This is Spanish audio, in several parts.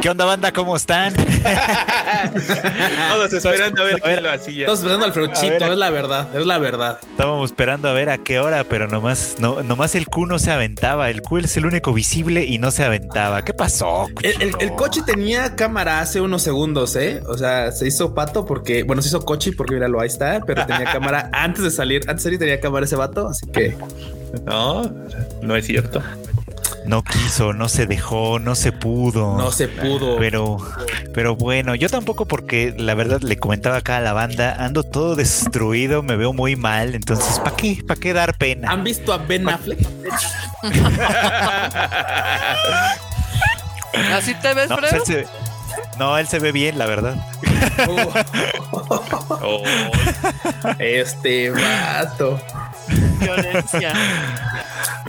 ¿Qué onda, banda? ¿Cómo están? Todos esperando a ver lo hacía. Todos esperando al Fruchito, es la verdad, es la verdad. Estábamos esperando a ver a qué hora, pero nomás, no, nomás el Q no se aventaba. El Q es el único visible y no se aventaba. ¿Qué pasó? El, el- el coche tenía cámara hace unos segundos, ¿eh? O sea, se hizo pato porque, bueno, se hizo coche porque míralo, ahí está, pero tenía cámara antes de salir. Antes de salir tenía cámara ese vato, así que No, no es cierto. No quiso, no se dejó, no se pudo. no se pudo. Pero, pero bueno, yo tampoco porque la verdad le comentaba acá a la banda, ando todo destruido, me veo muy mal, entonces ¿para qué? ¿Para qué dar pena? ¿Han visto a Ben Affleck? ¿Así te ves, No, Fredo? él se, no, él se ve bien, la verdad. Oh, Este vato. Violencia.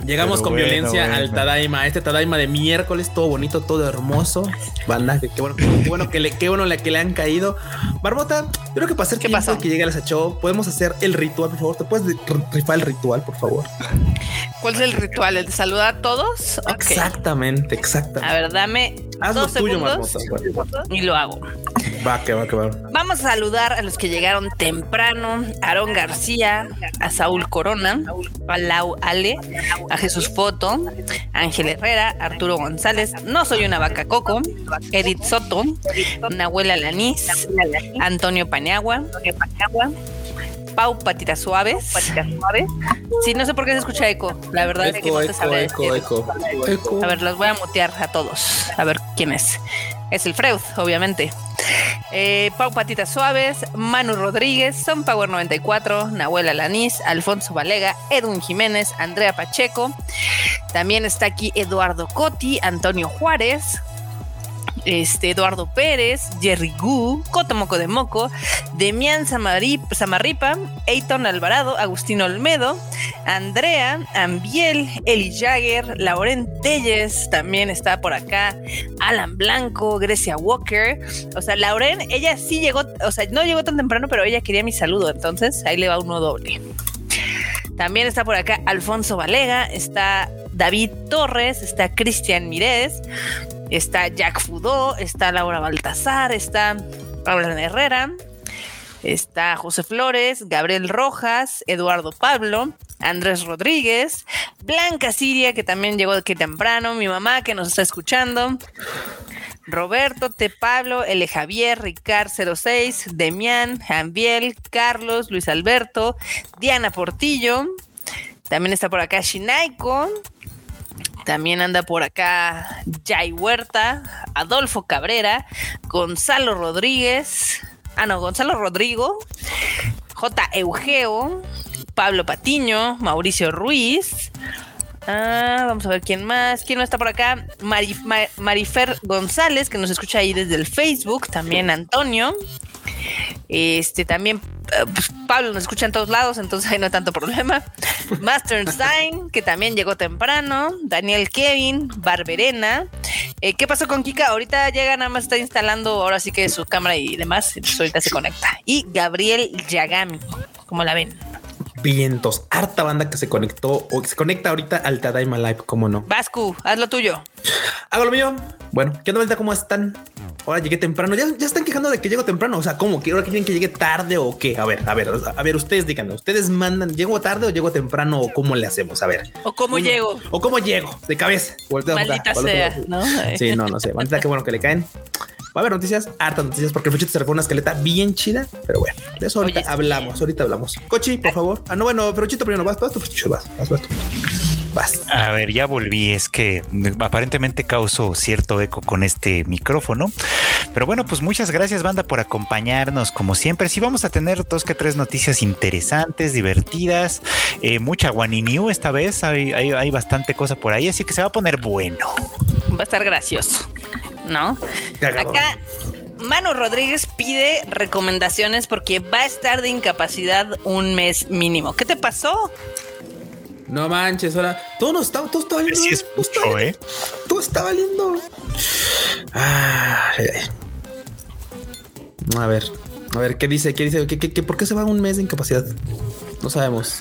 Llegamos Pero con bueno, violencia bueno. al Tadaima. Este Tadaima de miércoles, todo bonito, todo hermoso. Banda, qué bueno, qué bueno que le, qué bueno la que le han caído. Barbota, yo creo que para hacer ¿Qué pasó? que llegue a la show, podemos hacer el ritual, por favor. ¿Te puedes ri- rifar el ritual, por favor? ¿Cuál es el ritual? ¿El de saludar a todos? Ok. Exactamente, exactamente. A ver, dame Haz lo dos tuyo, segundos y lo hago. Va, que va, que va. Vamos a saludar a los que llegaron temprano. Aarón García, a Saúl Corona, a Lau Ale, a Jesús Foto, Ángel Herrera, Arturo González, No Soy una Vaca Coco, Edith Soto, Nahuel Alanís, Antonio Paniagua, Pau Patitas Suaves. Sí, no sé por qué se escucha eco. La verdad es que Eco, no te eco, sabré eco, eco. A ver, los voy a mutear a todos. A ver quién es. Es el Freud, obviamente. Eh, Pau Patitas Suaves, Manu Rodríguez, Son Power 94, Nahuel Alanís, Alfonso Valega, Edwin Jiménez, Andrea Pacheco. También está aquí Eduardo Cotti, Antonio Juárez. Este, Eduardo Pérez, Jerry Gu, Cotomoco de Moco, Demian Samarripa, Eiton Alvarado, Agustín Olmedo, Andrea, Ambiel, Eli Jagger, Lauren Telles también está por acá, Alan Blanco, Grecia Walker. O sea, Lauren, ella sí llegó, o sea, no llegó tan temprano, pero ella quería mi saludo, entonces ahí le va uno doble. También está por acá Alfonso Valega, está David Torres, está Cristian Mirés, está Jack Fudó, está Laura Baltasar, está Paula Herrera, está José Flores, Gabriel Rojas, Eduardo Pablo, Andrés Rodríguez, Blanca Siria, que también llegó que temprano, mi mamá que nos está escuchando, Roberto, T. Pablo, L. Javier, Ricard 06, Demián, Jambiel, Carlos, Luis Alberto, Diana Portillo, también está por acá Shinaiko, también anda por acá Jai Huerta, Adolfo Cabrera, Gonzalo Rodríguez, ah no, Gonzalo Rodrigo, J. Eugeo, Pablo Patiño, Mauricio Ruiz. Ah, vamos a ver quién más. ¿Quién no está por acá? Mari- Ma- Marifer González, que nos escucha ahí desde el Facebook. También Antonio. Este también eh, pues, Pablo nos escucha en todos lados, entonces ahí no hay tanto problema. Master Stein, que también llegó temprano. Daniel Kevin, Barberena. Eh, ¿Qué pasó con Kika? Ahorita llega, nada más está instalando ahora sí que su cámara y demás. Entonces ahorita se conecta. Y Gabriel Yagami, como la ven. Vientos, harta banda que se conectó o que se conecta ahorita al Tadaima Live, cómo no. Vascu, haz lo tuyo. Hago lo mío. Bueno, ¿qué onda? ¿Cómo están? Ahora llegué temprano. Ya, ya están quejando de que llego temprano. O sea, ¿cómo? ¿Que ahora quieren que llegue tarde o qué? A ver, a ver, a ver, ustedes díganme. ¿Ustedes mandan, llego tarde o llego temprano o cómo le hacemos? A ver. ¿O cómo Uno. llego? ¿O cómo llego? De cabeza. Maldita sea. ¿no? Sí, no, no sé. Bandita, qué bueno que le caen. Va a haber noticias, hartas noticias, porque el Fuchito se a una escaleta bien chida. Pero bueno, de eso ahorita Oye, sí. hablamos. Ahorita hablamos. Cochi, por favor. Ah, no, bueno, pero Chito primero vas, vas, tú, vas, vas, vas. tú. Vas. A ver, ya volví. Es que aparentemente causo cierto eco con este micrófono. Pero bueno, pues muchas gracias, banda, por acompañarnos. Como siempre, sí vamos a tener dos que tres noticias interesantes, divertidas. eh, mucha New esta vez. Hay, hay, hay bastante cosa por ahí, así que se va a poner bueno. Va a estar gracioso, ¿no? Acá Manu Rodríguez pide recomendaciones porque va a estar de incapacidad un mes mínimo. ¿Qué te pasó? No manches, ahora todo nos está, todo está valiendo. Sí es todo mucho, valiendo, ¿eh? Todo está valiendo. Ay, ay. A ver, a ver, ¿qué dice? ¿Qué dice? ¿Qué, qué, qué- por qué se va un mes de incapacidad? No sabemos.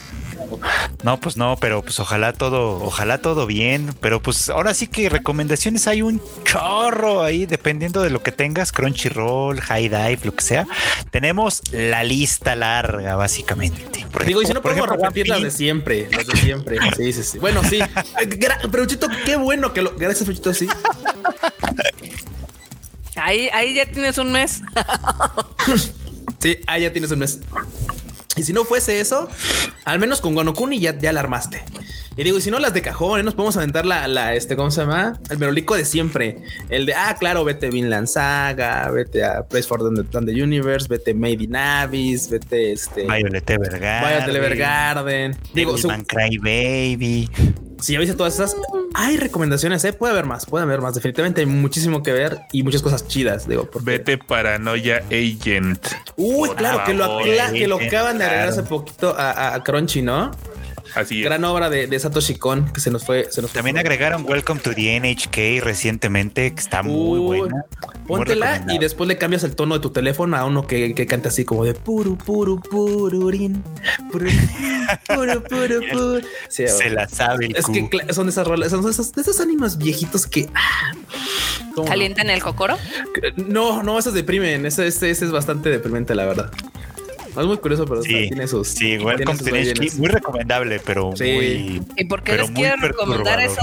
No, pues no, pero pues ojalá todo, ojalá todo bien. Pero pues ahora sí que recomendaciones hay un chorro ahí, dependiendo de lo que tengas, Crunchyroll, High Dive, lo que sea. Tenemos la lista larga, básicamente. Por Digo, y si no podemos repetir las de siempre, las de siempre. Sí, sí, sí. Bueno, sí. Pero Chito, qué bueno que lo. Gracias, Chito, sí. Ahí, ahí ya tienes un mes. sí, ahí ya tienes un mes. Y si no fuese eso, al menos con Gonokuni ya, ya la armaste. Y digo, y si no las de cajón, nos podemos aventar la, la, este, ¿cómo se llama? El merolico de siempre. El de, ah, claro, vete a Vinland Saga, vete a Place for the, Universe, vete Made in Abyss, vete este. Violet Evergarden. Violet Evergarden. Digo, Cry Baby si ya viste todas esas, hay recomendaciones, ¿eh? puede haber más, puede haber más. Definitivamente hay muchísimo que ver y muchas cosas chidas. Digo, vete Paranoia Agent. Uy, claro, que lo, que lo acaban de agregar hace poquito a, a Crunchy, ¿no? Así Gran obra de, de, Satoshi Kon que se nos fue. Se nos También agregaron Welcome to the NHK recientemente, que está muy buena. Póntela y después le cambias el tono de tu teléfono a uno que, que canta así como de puru, puru, pururin. Puru, puru, puru, puru. se la sabe. es que son esas rolas, son esos, esos ánimos viejitos que ah, calientan el cocoro. No, no, esos deprimen. Ese, ese, ese es bastante deprimente, la verdad. Es muy curioso, pero sí, tiene sus. Sí, Welcome to muy recomendable, pero muy. ¿Y por qué les quiero recomendar eso?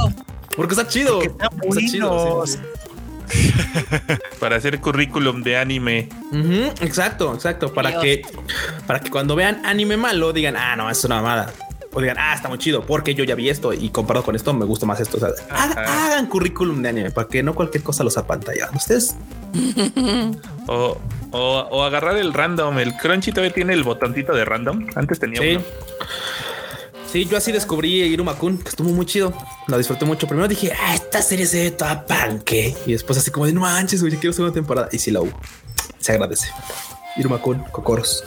Porque está chido. Porque está, chido. para hacer currículum de anime. exacto, exacto. Para que, para que cuando vean anime malo digan, ah, no, es una mamada. O digan, ah, está muy chido, porque yo ya vi esto y comparado con esto me gusta más esto. O sea, hagan, currículum de anime para que no cualquier cosa los apantalla. Ustedes. o, o, agarrar el random. El Crunchy todavía tiene el botoncito de random. Antes tenía sí. Sí, yo así descubrí Irumakun, que estuvo muy chido. Lo disfruté mucho. Primero dije, ah, esta serie se ve toda panque. Y después así como de no manches, güey, quiero una temporada. Y sí la hubo. Se agradece. Irumakun, Cocoros.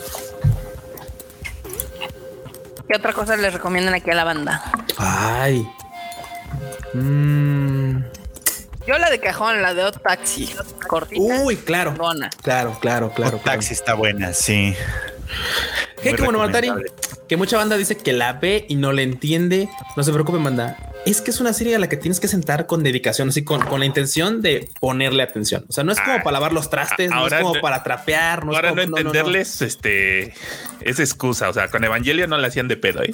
¿Qué otra cosa les recomiendan aquí a la banda? Ay. Mmm. Yo la de cajón, la de Hot Taxi. Cortita. Uy, claro. Claro, claro, claro. Hot Taxi está buena, sí. Matari. Que mucha banda dice que la ve y no le entiende. No se preocupe, manda es que es una serie a la que tienes que sentar con dedicación, así con, con la intención de ponerle atención. O sea, no es como ah, para lavar los trastes, no es como para trapear. No ahora es no entenderles, este, es excusa. O sea, con Evangelio no le hacían de pedo, ¿eh?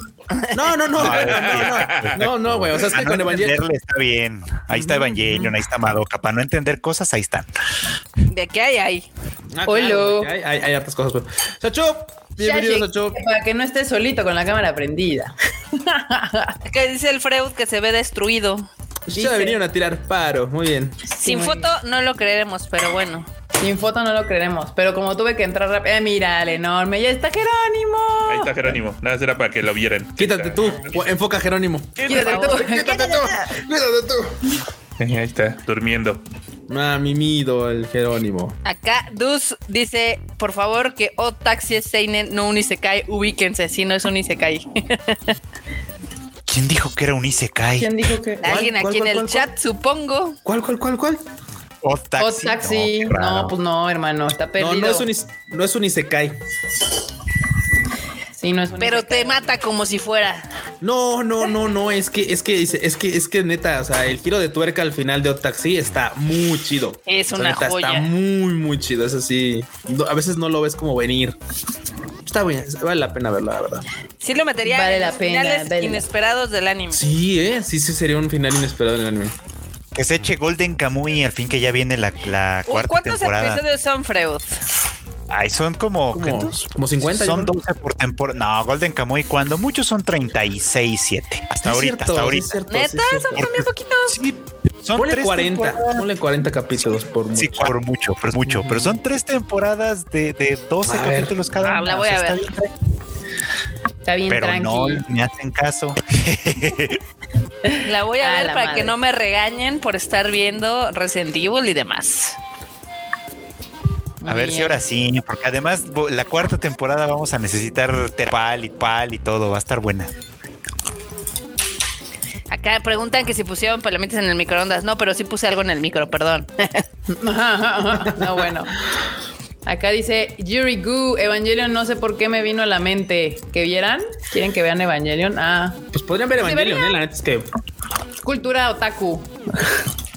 No, no, no, no, no, güey. O sea, es que con Evangelio está bien. Ahí está Evangelion, ahí está Madoka. Para no entender cosas, ahí están. ¿De qué hay ahí? Ah, Hola. hay, hay, hartas cosas. Pues. Sacho, bienvenido, Sacho. Para que no estés solito con la cámara prendida. ¿Qué dice el Freud que se ve destruido? Ya vinieron a tirar paro, muy bien. Sin foto no lo creeremos, pero bueno. Sin foto no lo creeremos, pero como tuve que entrar rápido, eh, mira, el enorme, ya está Jerónimo. Ahí está Jerónimo, nada será para que lo vieran. Quítate tú, enfoca Jerónimo. Quítate tú, quítate tú, quítate tú. Ahí está, durmiendo. Ah, mimido el Jerónimo. Acá Dus dice, por favor, que O Taxi es Seinen, no un Isekai, ubíquense, si no es un Isekai. ¿Quién dijo que era un Isekai? ¿Quién dijo que? Alguien aquí en el chat, supongo. ¿Cuál, cuál, cuál, cuál? O Taxi. taxi. No, pues no, hermano, está perdido. No, no es un, no es un Isekai. Sí, no es Pero te mata como si fuera. No, no, no, no. Es que, es que, es que, es que neta, o sea, el giro de tuerca al final de Otaxi está muy chido. Es una joya. Está muy, muy chido. Es así. a veces no lo ves como venir. Está bien, vale la pena verlo, la verdad. Sí lo metería vale la pena, finales inesperados del anime. Sí, eh, sí, sí sería un final inesperado del anime. Que se eche Golden Kamuy al fin que ya viene la, la cuarta temporada. ¿Cuántos episodios son, Freud? Ay, son como. Como 50. Son 12 por temporada. No, Golden Kamuy, cuando muchos son 36, 7. Hasta ahorita, hasta ahorita. Cierto, ¿Neta? son también poquitos. Sí, son ponle 40. Ponle 40 capítulos por mucho. Sí, por mucho, pero mucho. Pero son tres temporadas de, de 12 capítulos cada ah, una. La voy a ver. Está bien, pero no me hacen caso. La voy a, ver para que no me regañen por estar viendo Resident Evil y demás. A ver si ahora sí, porque además la cuarta temporada vamos a necesitar terpal y pal y todo, va a estar buena. Acá preguntan que si pusieron palomitas en el microondas. No, pero sí puse algo en el micro, perdón. no, bueno. Acá dice Yuri Gu, Evangelion, no sé por qué me vino a la mente. ¿Que vieran? ¿Quieren que vean Evangelion? Ah, Podrían ver Evangelion. ¿eh? La neta es que Cultura otaku,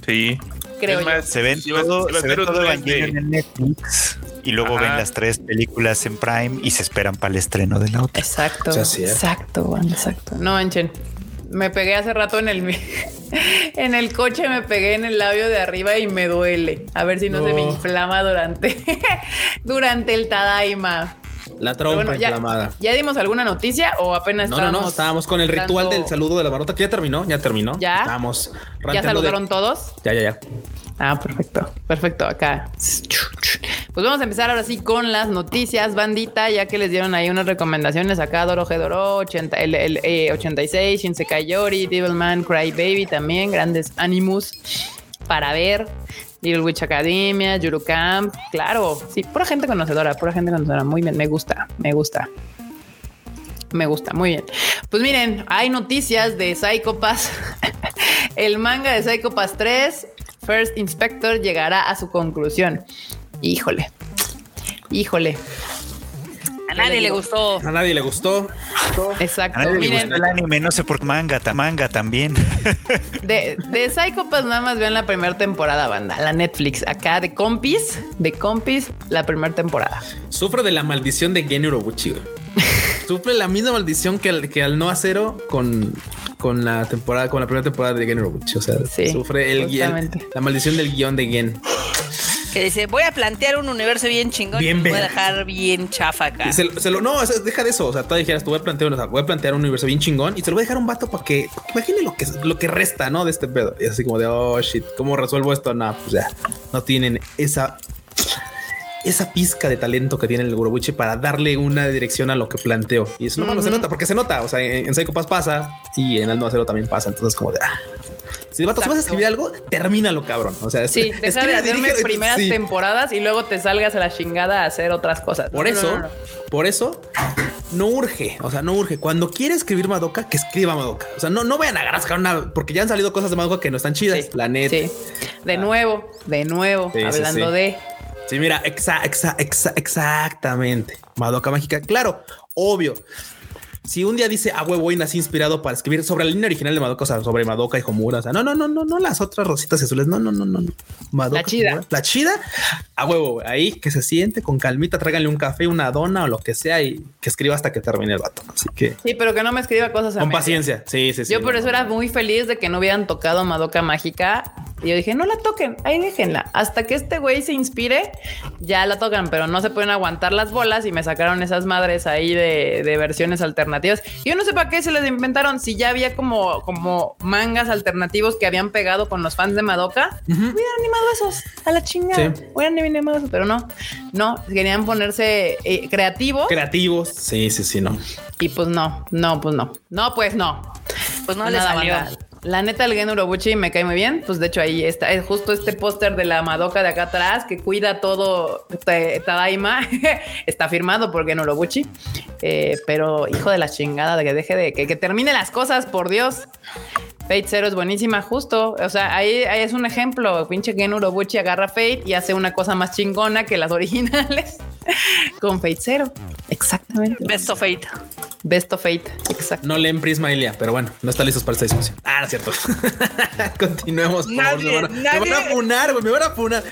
Sí. Creo Es yo. más, Se ven todo, se todo de- Evangelion en Netflix y luego Ajá. ven las tres películas en Prime y se esperan para el estreno de la otra. Exacto. O sea, sí, ¿eh? exacto, Juan, exacto. No manchen. Me pegué hace rato en el en el coche, me pegué en el labio de arriba y me duele. A ver si no, se me No. inflama durante durante el Tadaima. La trompa bueno, ya, inflamada. ¿Ya dimos alguna noticia o apenas No, no, no, estábamos con el ritual del saludo de la barrota que ya terminó, ya terminó. ¿Ya? Estábamos ¿Ya de- saludaron todos? Ya, ya, ya. Ah, perfecto, perfecto. Acá. Pues vamos a empezar ahora sí con las noticias, bandita, ya que les dieron ahí unas recomendaciones acá, Doro Hedoro, 80, el, el, eh, 86, Shinsekai Yori, Devilman, Cry Baby también, grandes Animus para ver. Little Witch Academia, Yuru Camp, claro, sí, pura gente conocedora, pura gente conocedora, muy bien, me gusta, me gusta. Me gusta, muy bien. Pues miren, hay noticias de Psycho Pass. El manga de Psycho Pass 3, First Inspector, llegará a su conclusión. Híjole. Híjole. A nadie le gustó. A nadie le gustó. A Exacto. nadie le Miren, gustó el anime, no sé por qué manga, ta- manga también. de, de Psycho Pass nada más vean la primera temporada, banda. La Netflix. Acá de Compis, de Compis, la primera temporada. Sufre de la maldición de Gen Urobuchi. Sufre la misma maldición que al, que al no acero con, con la temporada, con la primera temporada de Gen Urobuchi. O sea, Sí, sufre el guion, justamente. la maldición del guion de Gen. Que dice, voy a plantear un universo bien chingón Bien y voy a dejar bien chafa acá. Se, lo- se lo- no, deja de eso. O sea, tú dijeras, tú voy a plantear, o sea, voy a plantear un universo bien chingón y se lo voy a dejar a un vato para que, pa' que imagine lo que, lo que resta, ¿no? De este pedo. Y así como de, oh shit, ¿cómo resuelvo esto? No, pues ya no tienen esa, esa pizca de talento que tiene el Urobuchi para darle una dirección a lo que planteo. Y eso no se nota porque se nota. O sea, en, en Psycho Pass pasa y en el no acero también pasa. Entonces, como de, ah. Si vato, vas a escribir algo, termínalo, cabrón. O sea, Sí, es- deja de hacerme dirige- primeras sí. temporadas y luego te salgas a la chingada a hacer otras cosas. Por No, eso, no, no. por eso, no urge. O sea, no urge. Cuando quiere escribir Madoka, que escriba Madoka. O sea, no, no vayan a agarrar una, porque ya han salido cosas de Madoka que no están chidas. Sí, la neta. sí. De nuevo, de nuevo, Sí, hablando de. Sí, mira, exa- exa- exa- exactamente. Madoka mágica. Claro, obvio. Si un día dice a huevo y nací inspirado para escribir sobre la línea original de Madoka, o sea, sobre Madoka y Homura, o sea, no, no, no, no, no las otras rositas azules, no, no, no, no, no. Madoka, La chida. Homura, la chida, a huevo, ahí que se siente con calmita, tráiganle un café, una dona o lo que sea y que escriba hasta que termine el vato. Así que Sí, pero que no me escriba cosas con paciencia. Sí, sí, sí. Yo por no. eso era muy feliz de que no hubieran tocado Madoka Mágica. Y yo dije, no la toquen, ahí déjenla. Hasta que este güey se inspire, ya la tocan, pero no se pueden aguantar las bolas y me sacaron esas madres ahí de, de versiones alternativas. Yo no sé para qué se les inventaron, si ya había como, como mangas alternativos que habían pegado con los fans de Madoka. Hubieran animado esos a la chingada. Sí. Hubieran animado esos, pero no, no, querían ponerse eh, creativos Creativos. Sí, sí, sí, no. y pues no, no, pues no. No, pues no. Pues no le Nada, salió. banda. La neta, el Gen Urobuchi me cae muy bien. Pues de hecho, ahí está es justo este póster de la Madoka de acá atrás que cuida todo Ta- Tadaima. está firmado por Gen Urobuchi. Eh, pero hijo de la chingada, de que deje de que, que termine las cosas, por Dios. Fate Zero es buenísima, justo. O sea, ahí, ahí es un ejemplo. Pinche Gen Urobuchi agarra Fate y hace una cosa más chingona que las originales con Fate Zero. Exactamente. Best of Fate. Best of Fate. Exacto. No leen Prisma Ilia, pero bueno, no está listos para esta discusión. Ah, no es cierto. Continuemos. por favor. Nadie, me, van a, me nadie. van a funar, güey. Me van a funar.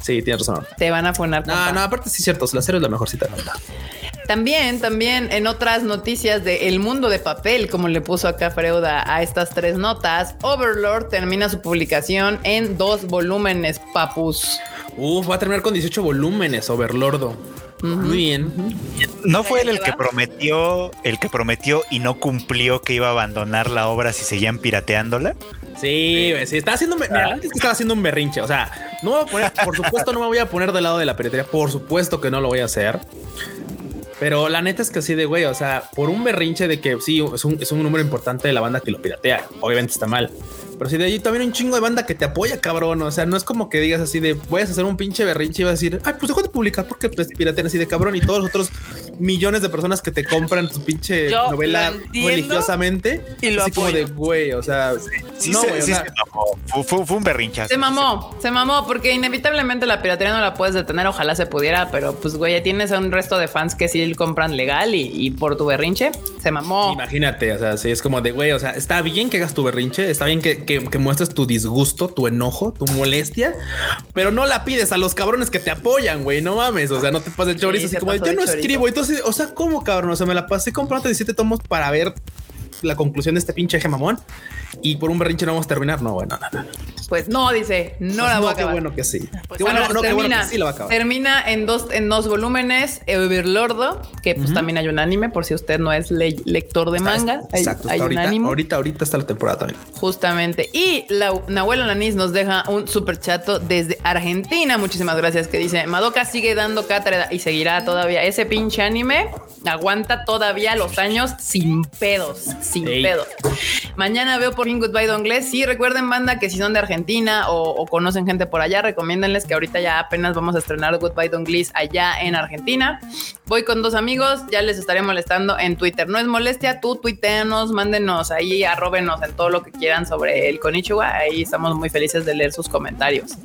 Sí, tienes razón. Te van a poner. No, no, aparte sí es cierto. La serie es la mejor cita. También, también en otras noticias de El Mundo de Papel, como le puso acá Freuda a estas tres notas, Overlord termina su publicación en dos volúmenes, papus. Uf, va a terminar con 18 volúmenes, Overlordo. Muy bien. No fue él el ¿Qué que prometió, el que prometió y no cumplió que iba a abandonar la obra si seguían pirateándola. Sí, sí, está haciendo. Mira, antes que estaba haciendo un berrinche. O sea, no me voy a poner, por supuesto, no me voy a poner del lado de la piratería. Por supuesto que no lo voy a hacer. Pero la neta es que así de güey, o sea, por un berrinche de que sí, es un, es un número importante de la banda que lo piratea. Obviamente está mal. Pero si de allí también hay un chingo de banda que te apoya, cabrón. O sea, no es como que digas así de voy a hacer un pinche berrinche y vas a decir, ay, pues dejo de publicar porque pues piratean así de cabrón y todos los otros millones de personas que te compran tu pinche Yo novela religiosamente. y lo así como apoyo. de güey, o sea, Sí, no, se, o sí sea, se mamó. Fue, fue- fue un berrinchazo. Se mamó, se mamó, porque inevitablemente la piratería no la puedes detener, ojalá se pudiera, pero pues güey, ya tienes a un resto de fans que sí compran legal y, y por tu berrinche, se mamó. Imagínate, o sea, sí, es como de güey, o sea, está bien que hagas tu berrinche, está bien que, que- que muestres tu disgusto, tu enojo, tu molestia, pero no la pides a los cabrones que te apoyan, güey, no mames, o sea, no te pases chorizo, Sí, así como yo no chorizo. escribo, entonces, o sea, ¿cómo cabrón? O sea, me la pasé comprando 17 tomos para ver la conclusión de este pinche eje mamón y por un berrinche no vamos a terminar, no, bueno, no, no, no. Pues no, dice, no Pues la voy a qué acabar. bueno que sí. Pues qué bueno, Ahora, no, qué bueno termina, que sí la va a acabar. termina en dos, en dos volúmenes, Overlordo, que pues también hay un anime, por si usted no es le- lector de manga, hay, Exacto, hay está un ahorita, anime. ahorita, ahorita está la temporada también. Justamente. Y la Nahuel Alanis nos deja un super chato desde Argentina. Muchísimas gracias. Que dice: Madoka sigue dando cátedra y seguirá todavía. Ese pinche anime aguanta todavía los años sin pedos, sin Ey. pedos. Mañana veo por Goodbye Donglés. Sí, recuerden, banda, que si son de Argentina o, o conocen gente por allá, recomiéndenles que ahorita ya apenas vamos a estrenar Goodbye Donglés allá en Argentina. Voy con dos amigos, ya les estaré molestando en Twitter. No es molestia, tú tuiteanos, mándenos ahí, arróbenos en todo lo que quieran sobre el Konichiwa. Ahí estamos muy felices de leer sus comentarios.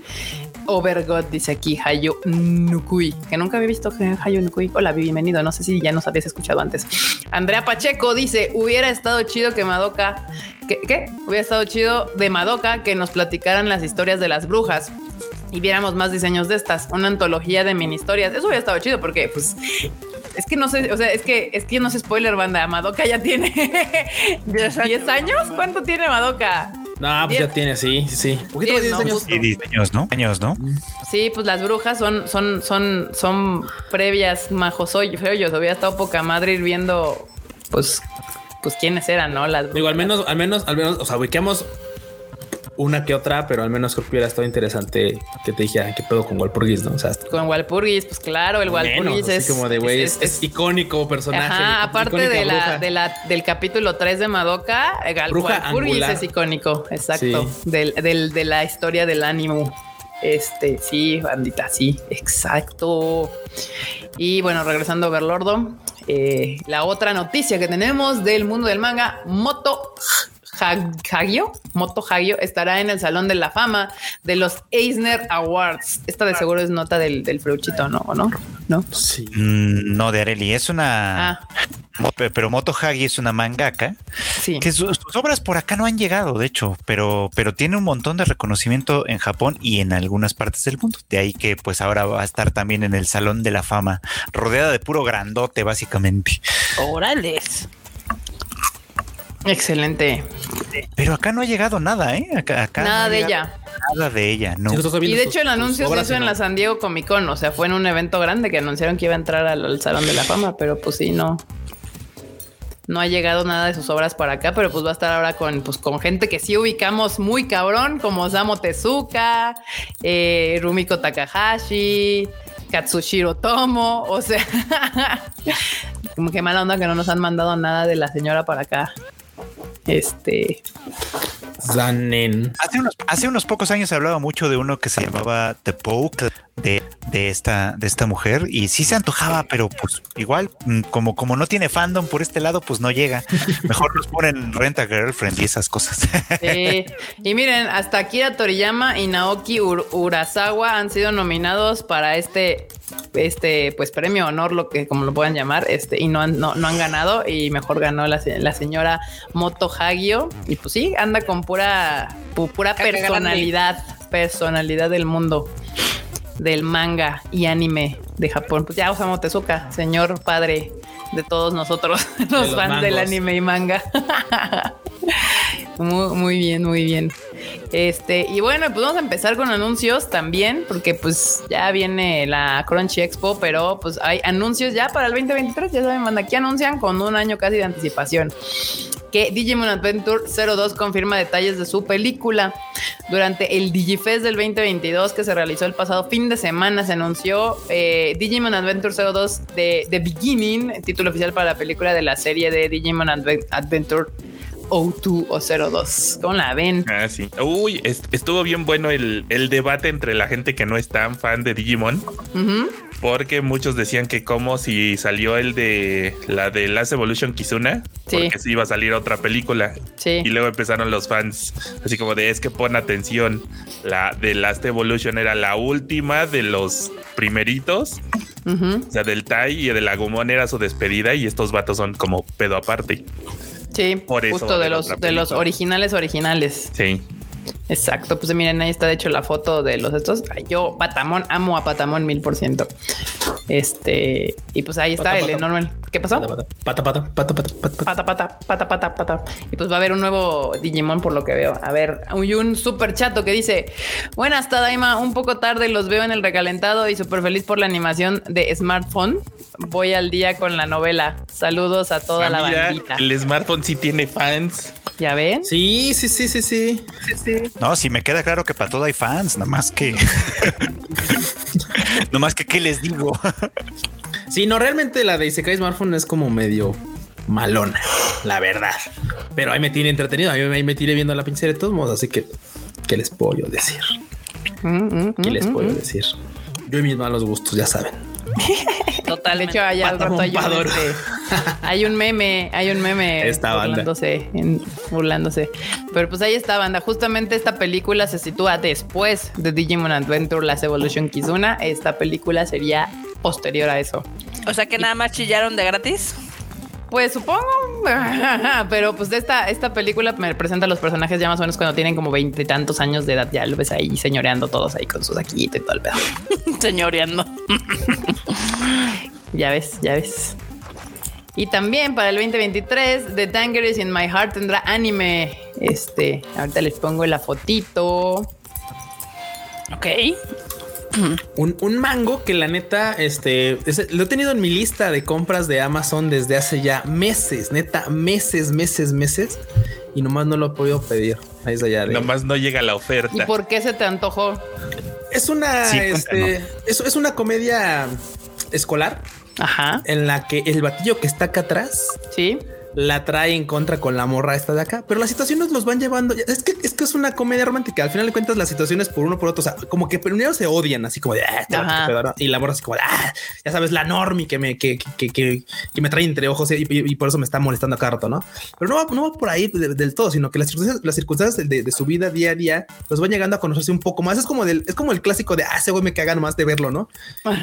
Overgod dice aquí Hayo Nukui, que nunca había visto que Hayo Nukui. Hola, bienvenido. No sé si ya nos habías escuchado antes. Andrea Pacheco dice: Hubiera estado chido que Madoka, ¿qué? qué? Hubiera estado chido de Madoka que nos platicaran las historias de las brujas y viéramos más diseños de estas, una antología de mini historias. Eso hubiera estado chido porque, pues, es que no sé, o sea, es que es que no es spoiler, banda. Madoka ya tiene 10 años. ¿Cuánto tiene Madoka? No, pues ya tiene, sí, sí. Poquito Diez, de 10 no, años. justo. Y diseños, ¿no? Años, ¿no? Sí, pues las brujas son, son, son, son previas majosoy, feoyos. Hubiera estado poca madre ir viendo, pues, pues quiénes eran, ¿no? Las Digo, al brujas. menos, al menos, al menos, o sea, ubiquemos una que otra, pero al menos creo que hubiera estado interesante que te dijera qué pedo con Walpurgis, ¿no? O sea, Con Walpurgis, pues claro, el Walpurgis es como de güey, es, es- es icónico personaje. Ajá, aparte de la, bruja. de la, del capítulo 3 de Madoka, Walpurgis es icónico, exacto, Sí. del, del- de la historia del ánimo. Este, sí, bandita, sí, exacto. Y bueno, regresando a Overlordo, eh, la otra noticia que tenemos del mundo del manga, Moto Hagio, Moto Hagio estará en el Salón de la Fama de los Eisner Awards. Esta de seguro es nota del, del freuchito, ¿no? ¿O no? ¿No? Sí. Mm, no, de Areli. Es una. Ah, Pero Moto Hagi es una mangaka sí. que sus, sus obras por acá no han llegado, de hecho, pero, pero tiene un montón de reconocimiento en Japón y en algunas partes del mundo. De ahí que pues ahora va a estar también en el Salón de la Fama, rodeada de puro grandote, básicamente. Órales. Excelente. Pero acá no ha llegado nada, ¿eh? Acá, acá Nada no de ella. Nada de ella, no. Y de hecho el anuncio se hizo en no. la San Diego Comic Con, o sea, fue en un evento grande que anunciaron que iba a entrar al, al Salón de la Fama, pero pues sí, no. No ha llegado nada de sus obras para acá, pero pues va a estar ahora con, pues, con gente que sí ubicamos muy cabrón, como Osamu Tezuka, eh, Rumiko Takahashi, Katsushiro Tomo, o sea, como que mala onda que no nos han mandado nada de la señora para acá. Este, Zanen. Hace unos, hace unos pocos años se hablaba mucho de uno que se llamaba The Poke de, de esta, de esta mujer y sí se antojaba, pero pues igual, mm, como, como no tiene fandom por este lado, pues no llega. Mejor nos ponen Renta Girlfriend y esas cosas. Sí. y miren, hasta Akira Toriyama y Naoki Ur- Urasawa han sido nominados para este, este, pues premio honor, lo que como lo puedan llamar, este, y no han, no, no han ganado. Y mejor ganó la, la señora Moto Hagio. Y pues sí, anda con pura, pu- pura personalidad, personalidad del mundo del manga y anime de Japón. Pues ya Osamu Tezuka, señor padre de todos nosotros, los, los fans del anime y manga. muy, muy bien, muy bien. Este, y bueno, pues vamos a empezar con anuncios también, porque pues ya viene la Crunchy Expo, pero pues hay anuncios ya para el 2023. Ya saben, aquí anuncian con un año casi de anticipación que Digimon Adventure 02 confirma detalles de su película. Durante el Digifest del 2022 que se realizó el pasado fin de semana, se anunció eh, Digimon Adventure 02 de The Beginning, título oficial para la película de la serie de Digimon Adve- Adventure 02 o 02. ¿Cómo la ven? Ah, sí. Uy, est- estuvo bien bueno el, el debate entre la gente que no es tan fan de Digimon. Porque muchos decían que como si salió el de la de Last Evolution Kizuna, Sí. porque si iba a salir otra película. Sí. Y luego empezaron los fans, así como de es que pon atención, la de Last Evolution era la última de los primeritos, o sea, del Tai y del Agumon era su despedida y estos vatos son como pedo aparte. Sí, Por eso va justo de los, de los originales originales. Sí. Exacto, pues miren, ahí está de hecho la foto de los estos. Yo, Patamón, amo a Patamón mil por ciento. Este, y pues ahí está Pata, el pata. enorme. ¿Qué pasó? Pata, pata, pata, pata, pata, pata, pata. Pata, pata, pata, pata, pata. Y pues va a haber un nuevo Digimon por lo que veo. A ver, hay un super chato que dice: Buenas, Tadaima. Un poco tarde los veo en el recalentado y súper feliz por la animación de smartphone. Voy al día con la novela. Saludos a toda Ah, la mira, bandita. el smartphone sí tiene fans. ¿Ya ven? Sí, sí, sí, sí, sí. No, sí me queda claro que para todo hay fans, nada más que. no más que qué les digo. Sí, no, realmente la de Isekai Smartphone es como medio malona, la verdad. Pero ahí me tiene entretenido. A mí ahí me tiene viendo la pinche de todos modos. Así que, ¿qué les puedo yo decir? Mm, mm, ¿Qué mm, les puedo mm. decir? Yo y mis malos gustos, ya saben. De Totalmente. hecho, allá al rato hay un, este, hay un meme, hay un meme Esta burlándose, en- burlándose. Pero pues ahí está, banda. Justamente esta película se sitúa después de Digimon Adventure Last Evolution Kizuna. Esta película sería posterior a eso. O sea que nada más chillaron de gratis. Pues supongo, pero pues de esta, esta película me presenta a los personajes ya más o menos cuando tienen como veintitantos años de edad. Ya lo ves ahí señoreando todos ahí con sus saquito y todo el pedo. Señoreando. Ya ves, ya ves. Y también para el 2023, The Tangerines in My Heart tendrá anime. Este, ahorita les pongo la fotito. Ok. Un, un mango que la neta, este, lo he tenido en mi lista de compras de Amazon desde hace ya meses, neta, meses, meses, meses. Y nomás no lo he podido pedir. Ahí está ya. de- Nomás no llega la ¿Y oferta. por qué se te antojó? Es una, Sí, este, es, es una comedia escolar Ajá, en la que el batillo que está acá atrás sí. La trae en contra con la morra esta de acá, pero las situaciones los van llevando. Es que es que es una comedia romántica. Al final de cuentas, las situaciones por uno por otro, o sea, como que primero se odian, así como de ah, y la morra así como de ah, ya sabes, la normie que me que, que, que, que me trae entre ojos y, por eso me está molestando a cada rato, no? Pero no va, no va por ahí de- del todo, sino que las circunstancias, las circunstancias de, de su vida día a día los van llegando a conocerse un poco más. Es como del, es como el clásico de ah, ese güey me caga nomás de verlo, ¿no?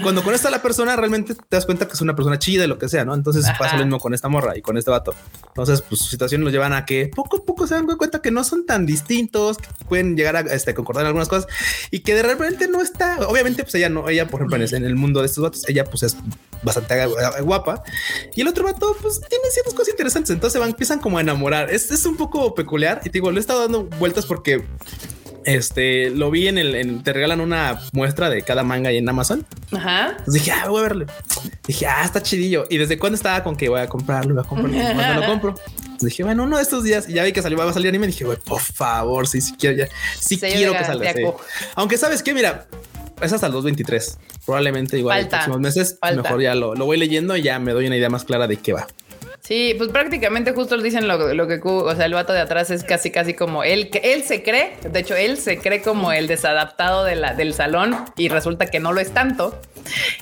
Cuando conoces a la persona, realmente te das cuenta que es una persona chida y lo que sea, ¿no? Entonces Ajá. pasa lo mismo con esta morra y con este vato. Entonces, pues su situación los llevan a que poco a poco se dan cuenta que no son tan distintos, que pueden llegar a este, concordar en algunas cosas y que de repente no está. Obviamente, pues ella no, ella, por ejemplo, en el- mundo de estos vatos, ella pues es bastante gu- guapa y el otro vato, pues tiene ciertas cosas interesantes. Entonces van, empiezan como a enamorar. Es, es un poco peculiar y te digo, le he estado dando vueltas porque este lo vi en el, en- te regalan una muestra de cada manga ahí en Amazon. Ajá. Entonces dije, ah, voy a verlo. Dije, ah, está chidillo. Y desde cuándo estaba con que voy a comprarlo, voy a comprarlo, y cuándo lo compro. Entonces dije, bueno, uno de estos días y ya vi que salió, va a salir anime. Dije, güey, por favor, sí, sí quiero ya, sí quiero que salga. sí. Aunque sabes que, mira, es hasta el 2023. Probablemente igual en Falta, los próximos meses. falta. Mejor ya lo, lo voy leyendo y ya me doy una idea más clara de qué va. Sí, pues prácticamente justo dicen lo, lo que, o sea, el vato de atrás es casi, casi como él, que él se cree, de hecho, él se cree como el desadaptado de la, del salón y resulta que no lo es tanto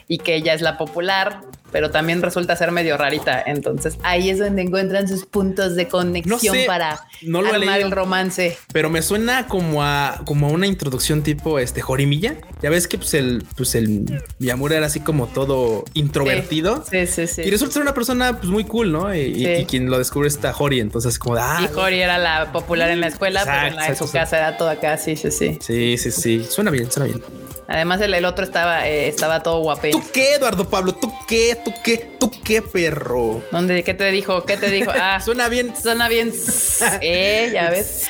y que ella es la popular, pero también resulta ser medio rarita. Entonces ahí es donde encuentran sus puntos de conexión sé, para no lo armar leído. el romance. Pero me suena como a como a una introducción tipo este Jorimilla. Ya ves que pues el pues el Miyamura era así como todo introvertido. Sí, sí, sí. Y resulta ser una persona pues muy cool, ¿no? Y, y- Sí. y quien lo descubre está Hori, entonces como de, ah, y Hori era la popular en la escuela, pero en, la- en su casa era todo acá, sí, sí, sí. Sí, sí, sí. Suena bien, suena bien. Además, el, el otro estaba, eh, estaba todo guapé. ¿Tú qué, Eduardo Pablo? ¿Tú qué? ¿Tú qué? ¿Tú qué, perro? ¿Dónde? ¿Qué te dijo? ¿Qué te dijo? Ah, Suena bien. suena bien. Eh, ya ves.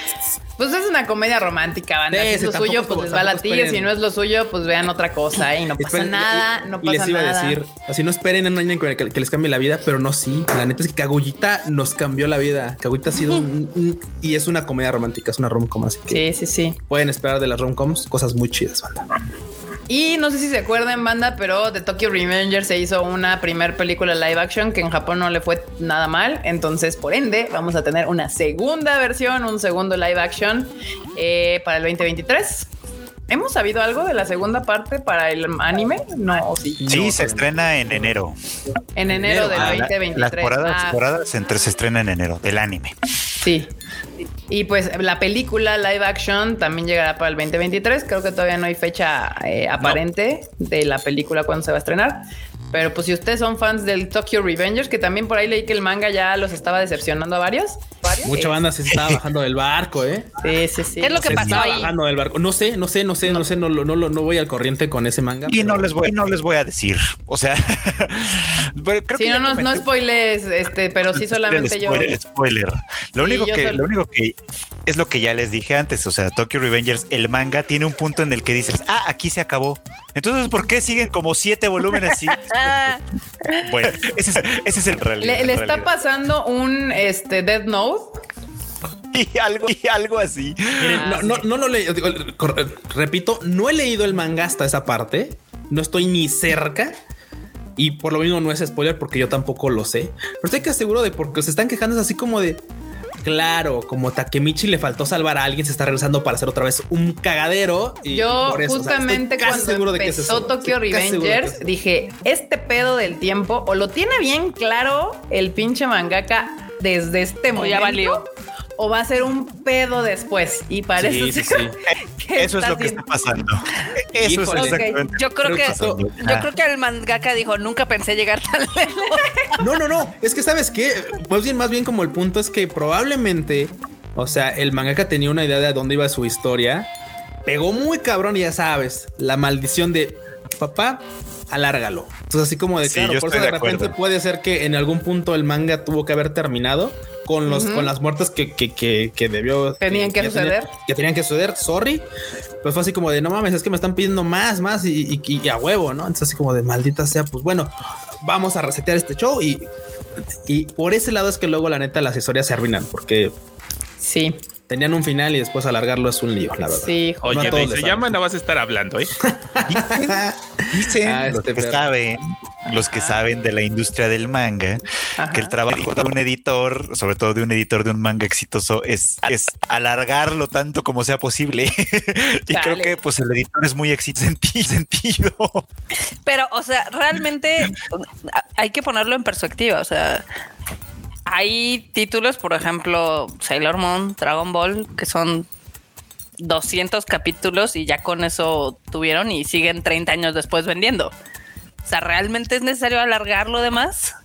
Pues es una comedia romántica, banda. Sí, Si es lo suyo, estuvo- pues les va la tampoco tía. esperen. Si no es lo suyo, pues vean otra cosa y no pasa Esperen, nada. y- No y pasa les iba nada. a decir, así no esperen en un año que, que les cambie la vida, pero no, sí. La neta es que Kagullita nos cambió la vida. Kagullita ha sido un, un- y es una comedia romántica, es una rom-com, así que Sí, sí, sí. pueden esperar de las rom-coms cosas muy chidas, banda. Y no sé si se acuerdan, banda, pero de Tokyo Revenger se hizo una primer película live action que en Japón no le fue nada mal. Entonces, por ende, vamos a tener una segunda versión, un segundo live action eh, para el 2023. ¿Hemos sabido algo de la segunda parte para el anime? No, sí. Sí, se estrena en enero. En enero del Ah, la- 2023. Las temporadas, Ah, temporadas entre se estrena en enero del anime. Sí. Y pues la película live action también llegará para el 2023. Creo que todavía no hay fecha eh, aparente de la película cuando se va a estrenar. Pero pues si ustedes son fans del Tokyo Revengers, que también por ahí leí que el manga ya los estaba decepcionando a varios. varios. Mucha banda se estaba bajando del barco, ¿eh? Sí, sí, sí. ¿Qué es lo que Se pasó estaba ahí? bajando del barco. No sé, no sé, no sé, no sé, no, lo- no, lo- no voy al corriente con ese manga. Y no les voy, y no les voy a decir. O sea, pero creo Sí, que no, no, no spoiles, este, pero sí solamente yo. Spoiler. Lo Sí, único yo que, lo único que es lo que ya les dije antes. O sea, Tokyo Revengers, el manga tiene un punto en el que dices, ah, aquí se acabó. Entonces, ¿por qué siguen como siete volúmenes así? Ah, bueno, ese es, ese es el realidad. Le, le está realidad. pasando un este Death Note. Y algo, y algo así. Miren, Ah, no, no, no lo leí. Repito, no he leído el manga hasta esa parte. No estoy ni cerca. Y por lo mismo no es spoiler porque yo tampoco lo sé. Pero estoy que seguro de porque se están quejando es así como de. Claro, como Takemichi le faltó salvar a alguien, se está regresando para hacer otra vez un cagadero. y Yo por eso, o sea, justamente casi cuando seguro de que es empezó eso. Tokyo Estoy Revengers es dije, este pedo del tiempo o lo tiene bien claro el pinche mangaka desde este O momento ya valió. O va a ser un pedo después y parece Sí, que Eso es está lo que está pasando. Eso Híjole. es exactamente. yo creo que que pasando. yo creo que el mangaka dijo, nunca pensé llegar tan lejos. No, no, no. Es que sabes qué, pues bien, más bien como el punto es que probablemente, o sea, el mangaka tenía una idea de a dónde iba su historia, pegó muy cabrón y ya sabes, la maldición de papá, alárgalo. Entonces así como de Sí, claro, por eso de de repente puede ser que en algún punto el manga tuvo que haber terminado con los con las muertes que, que, que, que debió Tenían que suceder. tenía- que tenían que suceder, sorry. Pues fue así como de no mames, es que me están pidiendo más, más y, y- y a huevo, ¿no? Entonces así como de maldita sea, pues bueno, vamos a resetear este show y, y por ese lado es que luego la neta las historias se arruinan porque Sí, tenían un final y después alargarlo es un lío, la verdad. sí. No Oye, les se llama, no vas a estar hablando, ¿eh? Dicen Ah, los este que perro. saben, los que saben de la industria del manga, Ajá. que el trabajo de un editor, sobre todo de un editor de un manga exitoso, es, es alargarlo tanto como sea posible. y creo que pues el editor es muy exitoso en ti- sentido. Pero, o sea, realmente hay que ponerlo en perspectiva. O sea, hay títulos, por ejemplo, Sailor Moon, Dragon Ball, que son 200 capítulos y ya con eso tuvieron y siguen 30 años después vendiendo. O sea, ¿realmente es necesario alargarlo de más?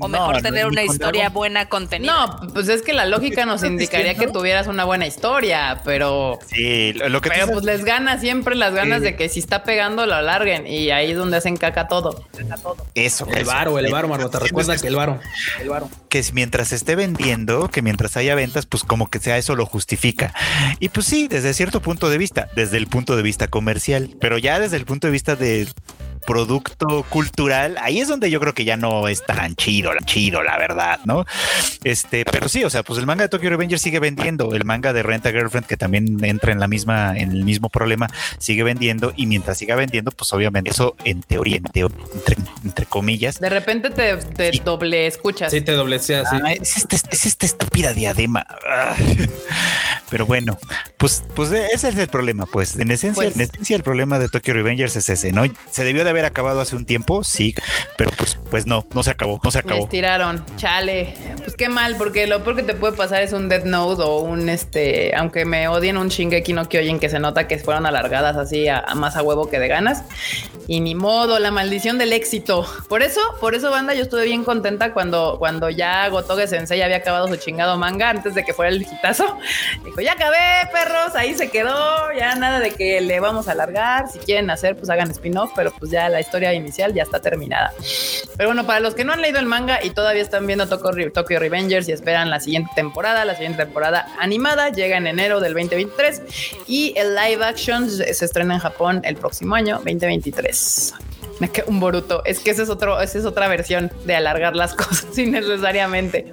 ¿O No, mejor no, tener una historia buena contenida? No, pues es que la lógica nos indicaría que tuvieras una buena historia, pero Sí, lo lo que Pero pues les gana siempre las ganas Sí. de que si está pegando lo alarguen y ahí es donde hacen caca todo. eso, El varo, el varo, Marmota. Recuerda que el varo. que es mientras esté vendiendo, que mientras haya ventas, pues como que sea eso lo justifica. Y pues sí, desde cierto punto de vista, desde el punto de vista comercial, pero ya desde el punto de vista de producto cultural, ahí es donde yo creo que ya no es tan chido, chido, la verdad, ¿no? Este, pero sí, o sea, pues el manga de Tokyo Revenger sigue vendiendo, el manga de Renta Girlfriend, que también entra en la misma, en el mismo problema, sigue vendiendo, y mientras siga vendiendo, pues obviamente eso en teoría, en teo- entre, entre comillas, De repente te, te doble escuchas. Sí, te doblecea así. Ah, es, esta, es esta estúpida diadema. Ah. Pero bueno, pues, pues ese es el problema, pues. En esencia, Pues- en esencia el problema de Tokyo Revengers es ese, ¿no? Se debió de haber acabado hace un tiempo, sí, pero pues, pues no, no se acabó, no se acabó. estiraron, chale. Pues qué mal, porque lo peor que te puede pasar es un Death Note o un este, aunque me odien un Shingeki no Kyojin que se nota que fueron alargadas así a, a más a huevo que de ganas. Y ni modo, la maldición del éxito. Por eso, por eso, banda, yo estuve bien contenta cuando, cuando ya Gotoge Sensei había acabado su chingado manga antes de que fuera el hitazo. Dijo, ya acabé, perros, ahí se quedó, ya nada de que le vamos a alargar. Si quieren hacer, pues hagan spin-off, pero pues ya la historia inicial ya está terminada. Pero bueno, para los que no han leído el manga y todavía están viendo Tokyo, Re- Tokyo Revengers y esperan la siguiente temporada, la siguiente temporada animada llega en enero del 2023 y el live action se estrena en Japón el próximo año, 2023. Me queda Un Boruto, es que esa es, otro, esa es otra versión de alargar las cosas innecesariamente.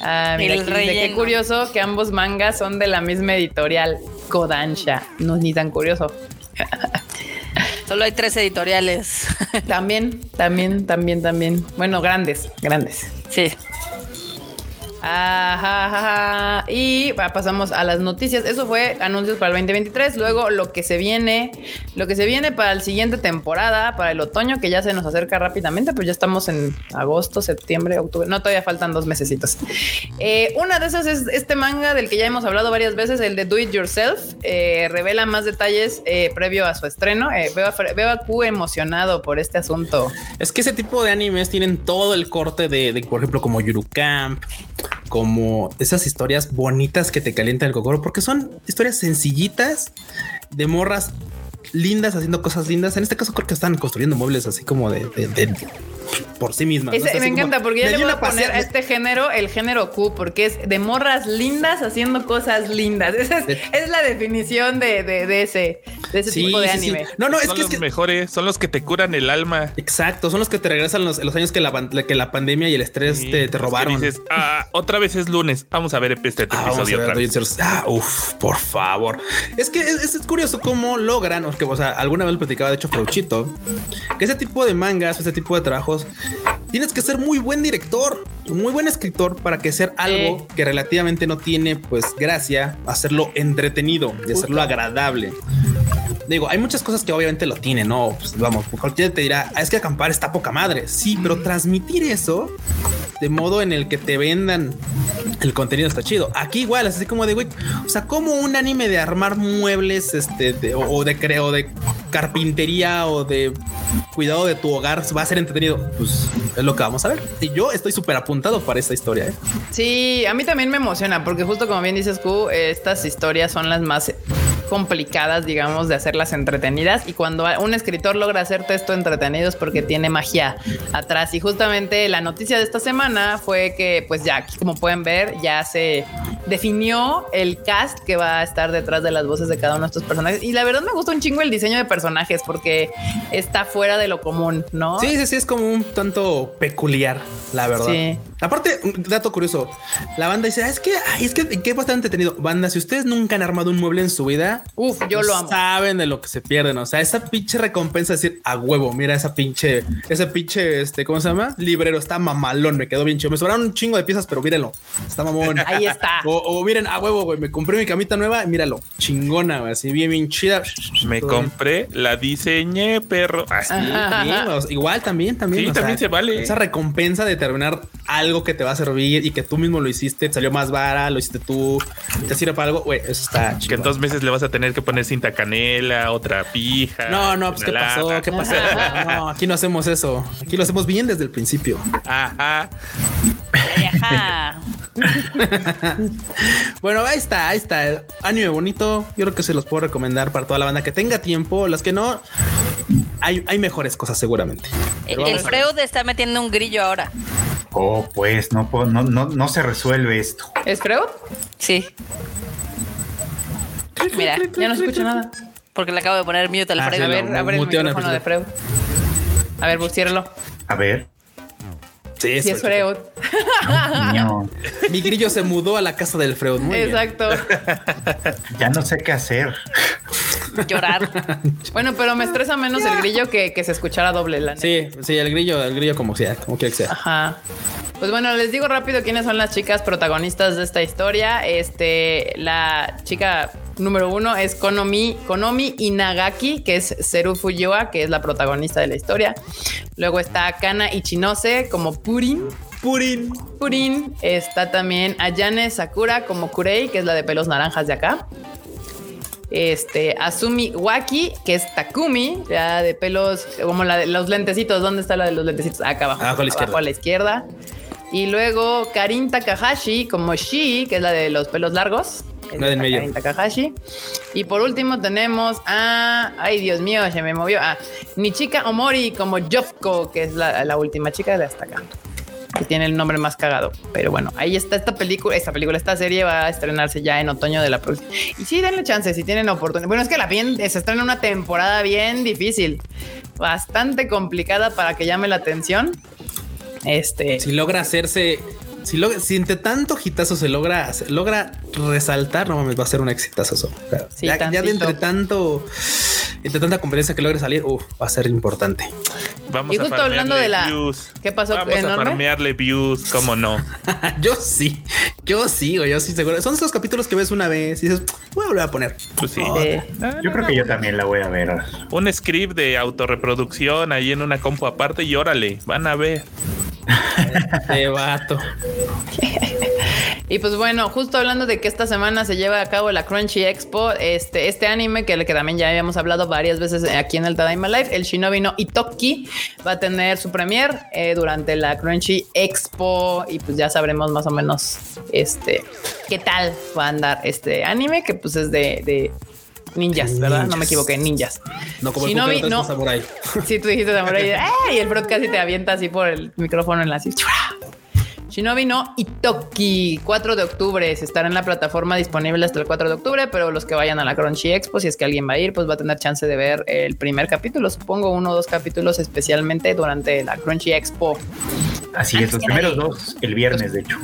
Ah, mira, aquí dice, qué curioso que ambos mangas son de la misma editorial, Kodansha. No es ni tan curioso. Solo hay tres editoriales. También, también, también, también. Bueno, grandes, grandes. sí. Ajá, ajá. Y pasamos a las noticias. Eso fue anuncios para el 2023. Luego lo que se viene, lo que se viene para la siguiente temporada, para el otoño, que ya se nos acerca rápidamente, pues ya estamos en agosto, septiembre, octubre. No, todavía faltan dos mesecitos. Eh, una de esas es este manga del que ya hemos hablado varias veces, el de Do It Yourself. Eh, revela más detalles eh, previo a su estreno. Veo, a, Fre- veo a Q emocionado por este asunto. Es que ese tipo de animes tienen todo el corte de, de, por ejemplo, como Yuru Camp, como esas historias bonitas que te calientan el cocoro, porque son historias sencillitas de morras lindas haciendo cosas lindas. En este caso creo que están construyendo muebles así como de, de- de- por sí mismas. ¿no? Ese- O sea, me como, encanta porque ya me le voy a poner a este género el género Q porque es de morras lindas haciendo cosas lindas. Esa es, De- es la definición de, de- de ese, de ese Sí, tipo de sí, sí. anime. No, no, es son que, es los que mejores, son los que te curan el alma. exacto, son los que te regresan los, los años que la, que la pandemia y el estrés Sí, te, que robaron. dices, "Ah, otra vez es lunes. Vamos a ver este Ah, vamos episodio a ver, otra vez. Ah, uf, por favor. Es que es, es curioso cómo logran, porque, o sea, alguna vez platicaba, de hecho, Frauchito, que ese tipo de mangas, ese tipo de trabajos, tienes que ser muy buen director, muy buen escritor para que ser algo que relativamente no tiene, pues, gracia, hacerlo entretenido y hacerlo agradable. Digo, hay muchas cosas que obviamente lo tienen, ¿no? Pues vamos, cualquiera te dirá, "Ah, es que acampar está poca madre. Sí, pero transmitir eso de modo en el que te vendan el contenido está chido. Aquí igual, así como de güey, o sea, como un anime de armar muebles, este, de- o, o de creo, de carpintería o de cuidado de tu hogar va a ser entretenido. Pues es lo que vamos a ver. Y yo estoy súper apuntado para esta historia. ¿eh? Sí, a mí también me emociona porque justo como bien dices Q, eh, estas historias son las más complicadas, digamos, de hacerlas entretenidas y cuando un escritor logra hacerte esto entretenido es porque tiene magia atrás y justamente la noticia de esta semana fue que pues ya aquí como pueden ver ya se definió el cast que va a estar detrás de las voces de cada uno de estos personajes y la verdad me gusta un chingo el diseño de personajes porque está fuera de lo común, ¿no? Sí, sí, sí, es como un tanto peculiar, la verdad. Sí. Aparte, un dato curioso, la banda dice, "Ah, es que, ay, es que, que bastante entretenido. Banda, si ustedes nunca han armado un mueble en su vida, Uf, yo no lo amo. Saben de lo que se pierden. O sea, esa pinche recompensa de decir a huevo, mira esa pinche, ese pinche, este, ¿cómo se llama? Librero está mamalón, me quedó bien chido. Me sobraron un chingo de piezas, pero mírenlo, está mamón. Ahí está. O, o miren, a huevo, güey, me compré mi camita nueva, míralo, chingona, güey, así bien, bien chida. Me Todo bien. compré, la diseñé, perro. Así. O sea, igual también, también. Sí, o también se vale. Esa recompensa de terminar algo que te va a servir y que tú mismo lo hiciste, te salió más vara, lo hiciste tú, te sirve para algo, güey, eso está Que chido. en dos meses le vas a tener que poner cinta canela, otra pija. No, no, pues qué pasó, qué pasó. No, aquí no hacemos eso. Aquí lo hacemos bien desde el principio. Ajá. Ajá. Bueno, ahí está, ahí está. Anime bonito. Yo creo que se los puedo recomendar para toda la banda que tenga tiempo. Las que no, hay, hay mejores cosas seguramente. El, el Freud está metiendo un grillo ahora. Oh, pues no, puedo- no, no, no se resuelve esto. ¿Es Freud? Sí. Mira, Ya no escucho nada. porque le acabo de poner mute al Ah, Freud. A ver, abre el micrófono de Freud. A ver, buciéralo. A ver. Sí, Sí, es Freud. No, Mi grillo se mudó a la casa del Freud. Muy bien. Exacto. ya no sé qué hacer. Llorar. Bueno, pero me estresa menos el grillo que, que se escuchara doble la neta. Sí, sí, el grillo, el grillo como sea, como quiera que sea. Ajá. Pues bueno, les digo rápido quiénes son las chicas protagonistas de esta historia. Este, la chica número uno es Konomi, Konomi Inagaki, que es Seru Fujiwa, que es la protagonista de la historia. Luego está Kana Ichinose como Purin. Purin. Purin. Está también Ayane Sakura como Kurei, que es la de pelos naranjas de acá. Este, Azumi Waki, que es Takumi, ya de pelos, como la de los lentecitos. ¿Dónde está la de los lentecitos? Acá abajo. Abajo a la izquierda. Abajo a la izquierda. Y luego Karin Takahashi como Shi, que es la de los pelos largos. La del medio. Karin Takahashi. Y por último tenemos a. Ay, Dios mío, se me movió. A Nichika Omori como Jofko, que es la, la última chica de hasta acá. Que tiene el nombre más cagado. Pero bueno, ahí está esta película. Esta película, esta serie va a estrenarse ya en otoño de la próxima. Y sí, denle chance si tienen oportunidad. Bueno, es que la bien se estrena una temporada bien difícil. Bastante complicada para que llame la atención. Este. Si logra hacerse, si, logra, si entre tanto hitazo se logra, se logra resaltar, no mames, va a ser un exitazo. eso. O sea, Sí, ya, ya de entre tanto, entre tanta competencia que logre salir, uf, va a ser importante. Vamos Y justo a hablando de la- views. ¿Qué pasó, Vamos enorme? a farmearle views, cómo no. yo sí, yo sí, güey, yo sí seguro. Son esos capítulos que ves una vez y dices, voy a volver a poner. Pues sí. Eh, Yo creo que yo también la voy a ver. Un script de autorreproducción ahí en una compu aparte y órale, van a ver. De vato. Y pues bueno, justo hablando de que esta semana se lleva a cabo la Crunchy Expo, este, este anime que, que también ya habíamos hablado varias veces aquí en el Tadaima Live, el Shinobi no Itoki, va a tener su premier eh, durante la Crunchy Expo y pues ya sabremos más o menos este qué tal va a andar este anime que pues es de ninjas, ¿verdad? No me equivoqué, ninjas. No como Shinobi, el no. Samurai. Sí, tú dijiste Samurai. ¡eh! Y el Frog casi te avienta así por el micrófono en la así. Shinobi no Itoki, 4 de octubre. Se estará en la plataforma disponible hasta el 4 de octubre, pero los que vayan a la Crunchy Expo, si es que alguien va a ir, pues va a tener chance de ver el primer capítulo. Supongo uno o dos capítulos especialmente durante la Crunchy Expo. Así es, los primeros dos, el viernes, de hecho.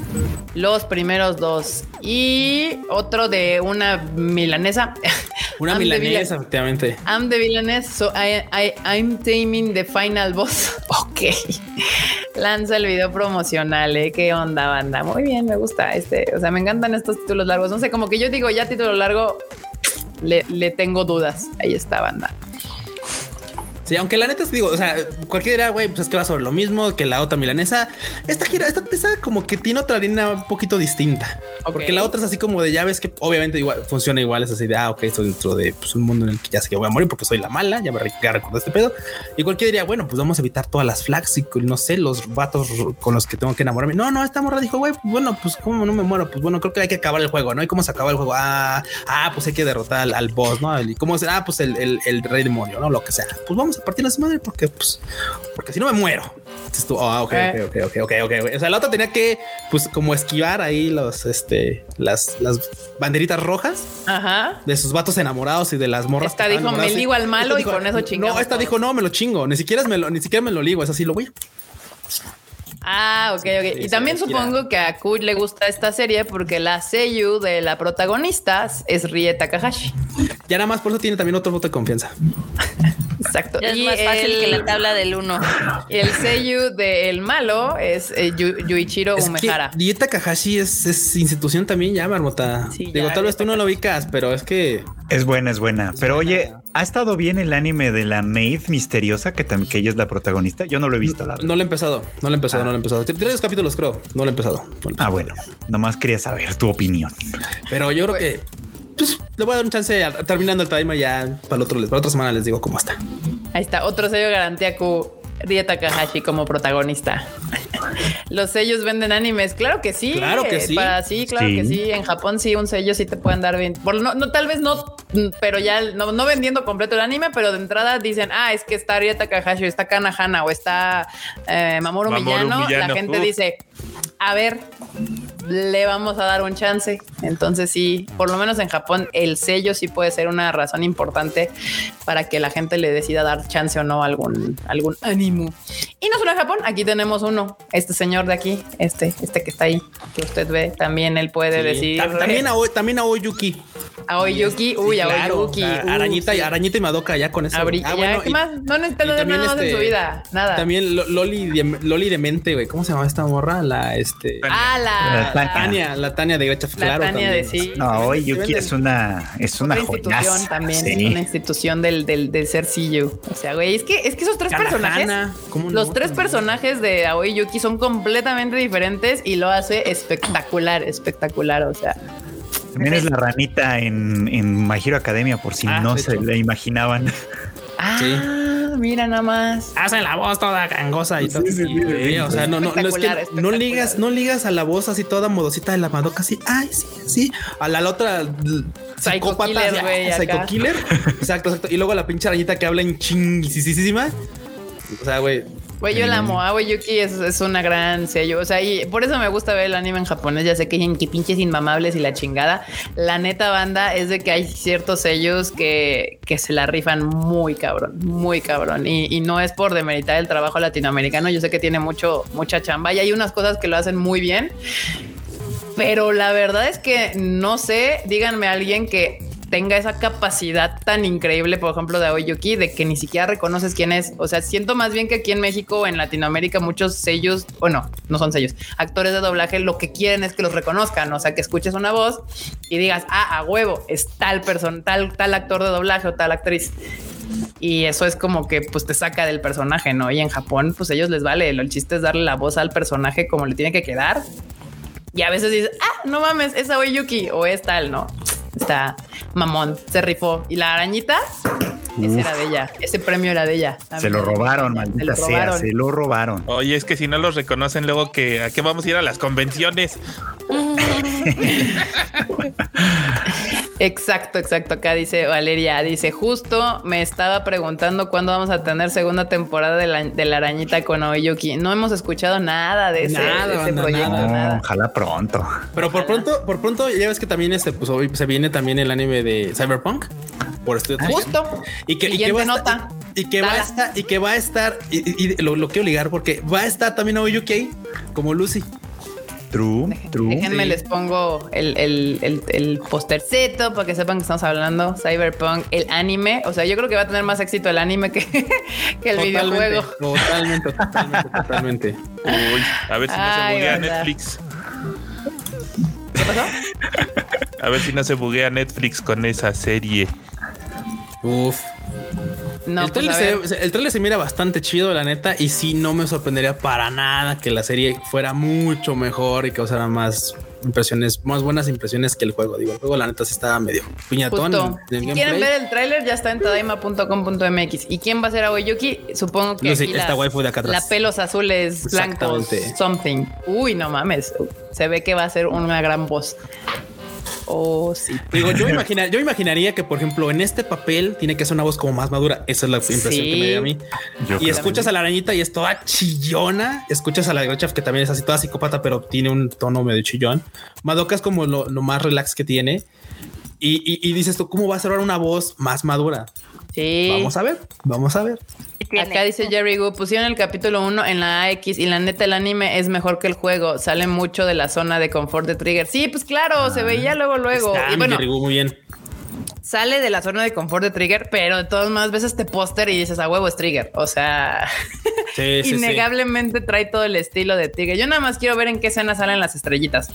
Los primeros dos. Y otro de una milanesa. Una I'm the milanesa, efectivamente. I'm the villainess, so I, I, I'm taming the final boss. Ok. Lanza el video promocional, ¿eh? ¿Qué onda, banda? Muy bien, me gusta este. O sea, me encantan estos títulos largos. No sé, como que yo digo ya título largo, le, le tengo dudas. Ahí está, banda. Sí, aunque la neta es digo, o sea, cualquiera dirá, güey, pues es que va sobre lo mismo que la otra milanesa. Esta gira, esta esta como que tiene otra línea un poquito distinta. Porque la otra es así como de ya ves que obviamente igual funciona igual, es así de ah, ok, estoy dentro de pues, un mundo en el que ya sé que voy a morir porque soy la mala, ya me ya recordé este pedo. Y cualquiera diría, bueno, pues vamos a evitar todas las flags y no sé, los vatos con los que tengo que enamorarme. No, no, esta morra dijo, güey, bueno, pues cómo no me muero, pues bueno, creo que hay que acabar el juego, ¿no? ¿Y cómo se acaba el juego? Ah, ah, pues hay que derrotar al, al boss, ¿no? ¿Y cómo será? Ah, pues el, el, el rey demonio, ¿no? Lo que sea. Pues vamos a partir la madre porque, pues, porque si no me muero. Entonces tú, ah, ok, Eh. ok, ok, ok, ok, ok. O sea, la otra tenía que, pues, como esquivar ahí los, este, las, las banderitas rojas Ajá. de sus vatos enamorados y de las morras. Esta dijo, me ligo al malo y con eso chingamos No, esta todos. dijo, no, me lo chingo. Ni siquiera me lo, ni siquiera me lo ligo. Es así, lo voy. Ah, ok, ok. Sí, y también supongo que a Kuj le gusta esta serie porque la seiyuu de la protagonista es Rie Takahashi. Ya nada más por eso tiene también otro voto de confianza. Exacto. Ya es más fácil el- que la tabla del 1. El seiyuu del malo es eh, Yu- Yuichiro Es Umehara. Dieta Takahashi es, es institución también ya, Marmota. Sí, Digo, ya, tal vez tú no lo ubicas, pero es que Es buena, es buena. Pero oye, ¿ha estado bien el anime de la Maid misteriosa que, que ella es la protagonista? Yo no lo he visto, la verdad. no lo he empezado. No lo he empezado, Ah. no lo he empezado. Tiene tres capítulos, creo. No lo he empezado. No lo he empezado. Ah, bueno, nomás quería saber tu opinión. Pero yo creo que pues, le voy a dar un chance a- terminando el timer ya para el otro, para otra semana les digo cómo está. Ahí está, otro sello garantía Q. Rie Takahashi como protagonista. Los sellos venden animes, claro que sí. Claro que sí. Para sí, claro Sí. que sí. En Japón sí, un sello sí te pueden dar bien. Por, no, no, tal vez no, pero ya no, no vendiendo completo el anime, pero de entrada dicen, ah, es que está Rie Takahashi, está Kanahana o está eh, Mamoru, Mamoru Millano. Millano, La gente uf. dice, a ver, le vamos a dar un chance. Entonces sí, por lo menos en Japón el sello sí puede ser una razón importante para que la gente le decida dar chance o no a algún, algún ánimo. Y no solo en Japón, aquí tenemos uno, este señor de aquí, este, este que está ahí, que usted ve, también él puede Sí. decir. Ta- También a, también a Oyuki. Aoyuki, uy, Sí, claro. Aoyuki. A- uf, Arañita, sí. Arañita y Madoka ya con eso. Abri- Ah, bueno, ¿qué y- más? No necesita y nada más en este- su vida, nada. También Lo- Loli de, Loli de mente, güey. ¿Cómo se llama esta morra? La este Ah, la, La la- Tania, la Tania de Gacha, La claro. Tania de sí. No, hoy Yuki es una, es una joyaza. también, Sí. una institución del, del, del ser Siyu. O sea, güey, es que, es que esos tres personajes, los tres personajes de Aoi Yuki son completamente diferentes y lo hace espectacular, espectacular. O sea, También es la ranita en, en My Hero Academia, por si Ah, no se hecho. la imaginaban. Ah, Sí. mira nada más. Hacen la voz toda gangosa y todo. sí, sí, Sí, o sea, no, no, no es que Espectacular, no espectacular. ligas, no ligas a la voz así toda modosita de la Madoka así, ay, sí, sí, a la, la otra psicópata, killer, psycho killer. Exacto, exacto. Y luego la pinche arañita que habla en chinguisísima. O sea, güey. Güey, yo la amo. Aoi Yuki es, es una gran sello. O sea, y por eso me gusta ver el anime en japonés. Ya sé que dicen que pinches inmamables y la chingada. La neta banda es de que hay ciertos sellos que, que se la rifan muy cabrón, muy cabrón. Y, y no es por demeritar el trabajo latinoamericano. Yo sé que tiene mucho, mucha chamba y hay unas cosas que lo hacen muy bien. Pero la verdad es que no sé, díganme a alguien que tenga esa capacidad tan increíble, por ejemplo, de Aoyuki, de que ni siquiera reconoces quién es. O sea, siento más bien que aquí en México o en Latinoamérica muchos sellos, bueno, no son sellos, actores de doblaje lo que quieren es que los reconozcan, o sea, que escuches una voz y digas, ah, a huevo, es tal persona, tal, tal actor de doblaje o tal actriz. Y eso es como que pues te saca del personaje, ¿no? Y en Japón, pues ellos les vale. El chiste es darle la voz al personaje como le tiene que quedar. Y a veces dices, ah, no mames, es Aoyuki o es tal, ¿no? Está mamón, se rifó. Y la arañita, ese era de ella. Ese premio era de ella. Se lo robaron, Se maldita sea, se lo robaron. Oye, es que si no los reconocen luego que a qué vamos a ir a las convenciones. Exacto, exacto. Acá dice Valeria, dice, justo me estaba preguntando cuándo vamos a tener segunda temporada de la, de la arañita con Aoyuki. No hemos escuchado nada de ese, Nada, de ese banda, proyecto, nada. No, nada. ojalá pronto. Pero por pronto, por pronto, ya ves que también este, pues hoy se viene también el anime de Cyberpunk por Trigger. Justo. y que, y que va a nota. estar, y, y que va a estar y que va a estar y, lo, lo quiero ligar porque va a estar también hoy UK como Lucy. True, true. Déjenme Sí. les pongo el, el, el, el postercito para que sepan que estamos hablando. Cyberpunk, el anime. O sea, yo creo que va a tener más éxito el anime que, que el videojuego. Totalmente, totalmente, totalmente. Uy, a ver si no se buguea verdad. Netflix. ¿Qué pasó? A ver si no se buguea Netflix con esa serie. Uf. No, el, pues, trailer se, el trailer se mira bastante chido, la neta, y sí, no me sorprendería para nada que la serie fuera mucho mejor y causara más impresiones, más buenas impresiones que el juego. Digo, el juego, la neta, sí estaba medio piñatón. Si quieren ver el tráiler, ya está en tadaima.com.mx. ¿Y quién va a ser Aoyuki? Supongo que esta la- waifu de acá atrás. La pelos azules, blancos, something. Uy, no mames. Se ve que va a ser una gran voz. Oh, sí. Digo, yo, imagina- yo imaginaría que, por ejemplo, en este papel tiene que ser una voz como más madura. Esa es la impresión Sí. que me dio a mí. Yo y escuchas a la arañita y es toda chillona. Escuchas a la Grochaf que también es así toda psicópata, pero tiene un tono medio chillón. Madoka es como lo, lo más relax que tiene. Y, y- y dices tú, ¿cómo va a ser ahora una voz más madura? Sí. Vamos a ver, vamos a ver. Acá dice Jerry Gu, pusieron el capítulo 1 en la AX y la neta el anime es mejor que el juego. Sale mucho de la zona de confort de Trigger. Sí, pues claro, se veía luego, luego. Está, y bueno, mi Rigu, muy bien. Sale de la zona de confort de Trigger, pero de todas maneras ves este póster y dices, a huevo es Trigger. O sea, Sí, sí, sí. innegablemente trae todo el estilo de Trigger. Yo nada más quiero ver en qué escena salen las estrellitas.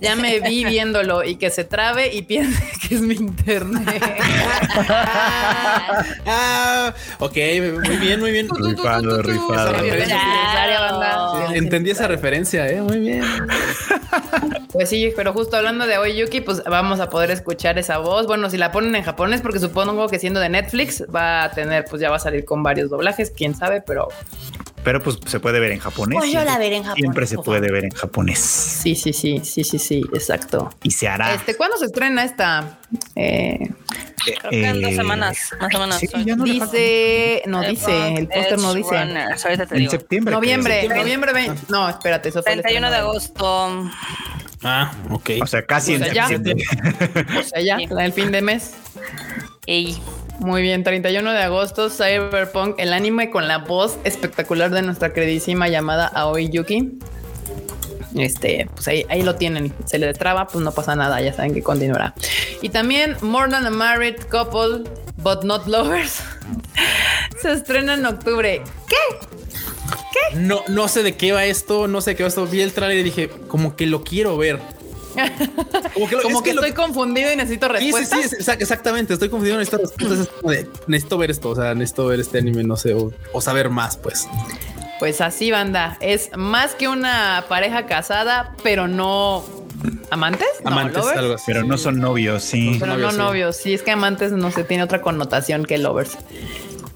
Ya me vi viéndolo y que se trabe y piense que es mi internet. Ah, ok, muy bien, muy bien. Rifado, rifado. Entendí esa referencia, eh. Muy bien. Pues sí, pero justo hablando de Oyuki, pues vamos a poder escuchar esa voz. Bueno, si la ponen en japonés, porque supongo que siendo de Netflix va a tener, pues ya va a salir con varios doblajes, quién sabe, pero Pero pues se puede ver en japonés. Pues yo la veré en japonés, Siempre se puede ver en japonés. sí, sí, sí, sí, sí, sí, exacto. Y se hará. Este, ¿cuándo se estrena esta? Eh, Creo que en dos Eh, semanas, más o menos. sí, no dice, no dice, el póster no dice. Runners, ahorita te En digo. septiembre. Noviembre, noviembre 20. No, espérate, eso fue el 31 de agosto. Ah, ok. O sea, casi O en sea, ya. septiembre. O sea, ya, Sí. el fin de mes. Ey, Muy bien, 31 de agosto, Cyberpunk, el anime con la voz espectacular de nuestra queridísima llamada Aoi Yuki. Este, pues ahí, ahí lo tienen. Se le destraba, pues no pasa nada, ya saben que continuará. Y también More Than a Married Couple, But Not Lovers. Se estrena en octubre. ¿Qué? No, no sé de qué va esto, no sé de qué va esto. Vi el trailer y dije, como que lo quiero ver. Como que, lo- Como es que, lo- estoy confundido y necesito Sí, sí, respuestas. sí, exa- exactamente. Estoy confundido en estas respuestas. Es como de, necesito ver esto. O sea, necesito ver este anime, no sé, o, o saber más, pues. Pues así, banda. Es más que una pareja casada, pero no amantes. No, Amantes, lovers. algo así. Pero no son novios, sí. Pero novios, no sí. novios. Sí, es que amantes no se tiene otra connotación que lovers.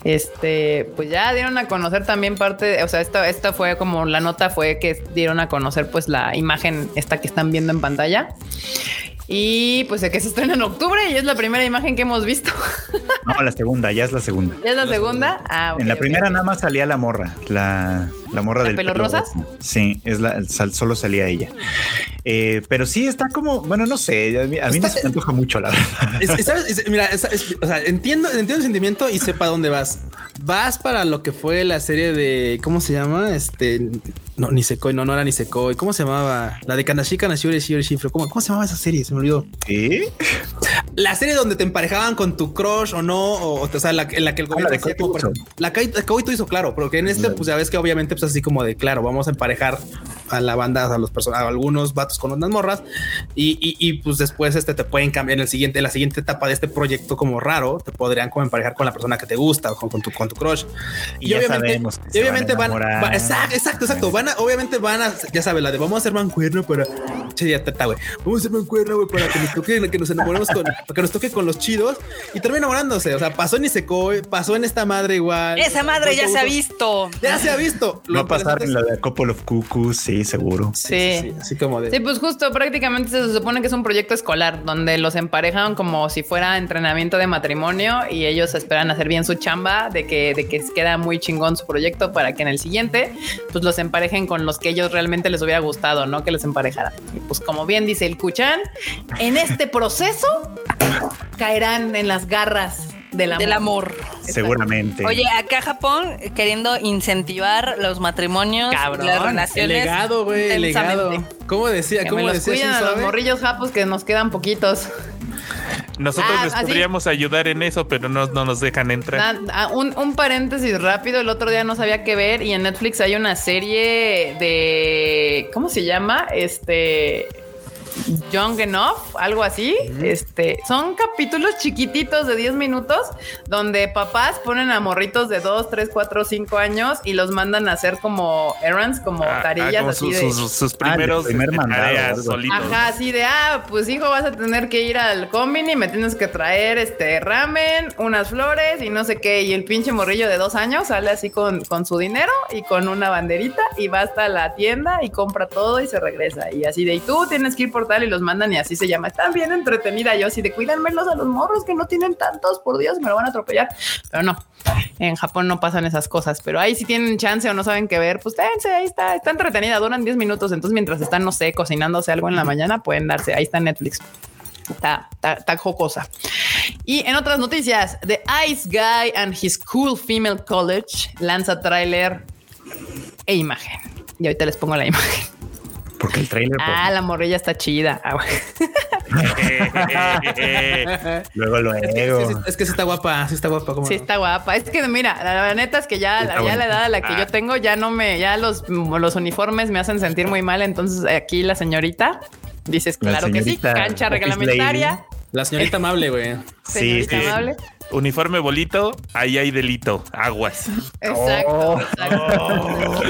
Este, pues ya dieron a conocer también parte, de- o sea, esto, esta fue como la nota fue que dieron a conocer pues la imagen esta que están viendo en pantalla. Y pues de que se estrena en octubre y es la primera imagen que hemos visto. No, la segunda, ya es la segunda. ¿Ya es la segunda? Ah, en la primera nada más salía la morra, la, la morra ¿La del pelo pelo rosa? Sí, es la, solo salía ella. Eh, pero sí está como, bueno, no sé, a mí, a mí no Está- se me antoja mucho, la verdad. Es- es- ¿sabes? Es- mira, o sea, entiendo, entiendo el sentimiento y sepa dónde vas. Vas para lo que fue la serie de ¿cómo se llama? Este no, ni Sekoi, no, no era ni Sekoi. ¿Cómo se llamaba? La de Kanashika Nashire Shire Shifre. ¿Cómo, ¿Cómo se llamaba esa serie? Se me olvidó. ¿Sí? la serie donde te emparejaban con tu crush o no, o, o sea, la, en la que el Ah, gobierno la de como, la que hizo, claro, porque en este, pues ya ves que obviamente, pues así como de claro, vamos a emparejar a la banda, a los personajes, a algunos vatos con unas morras y, y, y, pues después este te pueden cambiar en el siguiente, en la siguiente etapa de este proyecto como raro, te podrían como emparejar con la persona que te gusta o con, con tu, con tu crush. Y ya sabemos que y obviamente van a exacto, exacto, exacto. Van a, obviamente van a, ya sabes, la de vamos a hacer mancuerno para, che, ya teta, güey. Vamos a hacer mancuerno, güey, para que nos toque, que nos enamoremos con, para que nos toque con los chidos y termina enamorándose. O sea, pasó en Isekoi, pasó en esta madre igual. Esa madre ya se ha visto. Ya se ha visto. Va a pasar en la de A Couple of Cuckoos, sí, seguro. Sí. Así como de. Sí, pues justo prácticamente se supone que es un proyecto escolar donde los emparejan como si fuera entrenamiento de matrimonio y ellos esperan hacer bien su chamba de que, de que queda muy chingón su proyecto para que en el siguiente pues los emparejen con los que ellos realmente les hubiera gustado, no que les emparejaran. Y pues como bien dice el Kuchan, en este proceso caerán en las garras del amor. Del amor. Seguramente. Oye, acá Japón queriendo incentivar los matrimonios, Cabrón, las El relaciones. legado, güey, el legado. ¿Cómo decía? Que ¿Cómo los decía? cuidan a los morrillos japos que nos quedan poquitos. Nosotros Ah, les así. podríamos ayudar en eso, pero no, no nos dejan entrar. Na- ah, un, un paréntesis rápido, el otro día no sabía qué ver y en Netflix hay una serie de, ¿cómo se llama? Este... Young Enough, algo así. Este son capítulos chiquititos de 10 minutos donde papás ponen a morritos de 2, 3, 4, 5 años y los mandan a hacer como errands, como Ah, ah, tarillas como así sus, de. sus- sus Ah, primeros primer este, mandado, tareas algo. solitos. Ajá, así de, ah, pues hijo, vas a tener que ir al combini y me tienes que traer este ramen, unas flores y no sé qué. Y el pinche morrillo de dos años sale así con, con su dinero y con una banderita y va hasta la tienda y compra todo y se regresa. Y así de, y tú tienes que ir por y los mandan y así se llama. Está bien entretenida yo, así de, cuídenmelos a los morros que no tienen tantos, por Dios, me lo van a atropellar. Pero no, en Japón no pasan esas cosas, pero ahí si tienen chance o no saben qué ver, pues dense, ahí está, está entretenida, duran 10 minutos, entonces mientras están, no sé, cocinándose algo en la mañana, pueden darse, ahí está Netflix. Está, está, está jocosa. Y en otras noticias, The Ice Guy and His Cool Female College lanza tráiler e imagen. Y ahorita les pongo la imagen. Porque el trailer, pues, Ah, la morrilla está chida. Ah, bueno. luego lo Es que, es que sí está guapa, sí está guapa. ¿cómo Sí, no? está guapa. Es que mira, la, la neta es que ya, la, ya la edad a la que Ah. yo tengo, ya no me, ya los, los uniformes me hacen sentir muy mal. Entonces aquí la señorita dices, La claro que sí, cancha reglamentaria, La señorita amable, güey. Sí, señorita sí. amable. Uniforme bolito, ahí hay delito. Aguas. Exacto, Oh. exacto.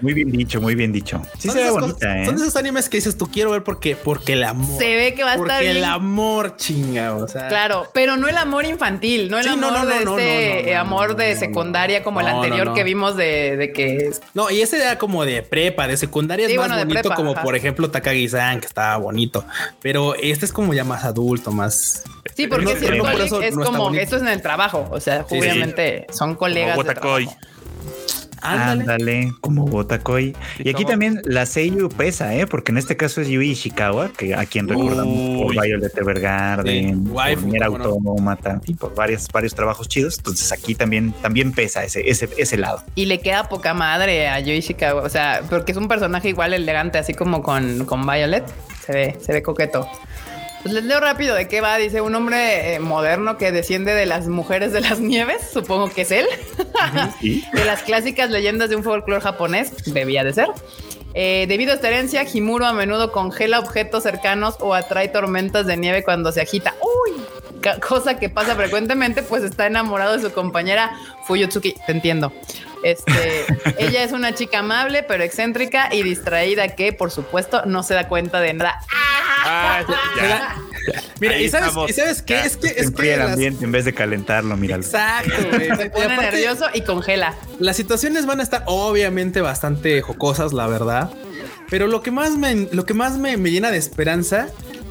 Muy bien dicho, muy bien dicho. Sí Son se ve bonita, cosas- ¿eh? Son de esos animes que dices, tú quiero ver porque, porque el amor. Se ve que va a estar Porque el bien. amor chinga, o sea. Claro, pero no el amor infantil, no el Sí, amor no, de no, no, no, no, eh, no, amor de secundaria como el anterior no. que vimos de, de que No, y ese era como de prepa, de secundaria Sí, es más bueno, de bonito, prepa, como ajá. por ejemplo Takagi-san, que estaba bonito. Pero este es como ya más adulto, más. Sí, porque No, si el pero no por colic eso es no como esto es en el trabajo, o sea, Sí, obviamente son colegas Como trabajo. Ándale. Ándale, como Botakoi. Y aquí también la Seiyu pesa, ¿eh? Porque en este caso es Yui Ishikawa, que a quien recordamos por. Violet Evergarden, Sí, por no. Automata, y por varios, varios trabajos chidos. Entonces aquí también, también pesa ese, ese, ese lado. Y le queda poca madre a Yui Ishikawa, o sea, porque es un personaje igual elegante, así como con, con Violet. Se ve, se ve coqueto. Pues les leo rápido de qué va. Dice un hombre eh, moderno que desciende de las mujeres de las nieves, supongo que es él. Sí. de las clásicas leyendas de un folclore japonés, debía de ser. Eh, debido a esta herencia, Himuro a menudo congela objetos cercanos o atrae tormentas de nieve cuando se agita. ¡Uy! Cosa que pasa frecuentemente, pues está enamorado de su compañera Fuyutsuki. Te entiendo. Este, ella es una chica amable, pero excéntrica y distraída que, por supuesto, no se da cuenta de nada. Ah, ya, ya. Mira, ¿y sabes, estamos. ¿y sabes qué? Ya. Es que, es que el las- ambiente en vez de calentarlo, míralo. Exacto, güey. Se pone aparte, nervioso y congela. Las situaciones van a estar obviamente bastante jocosas, la verdad. Pero lo que más me, lo que más me, me llena de esperanza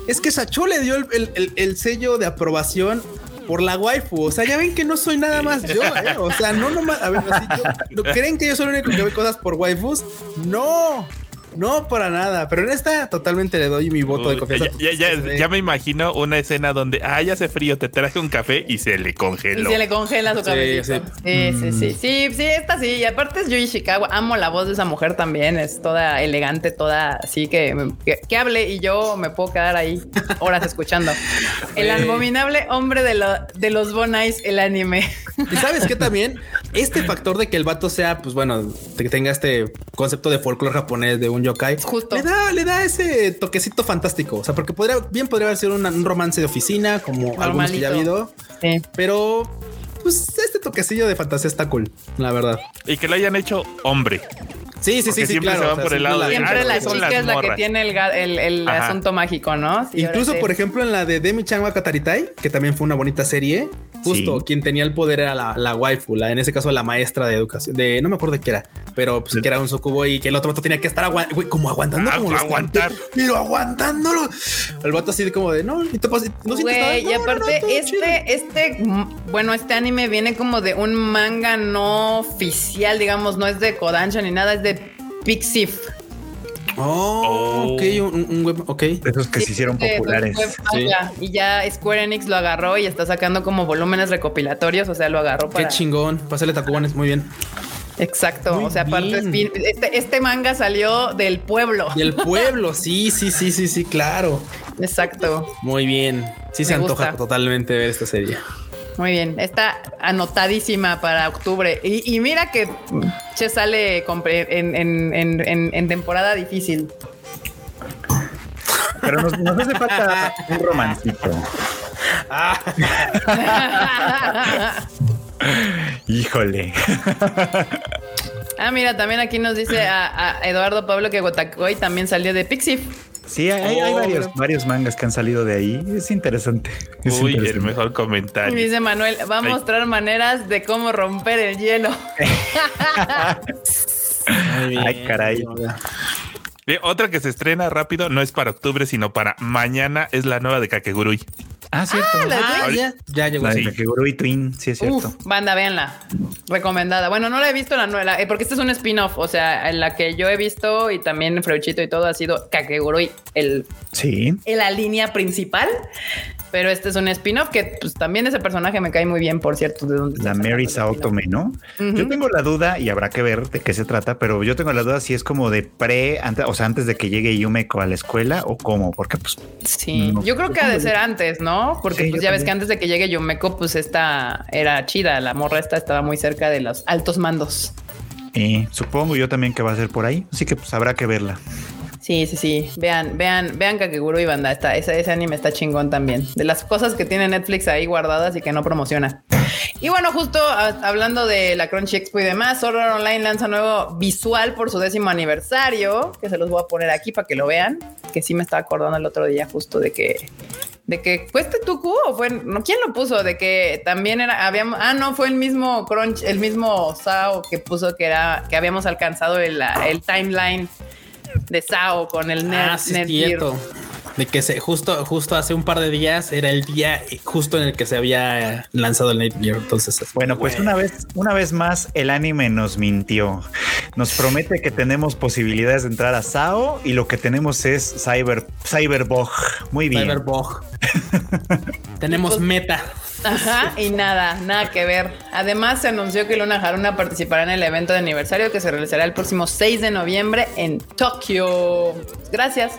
es que Sacho le dio el, el- el- el sello de aprobación por la waifu. O sea, ya ven que no soy nada más yo, ¿eh? O sea, no nomás. A ver, así yo- ¿no ¿creen que yo soy el único que ve cosas por waifus? No. No, para nada. Pero en esta totalmente le doy mi voto de confianza. ya, ya- ya- ya me imagino una escena donde, ah, ya hace frío, te traje un café y se le Y congeló. se le congela su Sí, cabecito. Sí, sí, sí. Sí, sí, esta sí. Y aparte es Yui Ishikawa. Amo la voz de esa mujer también. Es toda elegante, toda así que, que, que hable y yo me puedo quedar ahí horas escuchando. El abominable hombre de, lo- de los Bonais, el anime. Y sabes que también este factor de que el vato sea, pues bueno, que tenga este concepto de folclore japonés de un yokai, Justo. le da, le da ese toquecito fantástico. O sea, porque podría, bien podría haber sido una- un romance de oficina, como algunos que ya ha habido, Sí. pero pues este toquecillo de fantasía está cool, la verdad. Y que lo hayan hecho hombre. Sí, sí, sí, sí, siempre claro. se van o sea, por el siempre lado de, Siempre la chica es la que tiene el, asunto mágico, ¿no? Sí, Incluso, por ejemplo, en la de Demi-chan wa Kataritai, que también fue una bonita serie, justo Sí. quien tenía el poder era la, la waifu, la, en ese caso la maestra de educación, de no me acuerdo de qué era, pero pues que era un sucubo y que el otro vato tenía que estar agua- güey, como aguantando, Ah, como los aguantar. pero aguantándolo. El vato así de como de no, y te pasa, no sientes nada. Y No, no, no, aparte, este, este, bueno, este anime viene como de un manga no oficial, digamos, no es de Kodansha ni nada, es de Pixif. Oh, Oh. ok, un, un web, ok. Esos que se hicieron populares. web manga. Y ya Square Enix lo agarró y está sacando como volúmenes recopilatorios, o sea, lo agarró para... Qué chingón. Pásale tacubones, muy bien. Exacto, Muy o sea, aparte, bien. este, este manga salió del pueblo. Y el pueblo, sí, sí, sí, sí, sí, claro. Exacto. Muy bien. Sí se antoja gusta. totalmente ver esta serie. Muy bien, está anotadísima para octubre. Y, y mira que se sale en, en- en- en- en temporada difícil. Pero nos, nos hace falta un romancito. Híjole. ah, mira, también aquí nos dice a, a Eduardo Pablo que Gotakoi también salió de Pixif. Sí, hay, Oh, varios, mangas que han salido de ahí. Es interesante. Es Uy, el mejor comentario. dice Manuel, va a Ay. mostrar maneras de cómo romper el hielo. Bien. Ay, caray. Bien, otra que se estrena rápido, no es para octubre, sino para mañana, es la nueva de Kakegurui. Ah, cierto. la de Ah, ya, ya llegó. La sí. Kakegurui Twin, sí es cierto. Uf, banda, véanla. Recomendada. Bueno, no la he visto la nueva, eh, porque este es un spin-off. O sea, en la que yo he visto y también Freuchito y todo ha sido Kakegurui, el, Sí. en la línea principal. Pero este es un spin-off que pues, también ese personaje me cae muy bien, por cierto. De dónde La Mary Saotome, ¿no? Yo tengo la duda y habrá que ver de qué se trata, pero yo tengo la duda si es como de pre, antes, o sea, antes de que llegue Yumeko a la escuela o cómo, porque pues. Sí, No, yo creo que ha de ser antes, ¿no? Porque Sí, pues ya ves que antes de que llegue Yumeko, pues esta era chida. La morra esta estaba muy cerca de los altos mandos. eh, supongo yo también que va a ser por ahí, así que pues habrá que verla. Sí, sí, sí. Vean, vean, vean Kakeguru y banda. Está, ese, ese anime está chingón también. De las cosas que tiene Netflix ahí guardadas y que no promociona. Y bueno, justo a- hablando de la Crunchy Expo y demás, Horror Online lanza nuevo visual por su décimo aniversario, que se los voy a poner aquí para que lo vean. Que sí me estaba acordando el otro día justo de que de que fue este Tuku o fue no quién lo puso de que también era habíamos ah no fue el mismo crunch el mismo Sao que puso que era que habíamos alcanzado el, el timeline de Sao con el Nerd, Ah, sí, cierto. De que se justo, justo hace un par de días era el día justo en el que se había lanzado el Netgear. Entonces, es- Bueno, pues una vez, una vez más, el anime nos mintió. Nos promete que tenemos posibilidades de entrar a SAO y lo que tenemos es Cyber, Cyberbog. Muy bien. Cyberbog. Tenemos meta. Ajá, y nada, nada que ver. Además, se anunció que Luna Haruna participará en el evento de aniversario que se realizará el próximo 6 de noviembre en Tokio. Gracias.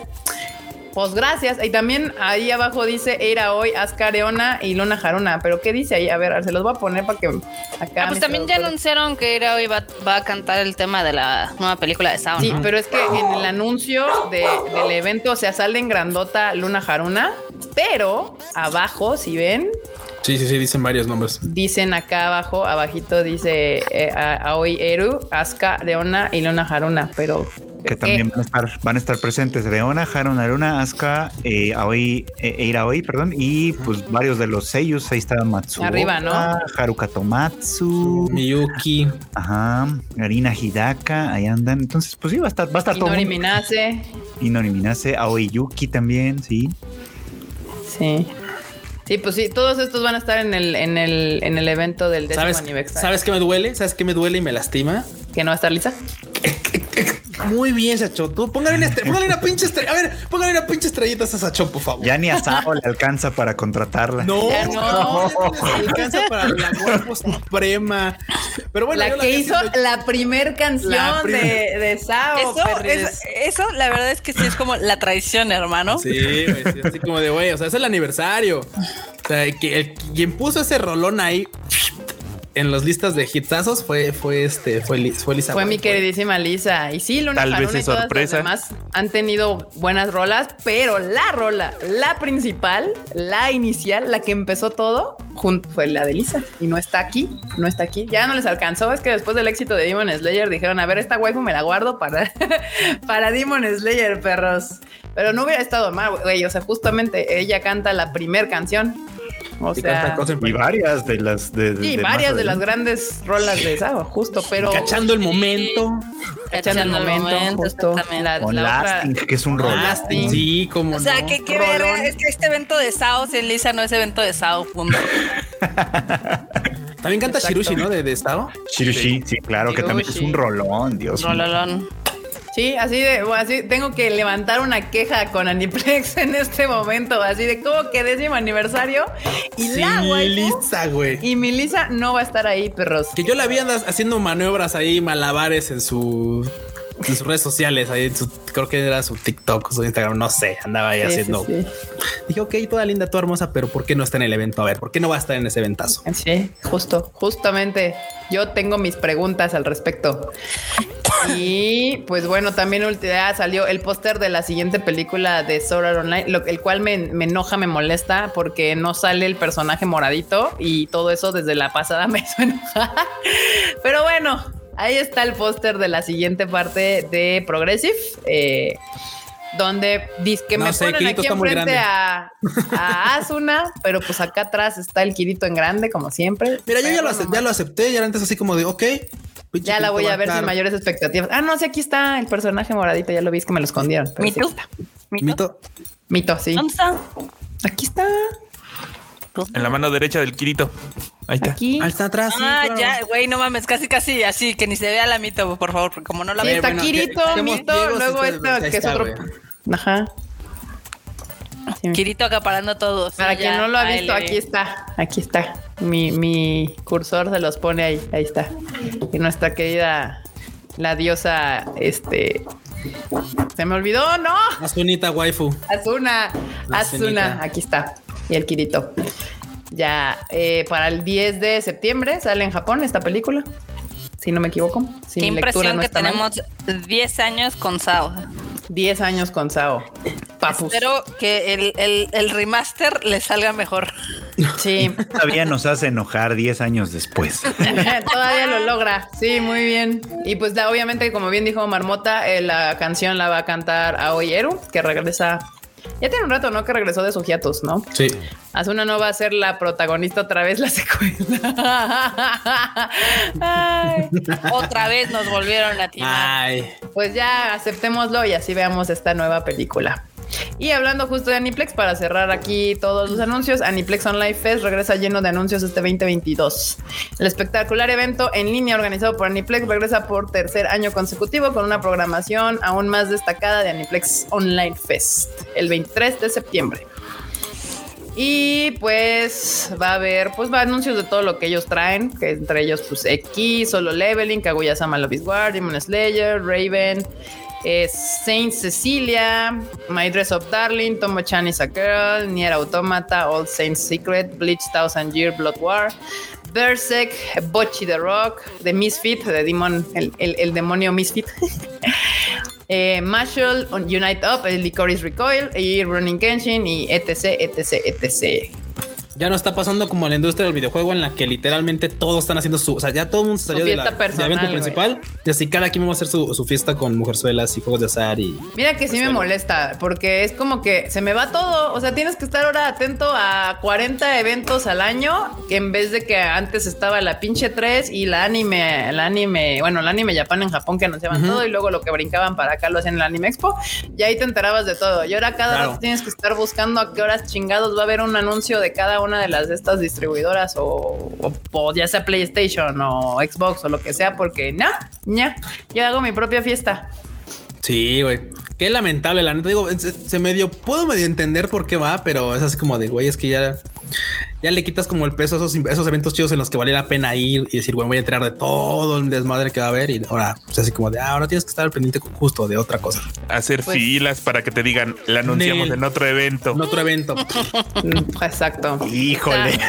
Pues gracias. Y también ahí abajo dice Eira hoy, Asuka Areona y Luna Haruna. Pero ¿qué dice ahí? A ver, se los voy a poner para que acá. Ah, pues mis también ya anunciaron que Ira hoy va, va a cantar el tema de la nueva película de Sound. Sí, pero es que en el anuncio de- del evento, o sea, sale en grandota Luna Haruna, pero abajo, si ven, Sí, sí, sí, dicen varios nombres. Dicen acá abajo, abajito dice eh, a- Aoi Eru, Asuka, Leona y Luna Haruna, pero Que también van a estar, van a estar presentes Leona, Haron Aruna, Asuka, eh, Aoi, eh, Eira Aoi, perdón, y pues varios de los sellos. Ahí está Matsu. Arriba, ¿no? Haruka Tomatsu, Miyuki. ajá, Arina Hidaka, ahí andan. Entonces, pues sí, va a estar, va a estar todo. Inori. Minase, Inori Minase, Aoi Yuki también, sí. sí. Sí, pues sí, todos estos van a estar en el, en el, en el evento del décimo ¿Sabes, aniversario. ¿Sabes qué me duele? ¿Sabes qué me duele y me lastima? que no va a estar lisa? Muy bien, Sachopo. Póngale una, póngale una pinche estrella. A ver, póngale una pinche estrellita a Sachopo, por favor. Ya ni a Sao le alcanza para contratarla. No, Ya no. no, alcanza para la guapo suprema. Pero bueno, la yo que hizo la primer canción La de, de Sao. Eso, es- eso, la verdad es que sí es como la traición, hermano. Sí, güey, sí, así como de güey, o sea, es el aniversario. O sea, que el, quien puso ese rolón ahí en las listas de hitsazos fue, fue este, fue, fue Lisa. Fue mi queridísima Lisa. Y sí, Luna Tal vez y es todas sorpresa. las demás han tenido buenas rolas, pero la rola, la principal, la inicial, la que empezó todo, fue la de Lisa. Y no está aquí, no está aquí. Ya no les alcanzó. Es que después del éxito de Demon Slayer dijeron, a ver, esta waifu me la guardo para, para Demon Slayer, perros. Pero no hubiera estado mal, güey. O sea, justamente ella canta la primer canción. O Y canta sea, cosas en Y varias de las de, de- y varias de las grandes rolas de Sao, justo, pero Cachando el momento. cachando el momento, justo. La, Con la otra- que es un rol. Sí, como O sea, no. que qué verga, es que este evento de Sao sin Lisa no es evento de Sao, punto. También canta Exacto. Shirushi, ¿no? De, de estado. Shirushi, sí, claro, que también es un rolón, Dios mío. Sí, así de, así tengo que levantar una queja con Aniplex en este momento, así de como que décimo aniversario y la Sí, waifu Lisa, güey. y mi Lisa no va a estar ahí, perros. Que yo la vi andas haciendo maniobras ahí, malabares en su en sus redes sociales, ahí en su, creo que era su TikTok, su Instagram, no sé, andaba ahí Sí, haciendo. sí. Dije, ok, toda linda, toda hermosa, pero ¿por qué no está en el evento? A ver, ¿por qué no va a estar en ese eventazo? Sí, justo, justamente. Yo tengo mis preguntas al respecto. Y pues bueno, también ya salió el póster de la siguiente película de Sword Art Online, lo, el cual me, me enoja, me molesta porque no sale el personaje moradito y todo eso desde la pasada me hizo enojar. Pero bueno, ahí está el póster de la siguiente parte de Progressive. eh, donde dice que No me sé, ponen Kirito aquí enfrente a, a Asuna, pero pues acá atrás está el Kirito en grande, como siempre. Mira, yo ya lo, ya acepté, ya era antes así como de, ok. Ya la voy a ver sin mayores expectativas. Ah, no sé, aquí está el personaje moradito, ya lo vi, es que me lo escondieron. pero sí ¿Mito? ¿Mito? Mito. Mito, sí. ¿Dónde está? Aquí está. En la mano derecha del Kirito. Ahí está. Aquí. Ahí está atrás. sí, Ah, claro. ya, güey, no mames, casi, casi así, que ni se vea la mito, por favor, porque como no la Sí, veo. está bueno, Kirito, que- que Mito, Diego, luego sí, esto que es otro. Ajá. Sí. Kirito acaparando todo. sí, Para ya, quien no lo ha visto, aquí está. Aquí está. Mi, mi cursor se los pone ahí. Ahí está. Y nuestra querida, la diosa, este. Se me olvidó, no. Asunita waifu. Asuna, cenita. aquí está. Y el Kirito. Ya, eh, para el 10 de septiembre sale en Japón esta película. Si no me equivoco. Si Qué impresión no que está mal. tenemos 10 años con Sao. 10 años con Sao. Papus. Espero que el, el- el remaster le salga mejor. Sí. Todavía nos hace enojar 10 años después. Todavía lo logra. Sí, muy bien. Y pues la- obviamente, como bien dijo Marmota, eh, la canción la va a cantar Aoi Eru, que regresa. Ya tiene un rato, ¿no? Que regresó de sus hiatus, ¿no? Sí. Asuna no va a ser la protagonista otra vez la secuela. Ay. Otra vez nos volvieron a tirar. Ay. Pues ya aceptémoslo y así veamos esta nueva película. Y hablando justo de Aniplex, para cerrar aquí todos los anuncios, Aniplex Online Fest regresa lleno de anuncios este 2022. El espectacular evento en línea organizado por Aniplex regresa por tercer año consecutivo con una programación aún más destacada de Aniplex Online Fest el 23 de septiembre. Y pues va a haber pues va anuncios de todo lo que ellos traen, que entre ellos pues X, Solo Leveling, Kaguya-sama Love is War, Demon Slayer, Raven, Saint Cecilia, My Dress of Darling, Tomo-chan is a Girl, Nier Automata, All Saints Secret, Bleach Thousand Year Blood War, Berserk, Bocchi the Rock, The Misfit, de Demon, el, demonio Misfit. Eh, Marshall, Unite Up, el Licorice Recoil Running Kenshin y etc, etc, etc. Ya no está pasando como la industria del videojuego en la que literalmente todos están haciendo su, o sea, ya todo el mundo salió de la, personal, evento principal y así cada quien va a hacer su, su fiesta con mujerzuelas y juegos de azar y Mira que sí me molesta, porque es como que se me va todo. O sea, tienes que estar ahora atento a 40 eventos al año, que en vez de que antes estaba la pinche 3 y la anime, el anime, bueno, el anime Japan en Japón que anunciaban todo y luego lo que brincaban para acá lo hacían en el Anime Expo, y ahí te enterabas de todo. Y ahora cada Claro. rato tienes que estar buscando a qué horas chingados va a haber un anuncio de cada una de las de estas distribuidoras o, o- o ya sea PlayStation o Xbox o lo que sea, porque no, ya, yo hago mi propia fiesta. Sí, güey. Qué lamentable, la neta. Digo, se, se medio, puedo medio entender por qué va, pero es así como de, güey, es que ya, ya le quitas como el peso a esos, esos eventos chidos en los que vale la pena ir y decir, bueno, voy a enterar de todo el desmadre que va a haber. Y ahora, pues así como de, ah, ahora tienes que estar al pendiente justo de otra cosa. Hacer Pues- filas para que te digan, la anunciamos en otro evento. En otro evento. Exacto. Híjole.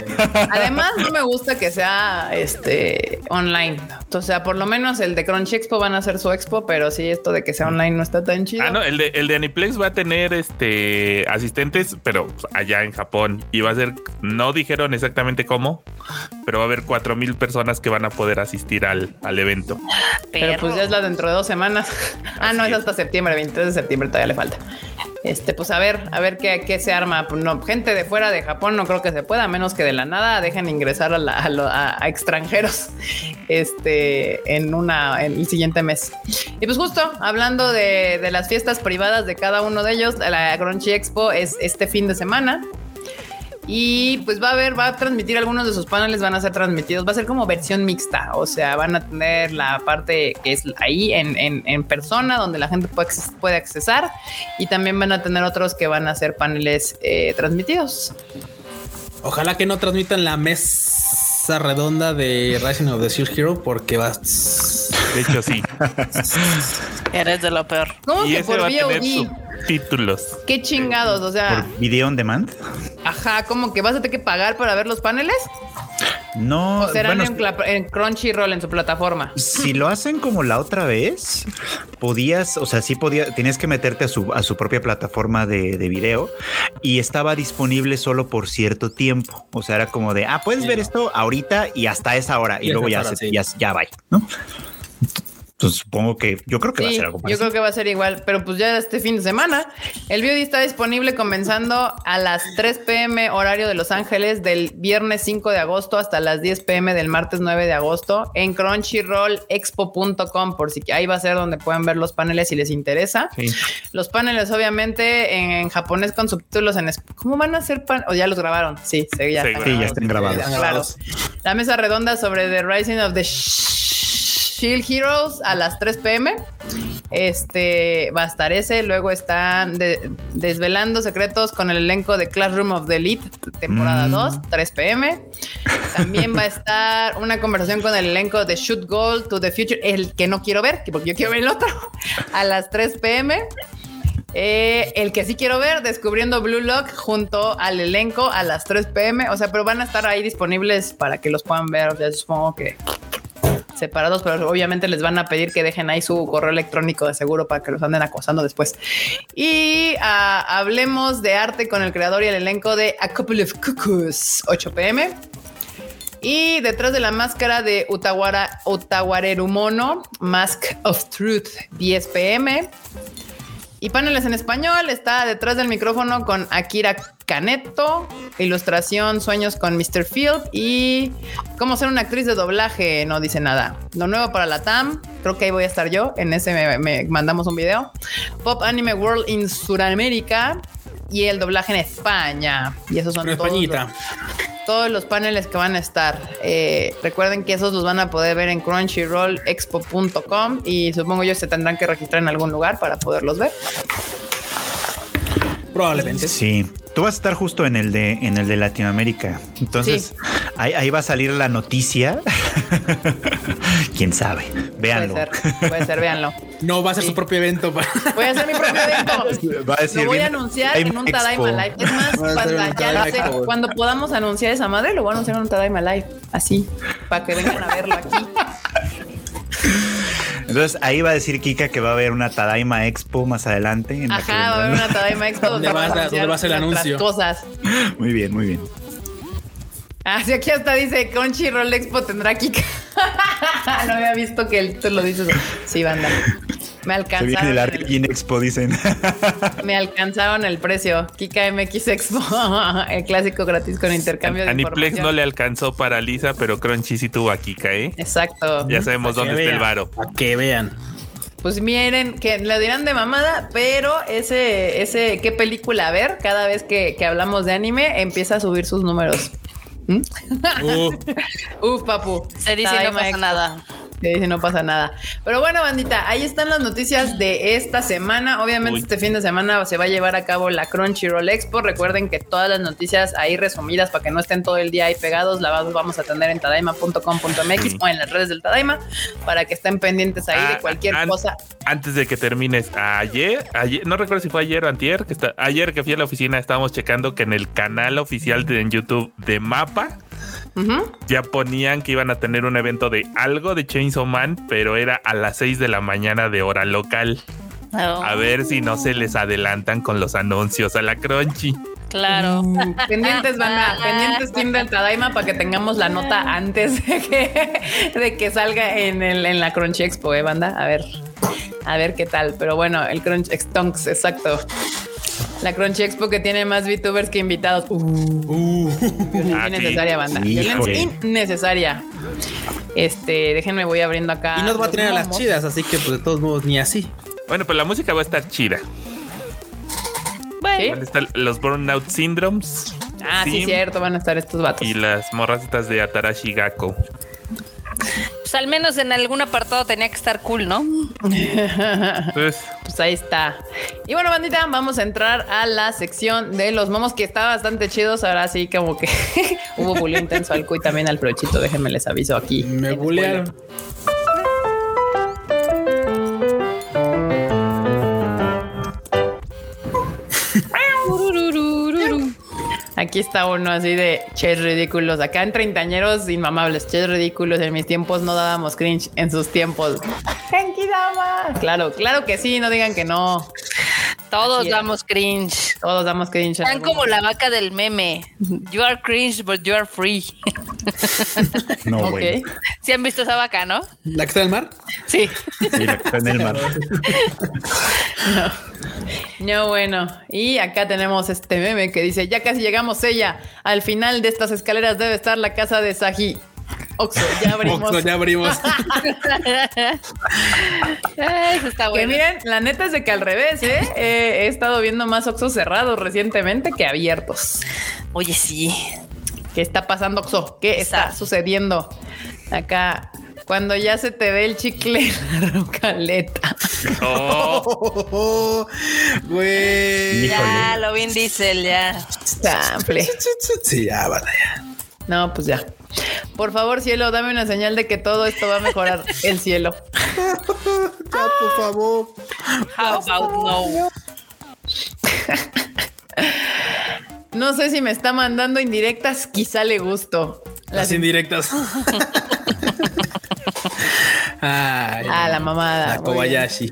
Además, no me gusta que sea este online. O sea, por lo menos el de Crunchy Expo van a hacer su expo, pero sí, esto de que sea online no está tan chido. Ah, no, el de, el de Aniplex va a tener este asistentes, pero allá en Japón. Y va a ser, no dijeron exactamente cómo, pero va a haber cuatro mil personas que van a poder asistir al, al evento. Pero pues ya es la dentro de dos semanas. ah, no, Así es es. hasta septiembre, 23 de septiembre todavía le falta. Este, pues a ver, a ver qué, qué se arma. Pues no, gente de fuera de Japón no creo que se pueda, a menos que de la nada dejen ingresar a, la- a lo- a- a extranjeros este, en, una, en el siguiente mes. Y pues justo hablando de, de las fiestas privadas de cada uno de ellos, la Crunchy Expo es este fin de semana. Y pues va a haber, va a transmitir algunos de sus paneles, van a ser transmitidos, va a ser como versión mixta, o sea, van a tener la parte que es ahí en, en- en persona, donde la gente puede, puede accesar, y también van a tener otros que van a ser paneles eh, transmitidos. Ojalá que no transmitan la mesa redonda de Rising of the Shield Hero porque va. De hecho, sí. Eres de lo peor. ¿Cómo y que ese por va a tener VOD? subtítulos. Qué chingados, o sea, ¿Por video on demand? ajá, como que vas a tener que pagar para ver los paneles, No, o serán bueno, en, Crunchyroll en su plataforma. si lo hacen como la otra vez, podías, o sea, sí podías, tenías que meterte a su, a su propia plataforma de, de video y estaba disponible solo por cierto tiempo. O sea, era como de, ah, puedes ver esto ahorita y hasta esa hora y, Y luego ya, hora, se- sí. ya, ya va, ¿no? Entonces supongo que yo creo que va a Sí, ser algo yo parecido. creo que va a ser igual, pero pues ya este fin de semana. El VOD está disponible comenzando a las 3 pm horario de Los Ángeles del viernes 5 de agosto hasta las 10 pm del martes 9 de agosto en crunchyrollexpo.com por si ahí va a ser donde pueden ver los paneles si les interesa. Sí. Los paneles obviamente en, en japonés con subtítulos en ¿Cómo van a ser pan? O ya los grabaron. Sí, sí, ya, Sí, están sí, ya están grabados. Claro. La mesa redonda sobre The Rising of the Shield Heroes a las 3 pm. Este va a estar ese. Luego están de- desvelando secretos con el elenco de Classroom of the Elite, temporada Mm. 2, 3 pm. También va a estar una conversación con el elenco de Shoot Goal to the Future, el que no quiero ver, porque yo quiero ver el otro, a las 3 pm. Eh, el que sí quiero ver, descubriendo Blue Lock junto al elenco a las 3 pm. O sea, pero van a estar ahí disponibles para que los puedan ver. Ya supongo que separados, pero obviamente les van a pedir que dejen ahí su correo electrónico de seguro para que los anden acosando después. Y ah, hablemos de arte con el creador y el elenco de A Couple of Cuckoos, 8 pm. Y detrás de la máscara de Utawara, Utawarerumono, Mask of Truth, 10 pm. Y paneles en español está detrás del micrófono con Akira Caneto, ilustración Sueños con Mr. Field y cómo ser una actriz de doblaje, no dice nada. Lo nuevo para la TAM, creo que ahí voy a estar yo, en ese me, me mandamos un video. Pop Anime World in Sudamérica y el doblaje en España. Y esos son En todos Españita. los- todos los paneles que van a estar. Eh, recuerden que esos los van a poder ver en crunchyrollexpo.com y supongo yo se tendrán que registrar en algún lugar para poderlos ver. Probablemente. Sí, tú vas a estar justo en el de en el de Latinoamérica. Entonces, ahí, ahí va a salir la noticia. Quién sabe. Véanlo. Puede ser, puede ser, véanlo. No va a ser Sí. su propio evento. Voy a hacer mi propio evento. Va a decir, Lo voy a anunciar en un Tadaima. Live. Es más, cuando, ya sé, cuando podamos anunciar esa madre, lo voy a anunciar en un Tadaima Live. Así, para que vengan a verlo aquí. Entonces ahí va a decir Kika que va a haber una Tadaima Expo más adelante. En la que Ajá, va a haber una Tadaima Expo donde ¿Dónde vamos va a- ser el anuncio? cosas. Muy bien, muy bien. Así aquí hasta dice Crunchyroll Expo tendrá Kika. no había visto que el título lo dices. Sí, banda. Me Se alcanzaron. viene la el- Regin Expo, dicen. me alcanzaron el precio. Kika MX Expo, el clásico gratis con intercambio de Aniplex no le alcanzó para Lisa, pero Crunchy sí tuvo a Kika, ¿eh? Exacto. Ya sabemos dónde está el varo. Para que vean. Pues miren, que le dirán de mamada, pero ese, ese, qué película ver cada vez que, que hablamos de anime empieza a subir sus números. ¿Mm? Uh, Uf, papu. Se dice no pasa nada. Que dice no pasa nada. Pero bueno, bandita, ahí están las noticias de esta semana. Obviamente, Uy. este fin de semana se va a llevar a cabo la Crunchyroll Expo. Recuerden que todas las noticias ahí resumidas para que no estén todo el día ahí pegados, las vamos a tener en tadaima.com.mx o en las redes del Tadaima para que estén pendientes ahí de Ah, cualquier an- cosa. Antes de que termines, ayer, ayer, no recuerdo si fue ayer o antier, que está, ayer que fui a la oficina estábamos checando que en el canal oficial de en YouTube de Mapa Ya ponían que iban a tener un evento de algo de Chainsaw Man, pero era a las 6 de la mañana de hora local. Oh, A ver si no se les adelantan con los anuncios a la Crunchy. Claro. Mm, pendientes, banda, pendientes team del Tadaima para que tengamos la nota antes de que, de que salga en, el, en la Crunchy Expo, ¿eh, banda? A ver, a ver qué tal. Pero bueno, el Crunch Stonks, exacto. La Crunchy Expo que tiene más VTubers que invitados. Uh, violencia Ah, sí. innecesaria, banda. Violencia Híjole. innecesaria. Este, déjenme, voy abriendo acá. Y no va a tener a las chidas, así que pues de todos modos ni así. Bueno, pues la música va a estar chida. Bueno, estar los Burnout Syndromes Ah, sí, Sim cierto, van a estar estos vatos. y las morras estas de Atarashi Gakko. Pues al menos en algún apartado tenía que estar cool, ¿no? Entonces, Pues ahí está. Y bueno, bandita, vamos a entrar a la sección de los momos que está bastante chidos. Ahora sí, como que hubo bullying intenso al Cuy también al prochito. Déjenme les aviso aquí. Me En Aquí está uno así de ches ridículos. Acá en treintañeros inmamables, ches ridículos. En mis tiempos no dábamos cringe. En sus tiempos. Genkidama. Claro, claro que sí. No digan que no. Todos Así es. damos cringe. Todos damos cringe. Están como la vaca del meme. You are cringe, but you are free. No, güey. ¿Sí han visto esa vaca, no? ¿La que está en el mar? Sí. Sí, la que está en el mar. No, bueno. Y acá tenemos este meme que dice, ya casi llegamos ella. Al final de estas escaleras debe estar la casa de Saji. Oxo, ya abrimos. Oxxo, ya abrimos. Eso está Que bueno. miren, la neta es de que al revés, ¿eh? Eh, he estado viendo más Oxos cerrados recientemente que abiertos. Oye, sí. ¿Qué está pasando, Oxo? ¿Qué está sucediendo? Acá, cuando ya se te ve el chicle la rocaleta. oh, Güey. Ya, lo bien Diesel, ya. Sample. Sí, ya, vale. No, pues ya. Por favor, cielo, dame una señal de que todo esto va a mejorar el cielo. Ya, por favor. How about no? No sé si me está mandando indirectas, quizá le gusto. Las indirectas. Ay, Ah, la mamada. La Kobayashi.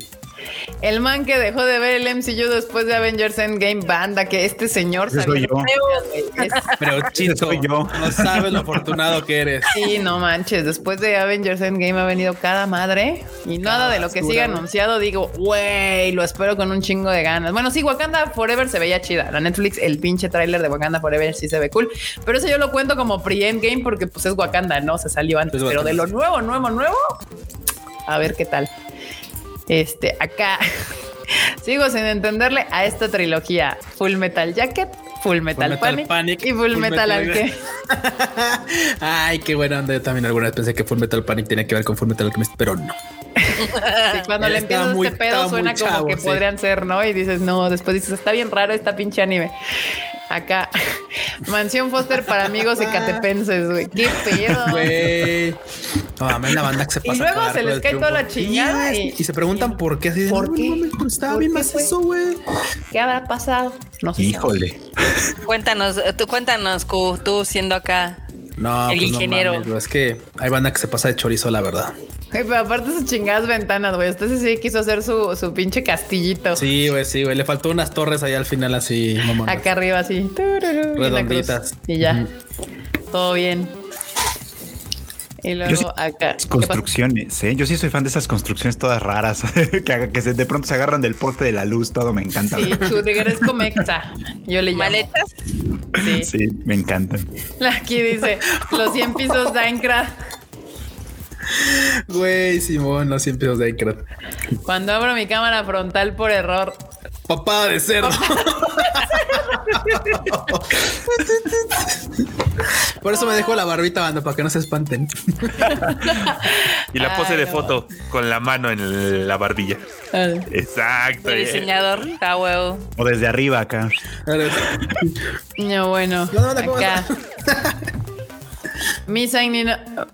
El man que dejó de ver el MCU después de Avengers Endgame Banda, que este señor soy Es- Pero Chito, soy yo. no sabes lo afortunado que eres. Sí, no manches. Después de Avengers Endgame ha venido cada madre y nada de lo que güey. anunciado. Digo, güey, lo espero con un chingo de ganas. Bueno, sí, Wakanda Forever se veía chida. La Netflix, el pinche tráiler de Wakanda Forever sí se ve cool. Pero eso yo lo cuento como pre-endgame porque pues es Wakanda, ¿no? Se salió antes. Es Pero de lo nuevo, nuevo, nuevo. A ver qué tal. Este, acá. Sigo sin entenderle a esta trilogía. Full Metal Jacket, Full Metal, Metal Panic, Panic, y Full, Full Metal, Alchemist. Ay, qué buena onda. Yo también alguna vez pensé que Full Metal Panic tenía que ver con Full Metal Alchemist, pero no. Sí, cuando le empiezas este pedo suena como que sí. podrían ser, ¿no? Y dices, no, después dices, está bien raro esta pinche anime. Acá, Mansión Foster para amigos ecatepenses, güey. Qué pedo. Güey. No, mames, la banda que se Y pasa. luego a se les cae toda la chingada y- y, se preguntan por qué así de, ¿Por no, qué? no mames, pues estaba ¿Por bien qué, macizo, güey. ¿Qué habrá pasado? No sé. Híjole. Cuéntanos, eh, tú cuéntanos, Q, tú siendo acá. No, El pues no ingeniero. mames, güey, es que hay banda que se pasa de chorizo, la verdad. Ay, pero aparte sus chingadas ventanas, güey. Entonces sí quiso hacer su, su pinche castillito. Sí, güey, sí, güey. Le faltó unas torres ahí al final, así, mamá. Acá arriba, así. Redonditas. Y ya. Todo bien. Y luego sí- acá. Construcciones, ¿eh? Yo sí soy fan de esas construcciones todas raras que, se, de pronto se agarran del poste de la luz, todo me encanta. Sí, churrigueres mexa. Yo le llamo. ¿Maletas? Sí. Sí, me encantan. Aquí dice los 100 pisos de Minecraft. Güey, Simón, los 100 pesos de Minecraft. Cuando abro mi cámara frontal por error. Papada de cerdo. Por eso me dejo la barbita, banda, para que no se espanten. Y la pose Ay, de no. foto con la mano en la barbilla. Ah, Exacto. El diseñador, a huevo. O desde arriba acá. No, bueno. ¿Qué onda, cómo Acá. Me signing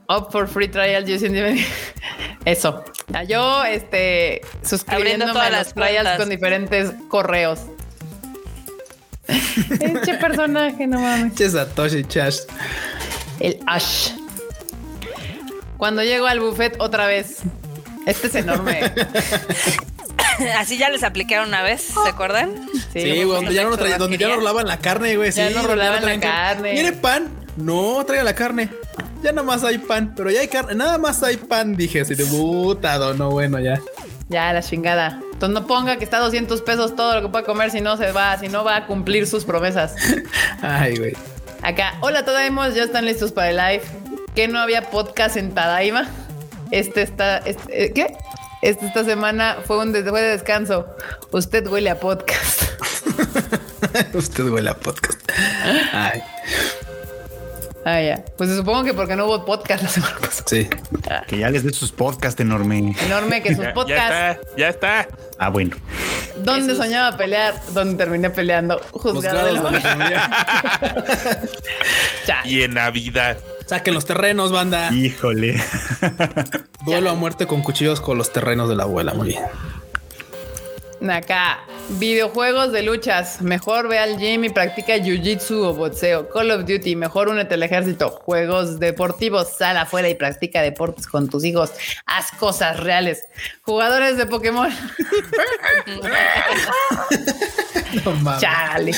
up for free trial using the- Eso. Yo, este, suscribiéndome todas a las los trials cuentas. con diferentes correos. Este personaje, no mames. Che Satoshi Chash. El Ash. Cuando llego al buffet otra vez. Este es enorme. Así ya les aplicaron una vez, ¿se acuerdan? Sí, güey, donde ya no, traían- donde ya no rolaban la carne, güey. Ya sí, no rolaban la carne. ¿Quiere pan? No, traiga la carne. Ya nada más hay pan, pero ya hay carne. Nada más hay pan, dije. Así de puta, no, bueno, ya. Ya, la chingada. Entonces no ponga que está a 200 pesos todo lo que pueda comer si no se va, si no va a cumplir sus promesas. Ay, güey. Acá, hola Tadaimos, ya están listos para el live. ¿Que no había podcast en Tadaima? Este está, este, eh, ¿qué? Este, esta semana fue un des- fue de descanso. Usted huele a podcast. Usted huele a podcast. Ay, Ah, ya. Pues supongo que porque no hubo podcast la semana pasada. sí. Que ya les dé sus podcasts enorme. Enorme que sus Ya, podcasts. ya está, ya está. Ah, bueno. ¿Dónde Esos- soñaba pelear? ¿Dónde terminé peleando? Juzgado de la. Y en Navidad. Saquen los terrenos, banda. Híjole. Duelo a muerte con cuchillos con los terrenos de la abuela. Muy bien. Acá, videojuegos de luchas. Mejor ve al gym y practica jiu-jitsu o boxeo. Call of Duty, mejor únete al ejército. Juegos deportivos, sal afuera y practica deportes con tus hijos. Haz cosas reales. Jugadores de Pokémon. No mames. Chale.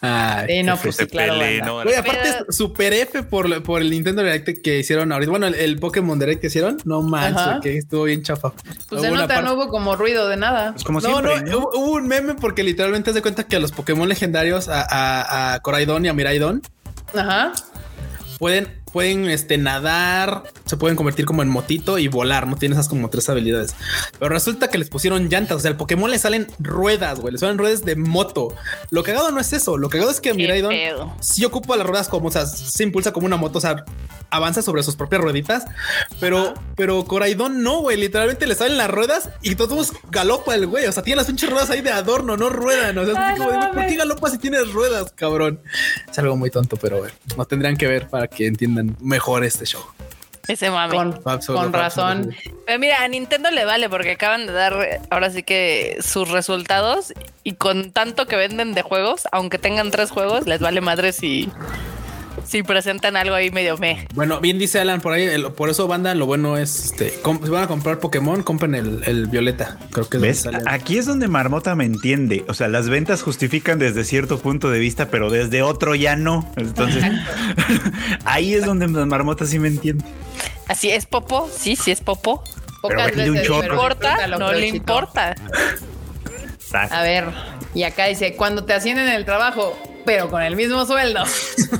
Ay. Sí, no, pues sí, claro. Güey, aparte Pero- es super F por, por el Nintendo Direct que hicieron ahorita. Bueno, el, el Pokémon Direct que hicieron. No manches, que estuvo bien chafa. Pues se nota, parte- no hubo como ruido de nada. Pues como no, siempre. ¿no? Hubo, hubo un meme porque literalmente se cuenta que a los Pokémon legendarios, a, a, a Coraidon y a Miraidon, Ajá. pueden, pueden este, nadar, se pueden convertir como en motito y volar, no tienen esas como tres habilidades. Pero resulta que les pusieron llantas, o sea, al Pokémon le salen ruedas, güey, le salen ruedas de moto. Lo cagado no es eso, lo cagado es que Miraidon sí ocupa las ruedas como, o sea, se impulsa como una moto, o sea, avanza sobre sus propias rueditas, pero, pero Coraidon no, güey, literalmente le salen las ruedas y todos galopa el güey, o sea, tiene las pinches ruedas ahí de adorno, no ruedan, o sea, es Ay, como de, no ¿por qué mames. galopas si tienes ruedas, cabrón? Es algo muy tonto, pero bueno, no tendrían que ver para que entiendan mejor este show. Ese mame. Con, Absoluto, con razón. absoluto. Pero mira, a Nintendo le vale porque acaban de dar ahora sí que sus resultados y con tanto que venden de juegos, aunque tengan tres juegos, les vale madre si, si presentan algo ahí medio me. Bueno, bien dice Alan por ahí, el- por eso banda, lo bueno es, este, si van a comprar Pokémon, compren el, el violeta, creo que es ¿Ves? sale. Aquí es donde Marmota me entiende. O sea, las ventas justifican desde cierto punto de vista, pero desde otro ya no. Entonces, ahí es donde Marmota sí me entiende. Así es Popo, sí, sí es Popo. Pocas un veces, pero No importa, no le importa. Exacto. A ver, y acá dice, cuando te ascienden en el trabajo, pero con el mismo sueldo.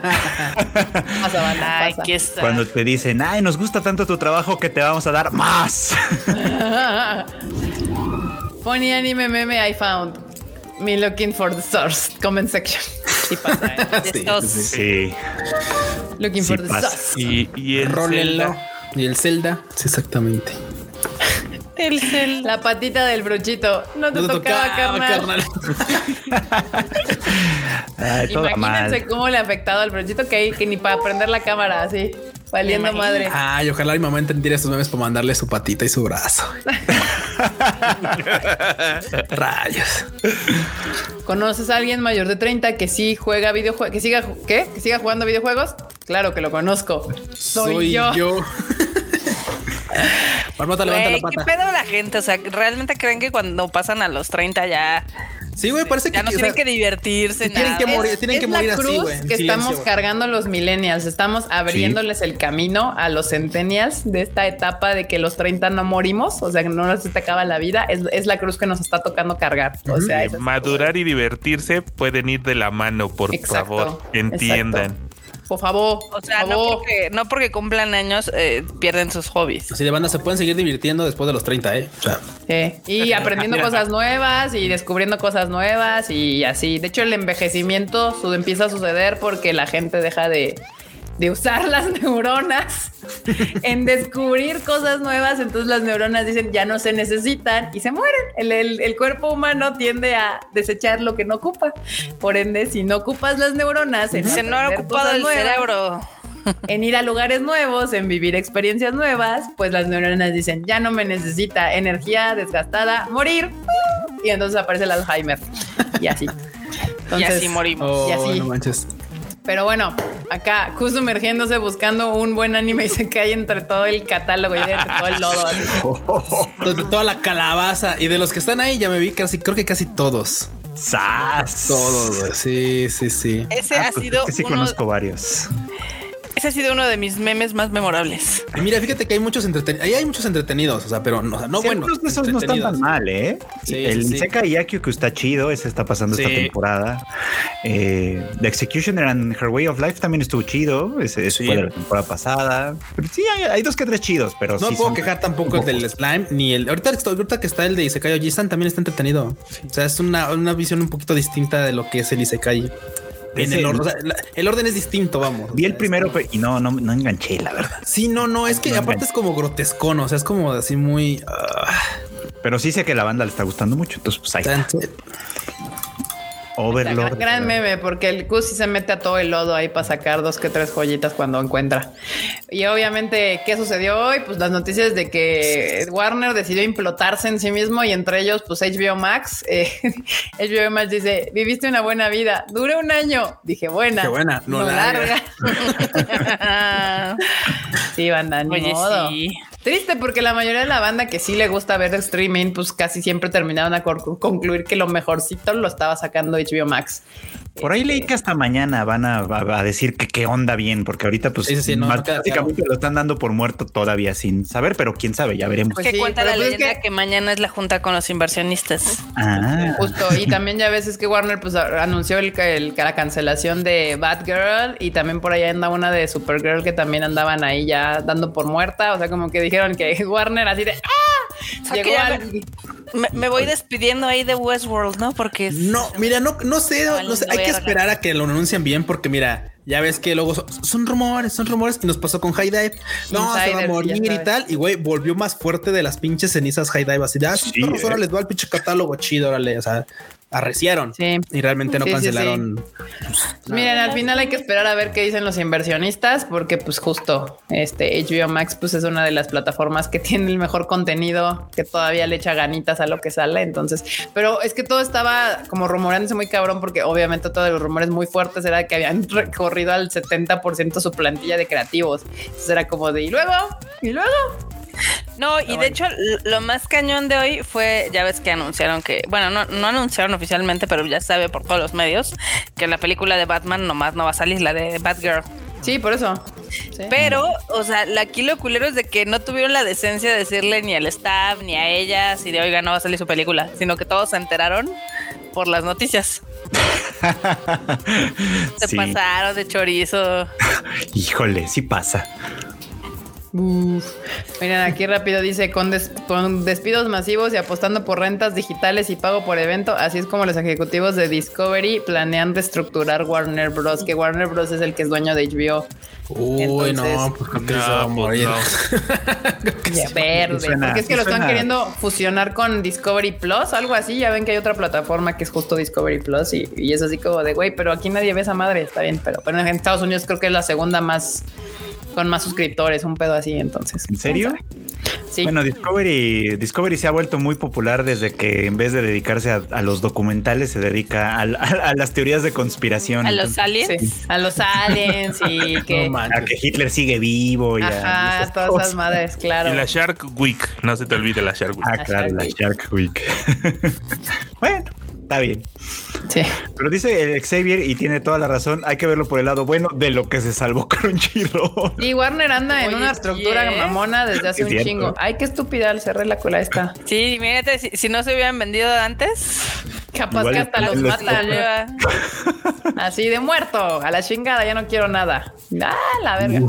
pasa, banda, Ay, pasa. Cuando te dicen, ay, nos gusta tanto tu trabajo que te vamos a dar más. Funny anime meme I found. Me looking for the source. Comment section. Sí pasa, ¿eh? Sí, Estos- sí, sí. Sí. Looking Sí for the pasa. source. Y, y el Rólenlo. Zelda. Y el Zelda, sí, exactamente. El cel. La patita del brochito. No te No te tocaba, tocaba, carnal. Ay, toda Imagínense mal. cómo le ha afectado al brochito que, hay, que ni para prender la cámara así. Valiendo madre. Ay, ojalá mi mamá entendiera estos memes para mandarle su patita y su brazo. Rayos. ¿Conoces a alguien mayor de 30 que sí juega videojuegos? ¿Que siga, ¿qué? ¿Que siga jugando videojuegos? Claro que lo conozco. Soy, yo. Marmota, levanta la Güey, ¿Qué pata. pedo la gente? O sea, ¿realmente creen que cuando pasan a los 30 ya, Sí, güey, parece que, ya no o sea, tienen que divertirse? sí tienen nada? que morir, tienen es que morir la así, cruz güey. en que silencio, estamos güey. cargando los millennials. Estamos abriéndoles el camino a los centennials de esta etapa de que los 30 no morimos. O sea, que no nos se te acaba la vida. Es, es la cruz que nos está tocando cargar. O sea, es así. Madurar y divertirse pueden ir de la mano, por Exacto, favor. Entiendan. Por favor. O sea, por no porque, no porque cumplan años eh, pierden sus hobbies. Así de banda se pueden seguir divirtiendo después de los 30, ¿eh? O sea, Sí, Y aprendiendo cosas nuevas y descubriendo cosas nuevas y así. De hecho, el envejecimiento su- empieza a suceder porque la gente deja de, de usar las neuronas en descubrir cosas nuevas. Entonces las neuronas dicen ya no se necesitan y se mueren. El, el- el cuerpo humano tiende a desechar lo que no ocupa. Por ende, si no ocupas las neuronas, en Se no ha aprender ocupado cosas el nuevas, cerebro. en ir a lugares nuevos, en vivir experiencias nuevas, pues las neuronas dicen, ya no me necesita energía desgastada, morir. Y entonces aparece el Alzheimer. Y así. y Entonces, así morimos. oh, Y así. no manches. Pero bueno, acá, justo sumergiéndose buscando un buen anime y se cae entre todo el catálogo y entre todo el lodo. así. Toda la calabaza y de los que están ahí ya me vi casi, creo que casi todos. ¡Sas! Todos, güey. Sí, sí, sí. Ese Ah, ha pues sido es que sí uno, conozco varios. Ese ha sido uno de mis memes más memorables. Y mira, fíjate que hay muchos entretenidos. Ahí hay muchos entretenidos, o sea, pero no, o sea, no Sí, buenos. algunos de esos no están tan mal, ¿eh? Sí, el sí. Seca y que está chido, ese está pasando esta temporada. Eh, The Executioner and Her Way of Life también estuvo chido, ese, ese Sí. fue de la temporada pasada. Pero sí, hay, hay dos que tres chidos, pero No sí puedo son- quejar tampoco el del slime ni el. Ahorita, ahorita que está el de Isekai Oji-san también está entretenido. O sea, es una, una visión un poquito distinta de lo que es el Isekai. En el, orden, o sea, la- el orden es distinto, vamos. Vi el primero pero- y no, no, no enganché, la verdad. Sí, no, no, es que No aparte es como grotescono, o sea, es como así muy. ah, Pero sí sé que la banda le está gustando mucho, entonces pues ahí está. Overlord. Gran, gran meme, porque el Q sí se mete a todo el lodo ahí para sacar dos que tres joyitas cuando encuentra. Y obviamente, ¿qué sucedió hoy? Pues las noticias de que Warner decidió implotarse en sí mismo y entre ellos, pues HBO Max. eh, HBO Max dice: Viviste una buena vida, dura un año. Dije, buena. Qué buena, no larga. sí, banda, ni Oye, modo. sí. Triste porque la mayoría de la banda que sí le gusta ver el streaming, pues casi siempre terminaron a concluir que lo mejorcito lo estaba sacando HBO Max. Por ahí leí que hasta mañana van a, a- a decir que qué onda bien, porque ahorita pues Sí, sí, no, más- básicamente lo están dando por muerto todavía sin saber, pero quién sabe, ya veremos. Pues que sí, cuenta la pues es leyenda que- que... mañana es la junta con los inversionistas. Ah, Justo, y también ya ves es que Warner pues anunció el, el- la cancelación de Batgirl y también por allá anda una de Supergirl que también andaban ahí ya dando por muerta, o sea, como que dijeron que Warner así de ¡ah! Llegó al- Me, me voy despidiendo ahí de Westworld, ¿no? Porque No, mira, no, no sé, no, Valiendo sé, hay que esperar a que lo anuncien bien, porque mira, ya ves que luego son, son rumores, son rumores y nos pasó con High Dive. No, se va a Insider, morir y tal. Y güey, volvió más fuerte de las pinches cenizas High Dive. Así de, ah, sí, eh. ahora les va el pinche catálogo chido, órale. O sea, arrecieron Sí. y realmente no Sí, sí, cancelaron. Miren, al final hay que esperar a ver qué dicen los inversionistas, porque pues justo este HBO Max pues es una de las plataformas que tiene el mejor contenido, que todavía le echa ganitas a lo que sale. Entonces, pero es que todo estaba como rumoreándose muy cabrón, porque obviamente todos los rumores muy fuertes era que habían recorrido al 70% su plantilla de creativos. Entonces era como de y luego, y luego. No, y de hecho lo más cañón de hoy fue, ya ves que anunciaron que, bueno, no, no anunciaron oficialmente, pero ya sabe por todos los medios que la película de Batman nomás no va a salir, la de Batgirl. Sí, por eso. Sí. Pero, o sea, la- aquí lo culero es de que no tuvieron la decencia de decirle ni al staff ni a ellas y de oiga, no va a salir su película, sino que todos se enteraron por las noticias. Se sí. pasaron de chorizo. Híjole, sí pasa. Uf. Miren, aquí rápido dice, con, des- con despidos masivos y apostando por rentas digitales y pago por evento, así es como los ejecutivos de Discovery planean reestructurar Warner Bros., que Warner Bros. es el que es dueño de HBO. Uy, Entonces- no, pues creo que se va a No, pues morir. no. Ya, verde, suena- porque es que lo están queriendo fusionar con Discovery Plus, algo así. Ya ven que hay otra plataforma que es justo Discovery Plus y, y es así como de, güey, pero aquí nadie ve esa madre, está bien, pero, pero en Estados Unidos creo que es la segunda más, con más suscriptores, un pedo así, entonces. ¿En serio? Sí. Bueno, Discovery, Discovery se ha vuelto muy popular desde que en vez de dedicarse a, a los documentales se dedica a, a las teorías de conspiración. A los aliens. Sí, a los aliens y que... No a que Hitler sigue vivo y a Ajá, esas todas cosas. esas madres, claro. Y la Shark Week, no se te olvide la Shark Week. Ah, La claro, Shark la Week. Shark Week. bueno, está bien. Sí. Pero dice el Xavier y tiene toda la razón. Hay que verlo por el lado bueno de lo que se salvó Crunchyroll. Y Warner anda en Oye, una estructura mamona desde hace Es un cierto. chingo. Ay, qué estúpida, cerré la cola esta. Sí, mírate, si, si no se hubieran vendido antes, Capaz Igual que hasta los los matan. Lleva- Así de muerto. A la chingada, ya no quiero nada. Ah, la verga.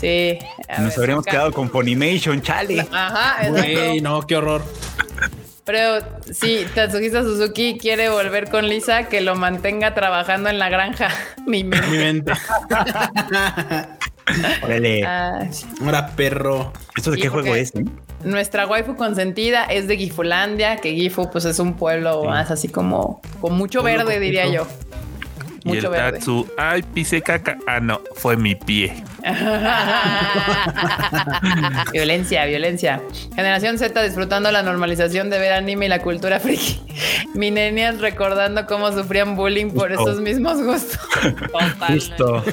Sí. Nos ver, habríamos acá. quedado con Funimation, chale. Ajá, exacto. No, qué horror. Pero sí, Tatsuhisa Suzuki quiere volver con Lisa que lo mantenga trabajando en la granja. Mi mente. Mi mente. Órale. Ah. Ahora perro. ¿Esto de qué juego es? eh? Nuestra waifu consentida es de Gifulandia, que Gifu pues es un pueblo más así como con mucho Pueblo verde, diría yo. Y el verde. Tatsu, ay, pisé caca. Ah, no, fue mi pie. violencia, violencia. Generación Z disfrutando la normalización de ver anime y la cultura friki. Millennials recordando cómo sufrían bullying por Justo. esos mismos gustos. Justo.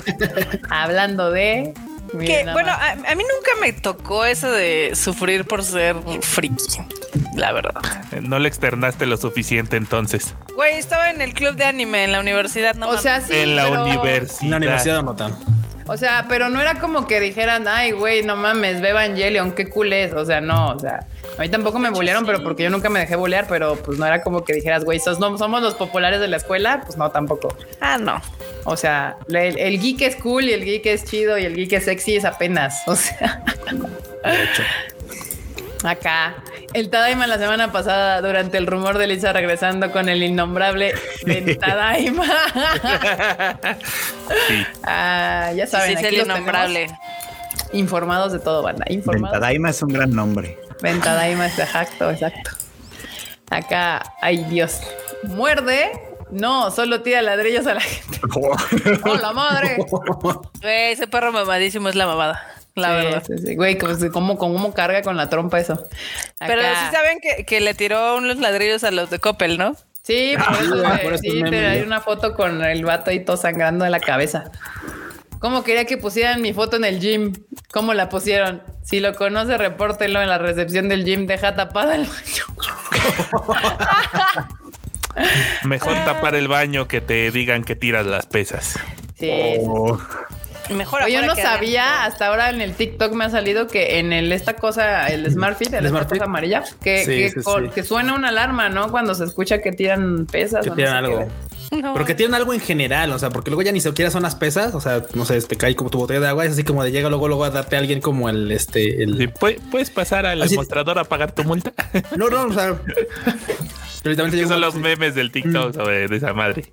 Hablando de. Que, bueno, a, a mí nunca me tocó eso de sufrir por ser friki, la verdad. No le externaste lo suficiente entonces. Güey, estaba en el club de anime en la universidad, no o mames. sea, sí. en la pero- universidad. En la universidad no tan. O sea, pero no era como que dijeran, ay, güey, no mames, ve Evangelion, qué cool es. O sea, no, o sea, a mí tampoco me bullearon, pero porque yo nunca me dejé bullear, pero pues no era como que dijeras, güey, sos- no, somos los populares de la escuela, pues no, tampoco. Ah, no. O sea, el, el geek es cool y el geek es chido y el geek es sexy es apenas. O sea, acá. El Tadaima la semana pasada, durante el rumor de Lisa regresando con el innombrable Ventadaima. Sí. ah, ya Sí, saben, sí, es aquí el los tenemos innombrable. informados de todo, banda. Informados. Ventadaima es un gran nombre. Ventadaima, exacto, exacto. Acá, ay Dios. Muerde. No, solo tira ladrillos a la gente. ¡Oh, la madre! Güey, ese perro mamadísimo es la mamada, la Sí, verdad. sí, sí. Güey, ¿cómo, cómo, cómo carga con la trompa eso? Pero sí saben que, que le tiró unos ladrillos a los de Coppel, ¿no? Sí, por eso, Ah, por eso sí, hay una foto con el vato ahí todo sangrando de la cabeza. ¿Cómo quería que pusieran mi foto en el gym? ¿Cómo la pusieron? Si lo conoce, repórtelo en la recepción del gym. Deja tapada el baño. Mejor tapar el baño que te digan que tiras las pesas. Sí. Oh, Mejor Oye, yo no sabía, adentro. hasta ahora en el TikTok me ha salido que en el esta cosa, el Smart Fit, el Smart Fit. amarilla, que, Sí, que, sí, co- sí. que suena una alarma, ¿no? Cuando se escucha que tiran pesas. Que o no sé algo. No. Pero que tienen algo en general, o sea, porque luego ya ni siquiera son las pesas, o sea, no sé, te cae como tu botella de agua, es así como de llega luego luego a darte a alguien como el este el Sí, ¿pue- ¿Puedes pasar al Así- mostrador a pagar tu multa? No, no, o sea, literalmente son los memes del TikTok sobre de esa madre.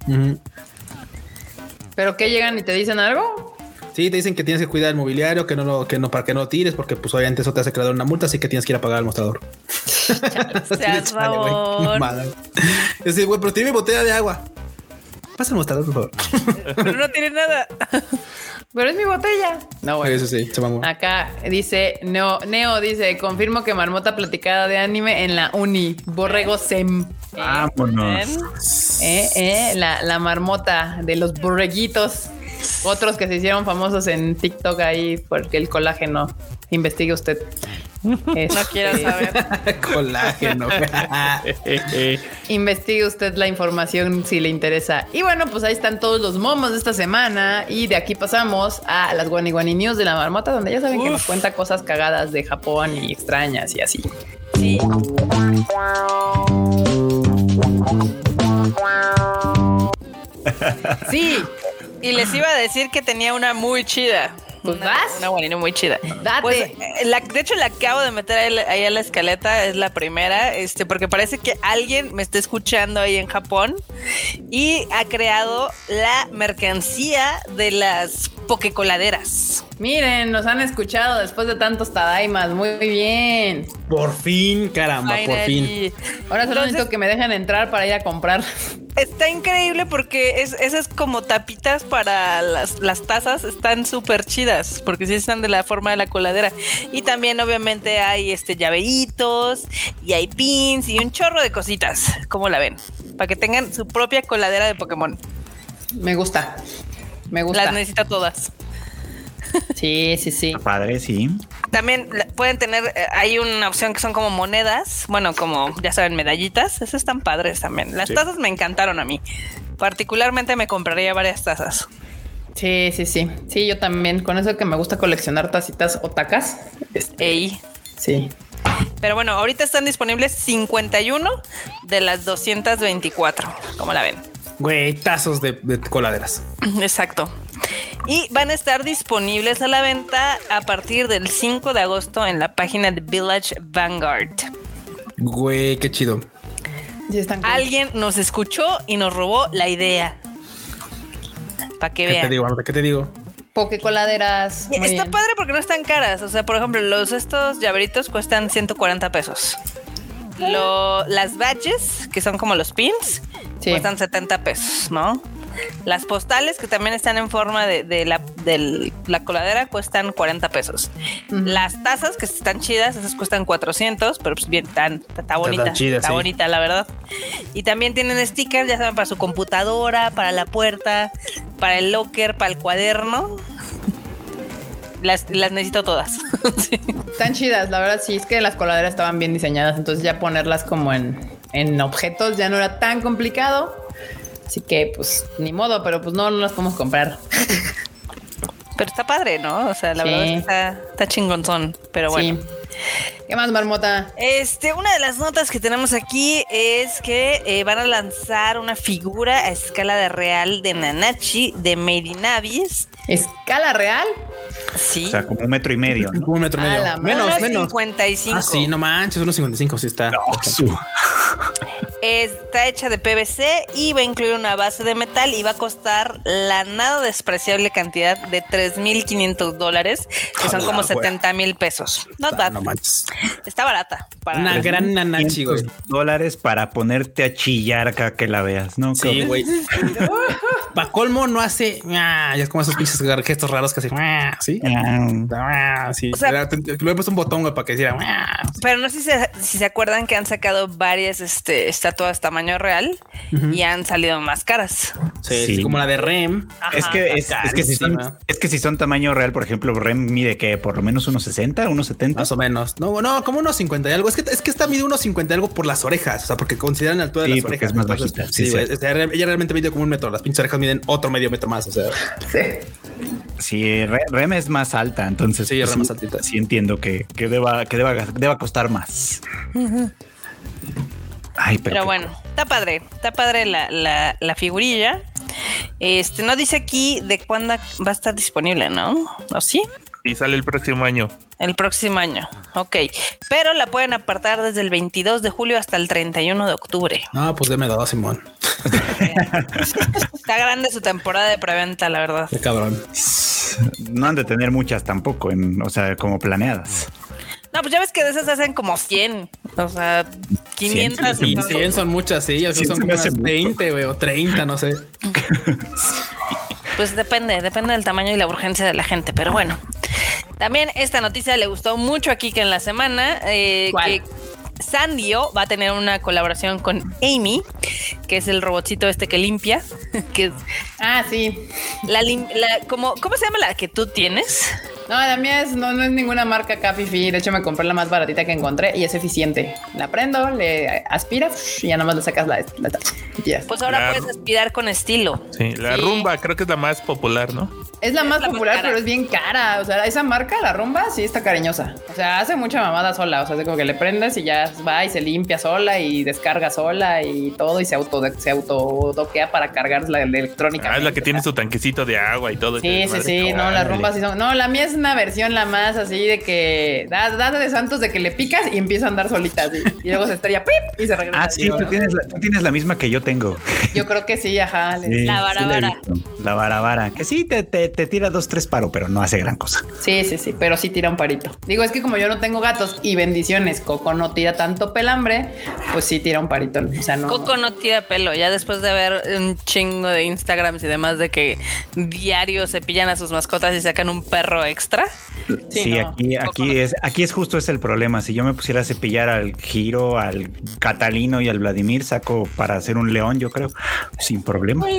¿Pero qué llegan y te dicen algo? Sí, te dicen que tienes que cuidar el mobiliario, que no lo, que no, para que no lo tires, porque pues obviamente eso te hace crear una multa, así que tienes que ir a pagar al mostrador. Seas babón. Mamada. Es decir, güey, pero tiene mi botella de agua. Pasa el mostrador, por favor. Pero no tiene nada. Pero es mi botella. No. Eso sí, se mamó. Acá dice, Neo, Neo dice, confirmo que marmota platicada de anime en la uni, Borrego Sem. vámonos. Eh, eh, la, la marmota de los borreguitos. Otros que se hicieron famosos en TikTok ahí porque el colágeno. Investigue usted. No Este, quiero saber. Colágeno. Investigue usted la información si le interesa. Y bueno, pues ahí están todos los momos de esta semana. Y de aquí pasamos a las Guani Guani News de la marmota, donde ya saben que nos cuenta cosas cagadas de Japón y extrañas y así. Sí. Sí, Y les iba a decir que tenía una muy chida. Pues una, vas. Una guanina muy chida. Date. Pues, la- de hecho, la acabo de meter ahí, ahí a la escaleta, es la primera, este, porque parece que alguien me está escuchando ahí en Japón y ha creado la mercancía de las pokecoladeras. Miren, nos han escuchado después de tantos tadaimas. Muy bien. Por fin, caramba, por fin. Ahora solo Entonces- necesito que me dejen entrar para ir a comprar. Está increíble porque es, esas como tapitas para las, las tazas están súper chidas porque sí están de la forma de la coladera. Y también obviamente hay este llaveitos y hay pins y un chorro de cositas, como la ven, para que tengan su propia coladera de Pokémon. Me gusta. Me gusta. Las necesita todas. Sí, sí, sí. Padre, sí. También pueden tener, eh, hay una opción que son como monedas, bueno, como ya saben, medallitas. Esas están padres también. Las Sí. tazas me encantaron a mí. Particularmente me compraría varias tazas. Sí, sí, sí. Sí, yo también. Con eso que me gusta coleccionar tacitas otacas. Este, Ey. sí. Pero bueno, ahorita están disponibles 51 de las 224. ¿Cómo la ven? Güey, tazos de, de coladeras. Exacto. Y van a estar disponibles a la venta a partir del 5 de agosto en la página de Village Vanguard. Güey, qué chido. Están. Alguien nos escuchó y nos robó la idea. Para que ¿Qué te vean. digo, Marta? ¿Qué te digo? Pokecoladeras. Y muy Está bien. padre porque no están caras. O sea, por ejemplo, los estos llaveritos cuestan 140 pesos. Lo- las badges, que son como los pins, Sí. cuestan 70 pesos, ¿no? Las postales, que también están en forma de, de la, del- la coladera, cuestan 40 pesos. Las tazas, que están chidas, esas cuestan 400, pero pues bien, tan, está bonita. está sí. bonita, la verdad. Y también tienen stickers, ya saben, para su computadora, para la puerta, para el locker, para el cuaderno. Las, las necesito todas. Sí. Están chidas, la verdad sí, es que las coladeras estaban bien diseñadas, entonces ya ponerlas como en, en objetos ya no era tan complicado. Así que pues ni modo, pero pues no, no las podemos comprar. Pero está padre, ¿no? O sea, la Sí. verdad es que está, está chingonzón. Pero bueno. Sí. ¿Qué más, Marmota? Este, una de las notas que tenemos aquí es que eh, van a lanzar una figura a escala de real de Nanachi de Made in Abyss. ¿Escala real? Sí. O sea, como un metro y medio. ¿no? Un metro y A medio. la Menos, menos. 55. Ah, sí, no manches, unos 55, sí está. Su- Está hecha de PVC y va a incluir una base de metal y va a costar la nada despreciable cantidad de 3.500 dólares, que son Hola, como güey. 70 mil pesos. No Ah, bad. no manches. Está barata. Para Una gran nanachi, güey. 500 dólares para ponerte a chillar acá que la veas, ¿no? Sí, güey. Pa' colmo no hace. ah, Ya es como esos pinches gestos raros que hace. ah, Sí. Ah, Sí. O sea- Le he puesto un botón, para que hiciera. ah, Pero no sé si se, si se acuerdan que han sacado varias este, estatuas tamaño real y han salido más caras. Sí, Sí. sí, como la de Rem. Es Ajá. que, es, es que si son, es que si son tamaño real, por ejemplo, Rem mide que por lo menos unos 60, unos 70. Más o menos. No, no, como unos 50 y algo. Es que, es que esta mide unos 50 y algo por las orejas. O sea, porque consideran la altura de Sí, las orejas. es más Entonces, bajita. Sí, Sí, sí. ella realmente mide como un metro. Las pinches orejas miden otro medio metro más. O sea, Sí, Re- Rem es más alta, entonces Sí, Rem más altita. Sí entiendo que, que deba, que deba, deba costar más. Ay, pero, Pero bueno, está padre. Está padre la, la, la figurilla. Este, no dice aquí de cuándo va a estar disponible, ¿no? ¿O sí? Y sale el próximo año. El próximo año. Ok. Pero la pueden apartar desde el 22 de julio hasta el 31 de octubre. no, pues deme dos, Simón. Está grande su temporada de preventa, la verdad. Qué cabrón. no han de tener muchas tampoco, en, o sea, como planeadas. No, pues ya ves que de esas hacen como 100. O sea, 500. Sí, y Y todo. 100 son muchas, sí. Que son como hace unas mucho. 20, güey, o 30, no sé. Pues depende, depende del tamaño y la urgencia de la gente, pero bueno. También esta noticia le gustó mucho a Kike en la semana, eh, ¿Cuál? que Sandio va a tener una colaboración con Amy, que es el robotcito este que limpia, que Ah, sí. la, lim- la- como, ¿cómo se llama la que tú tienes? No, la mía es, no, no es ninguna marca acá, Fifi. De hecho, me compré la más baratita que encontré y es eficiente. La prendo, le aspira y ya nomás le sacas la. la ya. Pues ahora puedes aspirar con estilo. Sí, la Sí. rumba creo que es la más popular, ¿no? Es la más la más popular, pero es bien cara. O sea, esa marca, la rumba, sí está cariñosa. O sea, hace mucha mamada sola. O sea, es como que le prendes y ya va y se limpia sola y descarga sola y todo y se auto se autodoquea para cargar la electrónica. Ah, es la que tiene su tanquecito de agua y todo. Sí, sí, sí, no, las rumbas sí son. No, la mía es una versión la más así de que da, da de santos de que le picas y empieza a andar solita así. Y luego se estrella ¡pip! y se regresa. Ah, sí, tú tienes, la, tú tienes la misma que yo tengo. Yo creo que sí, ajá. Sí, La sí vara. visto. La vara vara. Que sí, te, te, te tira dos, tres paro, pero no hace gran cosa. Sí, sí, sí, pero sí tira un parito. Digo, es que como yo no tengo gatos y bendiciones, Coco no tira tanto pelambre, pues sí tira un parito. O sea, no. Coco no tira pelo, ya después de ver un chingo de Instagrams y demás de que diario cepillan a sus mascotas y sacan un perro extra. Sí, Sí, no. aquí, aquí es, aquí es justo ese el problema. Si yo me pusiera a cepillar al Giro, al Catalino y al Vladimir, saco para hacer un león, yo creo, sin problema.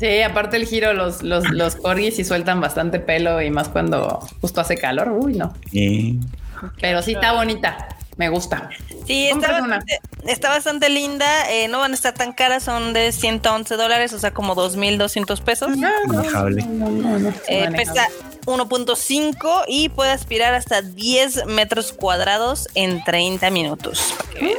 Sí, aparte el giro, los, los, los corgis sí sueltan bastante pelo y más cuando justo hace calor. Uy, no. Pero sí está bonita. Me gusta. Sí, está bastante, está bastante linda. eh, no van a estar tan caras, son de 111 dólares, o sea, como 2.200 pesos. manejable. No, no, no. Eh, Manejable. pesa 1.5 y puede aspirar hasta 10 metros cuadrados en 30 minutos. vean.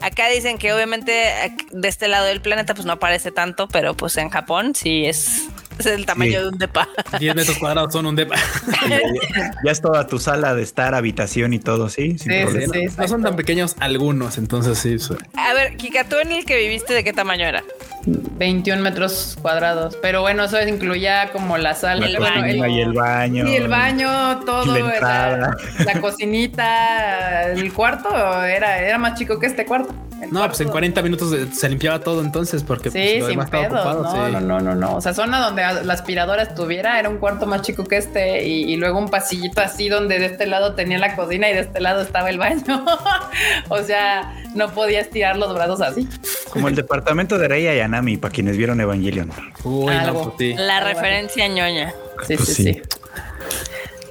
Acá dicen que obviamente de este lado del planeta pues no aparece tanto, pero pues en Japón sí es, es el tamaño Sí. de un depa. 10 metros cuadrados son un depa. Ya es toda tu sala de estar, habitación y todo, sí, sin Sí, problema. sí, no son tan pequeños algunos, entonces sí. A ver, Kika, ¿tú en el que viviste de qué tamaño era? 21 metros cuadrados. Pero bueno, eso incluía como la sala, El baño. y el baño. Sí, el baño, todo, Y la la, entrada. la cocinita, el cuarto era, era más chico que este cuarto. El No, pues en cuarto- 40 minutos se- limpiaba todo entonces porque pues, Sí, lo sin demás estaba pedos. ocupado, no, sí. no, no, no, no. O sea, zona donde la aspiradora estuviera era un cuarto más chico que este y, y luego un pasillito así donde de este lado tenía la cocina y de este lado estaba el baño. o sea, no podías tirar los brazos así. Como el departamento de Rey Ayanami, para quienes vieron Evangelion. Uy, Algo. no, pues sí. La referencia ñoña. Sí, Pues sí, sí. sí.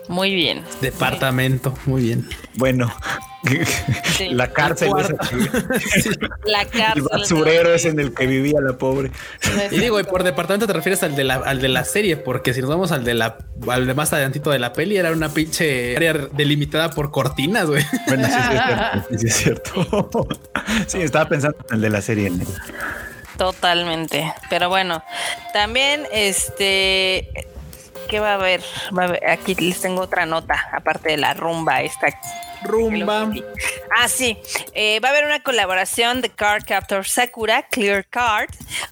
Muy bien. Departamento, muy bien. Bueno, Sí. la cárcel, El esa cuarto. que- La el cárcel. basurero es en el que vivía la pobre. Y digo, y por departamento te refieres al de la, al de la serie, porque si nos vamos al de la, al de más adelantito de la peli, era una pinche área delimitada por cortinas, güey. Bueno, sí, sí, es cierto. Sí, sí, es cierto. Sí, estaba pensando en el de la serie. Totalmente. Pero bueno, también este. ¿Qué va a haber? Va a haber- Aquí les tengo otra nota, aparte de la rumba esta. Rumba. Ah, sí. Eh, va a haber una colaboración de Card Captor Sakura, Clear Card,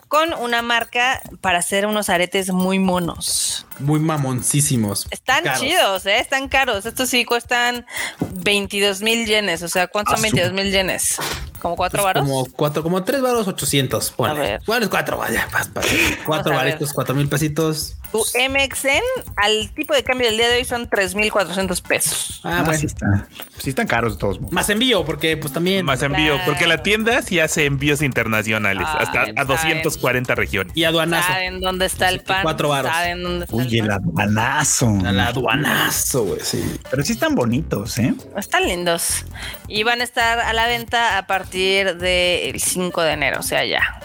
con una marca para hacer unos aretes muy monos. Muy mamoncísimos. Están Caros. chidos, ¿eh? Están caros. Estos sí cuestan 22 mil yenes. O sea, ¿cuántos son Ah, su- 22 mil yenes? ¿Como cuatro Pues varos? Como cuatro, como tres varos ochocientos. A Ponle. ver. Bueno, es cuatro, vaya, pas, pas. Cuatro varitos, cuatro mil pesitos. Tu MXN al tipo de cambio del día de hoy son 3.400 pesos. Ah, Ah, bueno. sí, está, sí están caros de todos modos. Más envío, porque pues también. Más envío, Claro. porque la tienda sí hace envíos internacionales Ay, hasta a saben. 240 regiones. Y aduanazo. ¿Saben dónde está el pan? Cuatro varos. ¿Saben dónde está Oye, el el aduanazo. Al aduanazo, güey, sí. Pero sí están bonitos, ¿eh? Están lindos. Y van a estar a la venta a partir del 5 de enero, o sea, ya.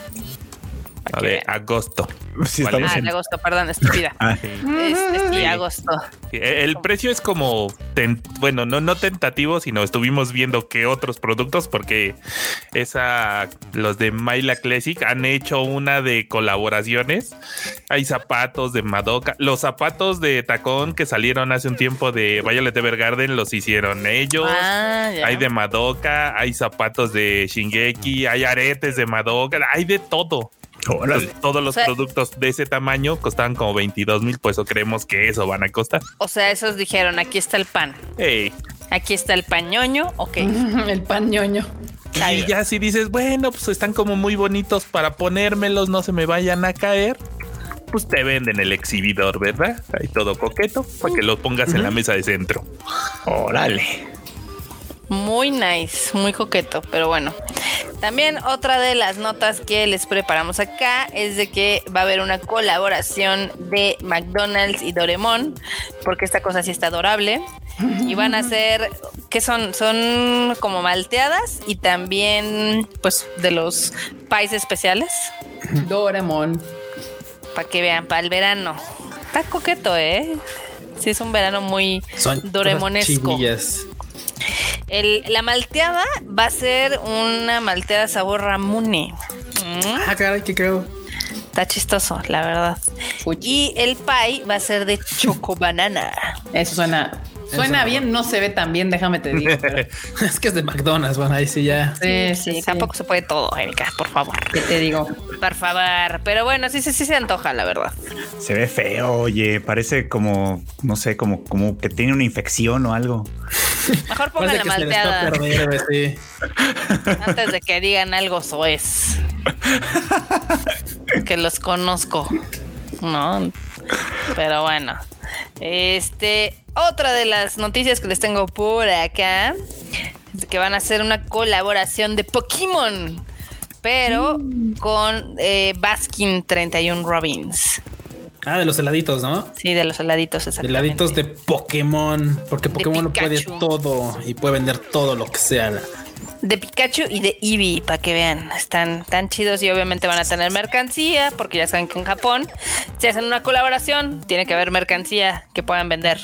De agosto. Sí, ¿Cuál estamos Ah, en- de agosto, perdón, estúpida. Ah, Este, sí, agosto. Sí, El precio es como, ten- bueno, no, no tentativo, sino estuvimos viendo que otros productos, porque esa, los de Myla Classic han hecho una de colaboraciones. Hay zapatos de Madoka. Los zapatos de tacón que salieron hace un tiempo de Violet Evergarden los hicieron ellos. Ah, ya. Hay de Madoka, hay zapatos de Shingeki, hay aretes de Madoka, hay de todo. Entonces, todos los O sea- productos de ese tamaño costaban como 22 mil, pues o creemos que eso van a costar. O sea, esos dijeron, aquí está el pan. Ey, Aquí está el pañoño, ok. El pan ñoño. Está Y ya si dices, bueno, pues están como muy bonitos para ponérmelos, no se me vayan a caer, pues te venden el exhibidor, ¿verdad? Ahí todo coqueto, para que lo pongas en la mesa de centro. Órale. Muy nice, muy coqueto, pero bueno. También otra de las notas que les preparamos acá es de que va a haber una colaboración de McDonald's y Doremon, porque esta cosa sí está adorable. Y van a ser, que son? Son como malteadas y también, pues, de los pies especiales, Doremon. para que vean, para el verano. Está coqueto, ¿eh? Sí, es un verano muy Son doremonesco. El- la malteada va a ser una malteada sabor ramune. Mm, Ah, caray, qué creo. está chistoso, la verdad. Y el pie va a ser de chocobanana. Eso suena. Suena bien, no se ve tan bien, déjame te digo. pero- Es que es de McDonald's, bueno, ahí sí ya. Sí, Sí, sí, sí. tampoco se puede todo, Erika, por favor. ¿Qué te digo? Por favor. Pero bueno, sí, sí, sí se antoja, la verdad. Se ve feo, oye. Parece como, no sé, como, como que tiene una infección o algo. Mejor pongan la que se les está malteada perder, güey, sí. antes de que digan algo soez. que los conozco. No. Pero bueno. Este, otra de las noticias que les tengo por acá es que van a hacer una colaboración de Pokémon, pero con eh, Baskin 31 Robins. Ah, de los heladitos, ¿no? Sí, de los heladitos, exactamente. Heladitos de Pokémon, porque Pokémon lo puede todo y puede vender todo lo que sea. de Pikachu y de Eevee para que vean. Están tan chidos y obviamente van a tener mercancía porque ya saben que en Japón si hacen una colaboración tiene que haber mercancía que puedan vender.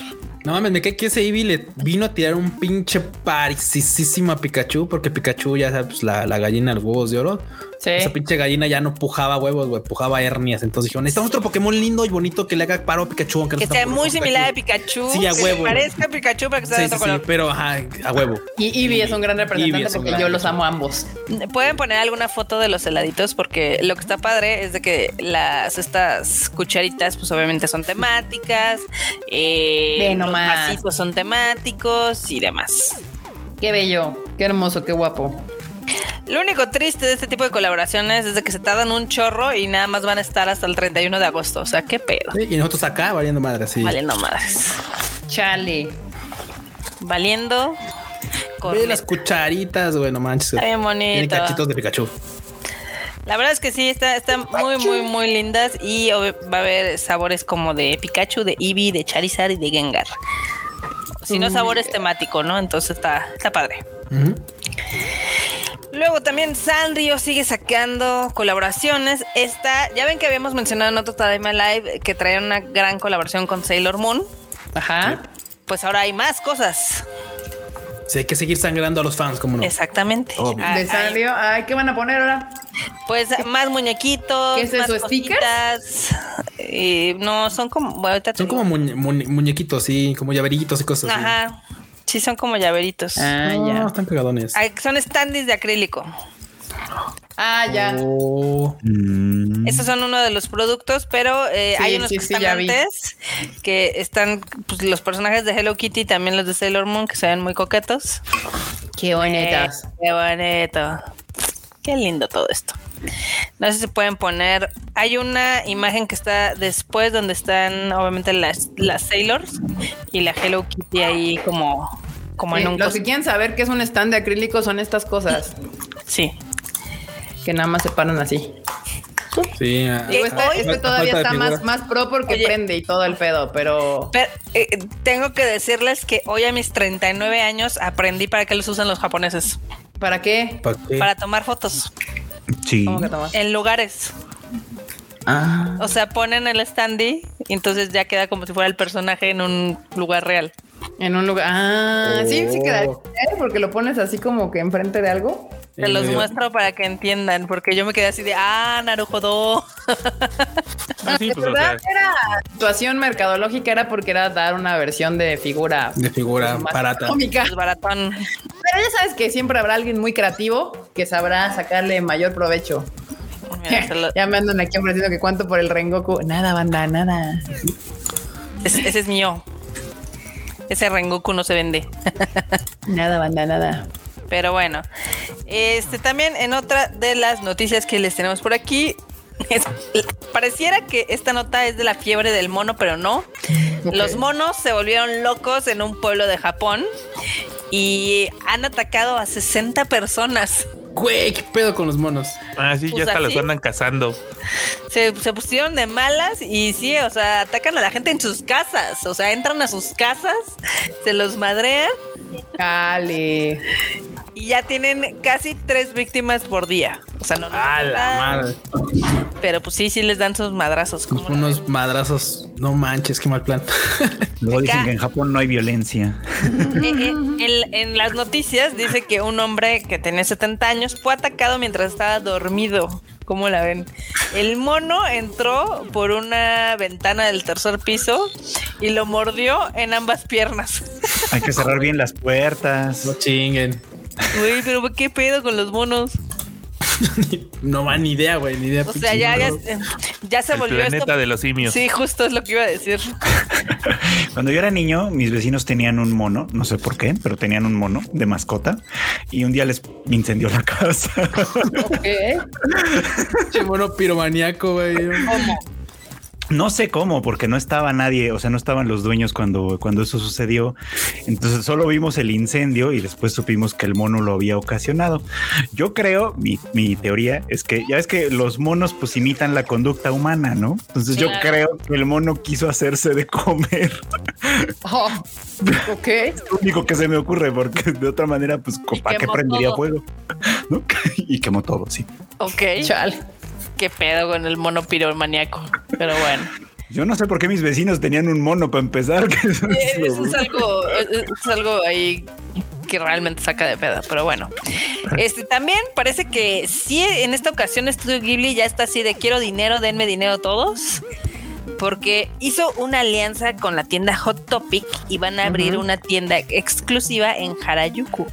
No mames, me cae que ese Eevee le vino a tirar un pinche parisísimo a Pikachu porque Pikachu ya sabes, la, la gallina de los huevos de oro. Sí. Esa pinche gallina ya no pujaba huevos, güey, pujaba hernias. Entonces dijeron, necesitamos otro Pokémon lindo y bonito que le haga paro a Pikachu. Aunque no Que sea sea muy similar a Pikachu. Sí, a que huevo. se parezca a Pikachu para que sea Sí, de otro sí, color. pero ajá, a huevo. Y Eevee es un gran representante porque gran yo los amo a ambos. Pueden poner alguna foto de los heladitos porque lo que está padre es de que las estas cucharitas pues obviamente son temáticas, eh, los nomás. vasitos son temáticos y demás. Qué bello, qué hermoso, qué guapo. Lo único triste de este tipo de colaboraciones es de que se tardan un chorro y nada más van a estar hasta el 31 de agosto. O sea, qué pedo. Sí, y nosotros acá valiendo madre, sí. Valiendo madres. Chale. Valiendo. Ve las cucharitas, güey, no manches. Está bien bonito. cachitos de Pikachu. La verdad es que sí, está, están muy, muy, muy lindas y va a haber sabores como de Pikachu, de Eevee, de Charizard y de Gengar. Si no, sabores temático, ¿no? Entonces está, está padre. Ujú. Luego también Sanrio sigue sacando colaboraciones. Esta, ya ven que habíamos mencionado en otro Tadaima Live que traían una gran colaboración con Sailor Moon. Ajá. Pues ahora hay más cosas. Sí, hay que seguir sangrando a los fans, como no. Exactamente. Ah, De hay- Sanrio. Ay, ¿qué van a poner ahora? Pues más muñequitos. ¿Qué es eso, más stickers? cositas. No, son como. bueno, Son como muñe- muñe- muñequitos, sí, como llaveritos y cosas así. Ajá. Sí, son como llaveritos. Ah, No, ya. están pegadones. Ay, son standees de acrílico. Ah, ya. Oh, Mm, Estos son uno de los productos, pero eh, Sí, hay unos sí, que sí, están ya vi. antes, que están pues, los personajes de Hello Kitty, también los de Sailor Moon, que se ven muy coquetos. Qué bonitas. Eh, qué bonito. Qué lindo todo esto. No sé si se pueden poner. Hay una imagen que está después donde están obviamente las, las Sailors y la Hello Kitty ahí como, como en un los que quieren saber qué es un stand de acrílico son estas cosas Sí. que nada más se paran así. sí. ah, Digo, este, hoy- este todavía está más, más pro porque Oye. prende y todo el pedo, pero Pero eh, tengo que decirles que hoy a mis 39 años aprendí para qué los usan los japoneses. ¿Para qué? ¿Para qué? Para tomar fotos sí. ¿Cómo que tomas? en lugares. Ah. O sea, ponen el standee y entonces ya queda como si fuera el personaje en un lugar real. En un lugar. Ah, sí, sí Oh. queda. ¿eh? Porque lo pones así como que enfrente de algo. Te los medio- muestro para que entiendan, porque yo me quedé así de, ah, Narujodo. Ah, sí, De pues, o verdad sea, era situación mercadológica, era porque era dar una versión de figura De figura más barata. económica. Es baratón. Pero ya sabes que siempre habrá alguien muy creativo que sabrá sacarle mayor provecho. Mira, se lo- ya me andan aquí ofreciendo que cuánto por el Rengoku. Nada, banda, nada. es- ese es mío. Ese Rengoku no se vende. Nada, banda, nada. Pero bueno, este también en otra de las noticias que les tenemos por aquí, es- pareciera que esta nota es de la fiebre del mono, pero no. Los monos se volvieron locos en un pueblo de Japón y han atacado a 60 personas. Güey, qué pedo con los monos. Ah, sí, Pues ya hasta los andan cazando. Se, se pusieron de malas y sí, o sea, atacan a la gente en sus casas. O sea, entran a sus casas, se los madrean Cale. y ya tienen casi tres víctimas por día. O sea, no, no A la matan, madre. pero pues sí, sí les dan sus madrazos. Pues unos madrazos. No manches, qué mal plan. Luego dicen que en Japón no hay violencia. Eh, eh, en, en las noticias dice que un hombre que tenía 70 años fue atacado mientras estaba dormido. ¿Cómo la ven? El mono entró por una ventana del tercer piso y lo mordió en ambas piernas. Hay que cerrar bien las No puertas. chinguen. Güey, pero ¿qué pedo con los monos? No va ni idea, güey, ni idea. O sea, ya, se El volvió planeta esto. de los simios. Sí, justo es lo que iba a decir. Cuando yo era niño, mis vecinos tenían un mono, no sé por qué, pero tenían un mono de mascota y un día les incendió la casa. ¿Qué? Pinche mono piromaníaco, güey. No sé cómo, porque no estaba nadie, o sea, no estaban los dueños cuando, cuando eso sucedió. Entonces solo vimos el incendio y después supimos que el mono lo había ocasionado. Yo creo, mi, mi teoría es que ya es que los monos pues imitan la conducta humana, ¿no? Entonces yo Claro. creo que el mono quiso hacerse de comer. Oh, Ok. Es lo único que se me ocurre, porque de otra manera, pues, ¿para qué prendería todo. fuego? ¿No? Y quemó todo, sí. Ok. Chale. Qué pedo con el mono piromaníaco. Pero bueno. Yo no sé por qué mis vecinos tenían un mono para empezar. que eso es Eh, lo- Eso es algo, es algo ahí que realmente saca de pedo, pero bueno. Este también parece que sí en esta ocasión Estudio Ghibli ya está así de quiero dinero, denme dinero todos. Porque hizo una alianza con la tienda Hot Topic y van a abrir una tienda exclusiva en Harajuku.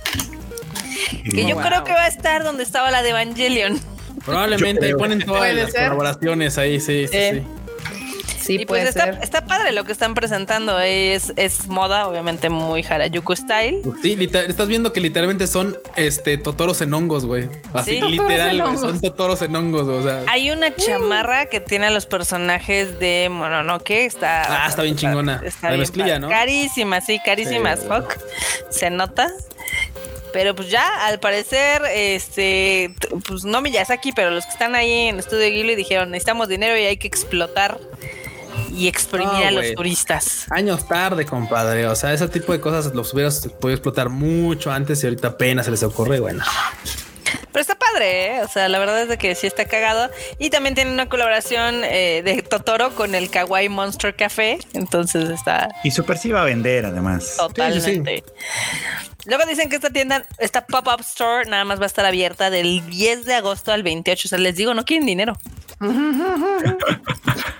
Que yo creo que va a estar donde estaba la de Evangelion. Probablemente ponen todas las ser. colaboraciones ahí, sí, sí, Eh, sí. Sí, y pues está, ser. está padre lo que están presentando. Es, es moda, obviamente muy Harajuku style. Sí, literal- estás viendo que literalmente son este totoros en hongos, güey. Así Sí. Literal, son totoros en hongos, o sea. Hay una chamarra que tiene a los personajes de Mononoke. Está, Ah, está bien chingona. Está La bien mezclilla. ¿no? Carísima, sí, carísima. Sí. fuck. Se nota. Pero pues ya, al parecer, este, pues no Miyazaki, pero los que están ahí en Estudio Ghibli dijeron, necesitamos dinero y hay que explotar y exprimir a los turistas. Años tarde, compadre. O sea, ese tipo de cosas los hubieras podido explotar mucho antes y ahorita apenas se les ocurre. Bueno, Pero está padre, ¿eh? O sea, la verdad es de que sí está cagado. Y también tiene una colaboración eh, de Totoro con el Kawaii Monster Café. Entonces está Y super sí va a vender, además. totalmente. Luego dicen que esta tienda, esta pop-up store, nada más va a estar abierta del 10 de agosto al 28. O sea, les digo, no quieren dinero.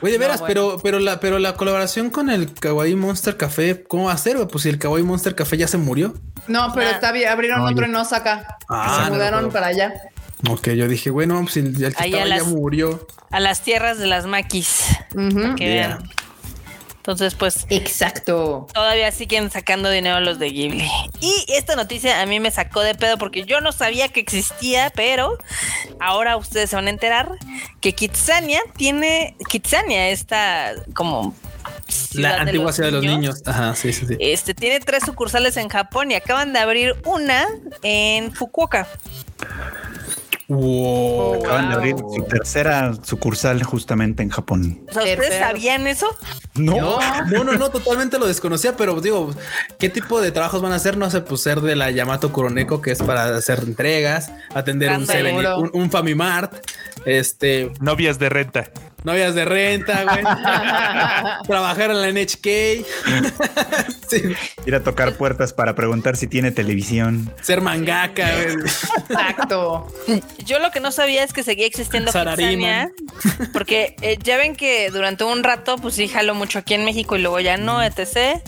Oye, de veras, bueno. pero, pero la, pero la colaboración con el Kawaii Monster Café, ¿cómo va a ser? Pues si el Kawaii Monster Café ya se murió. No, pero Ah. está bien. Abrieron No, otro yo- en Osaka. Ah, se no, mudaron pero- para allá. Ok, yo dije, bueno, pues si el, el que estaba ya murió. A las tierras de las maquis. Ujú. Que Yeah. vean. Entonces, pues Exacto. todavía siguen sacando dinero los de Ghibli. Y esta noticia a mí me sacó de pedo porque yo no sabía que existía, pero ahora ustedes se van a enterar que Kitsania tiene Kitsania esta como La antigua ciudad de los niños. Ajá, sí, sí, sí. Este tiene tres sucursales en Japón y acaban de abrir una en Fukuoka. Wow. Acaban de abrir su tercera sucursal justamente en Japón. O sea, ¿ustedes sabían eso? No. No, no, no, totalmente lo desconocía, pero digo, ¿qué tipo de trabajos van a hacer? No sé, pues ser de la Yamato Kuroneko, que es para hacer entregas, atender un. Seven- un, un Famimart, este, Novias de renta. Novias de renta, güey, trabajar en la NHK, sí, Ir a tocar puertas para preguntar si tiene televisión. ser mangaka, güey. Exacto. Yo lo que no sabía es que seguía existiendo. Kitsania, porque eh, ya ven que durante un rato pues sí jaló mucho aquí en México y luego ya no, etc.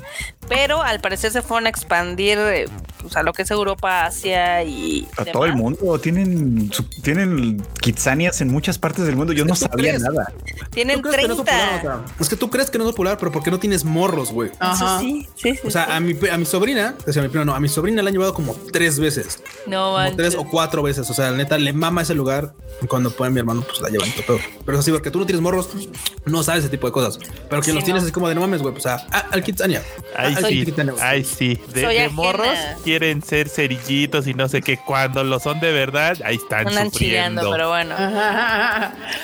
Pero al parecer se fueron a expandir eh, pues, a lo que es Europa, Asia y A demás. todo el mundo. Tienen, su- tienen kitsanias en muchas partes del mundo. Yo no ¿Tú sabía crees? nada. Tienen ¿Tú crees que no es popular? 30. O sea, es que tú crees que no es popular, pero ¿por qué no tienes morros, güey? Ajá. Sí, sí, sí. O sea, sí. a mi, a mi sobrina, o sea, a mi prima no, a mi sobrina la han llevado como tres veces. no como tres o cuatro veces. O sea, la neta le mama ese lugar. Y Cuando puede mi hermano, pues la llevan todo. Pero es así, porque tú no tienes morros, no sabes ese tipo de cosas. Pero que Sí, los tienes es como de no mames, güey. Pues a- a- al Kitsania. Ahí Ah, sí, ahí sí. De, morros quieren ser cerillitos y no sé qué. Cuando lo son de verdad, ahí están Andan sufriendo. chillando, pero bueno.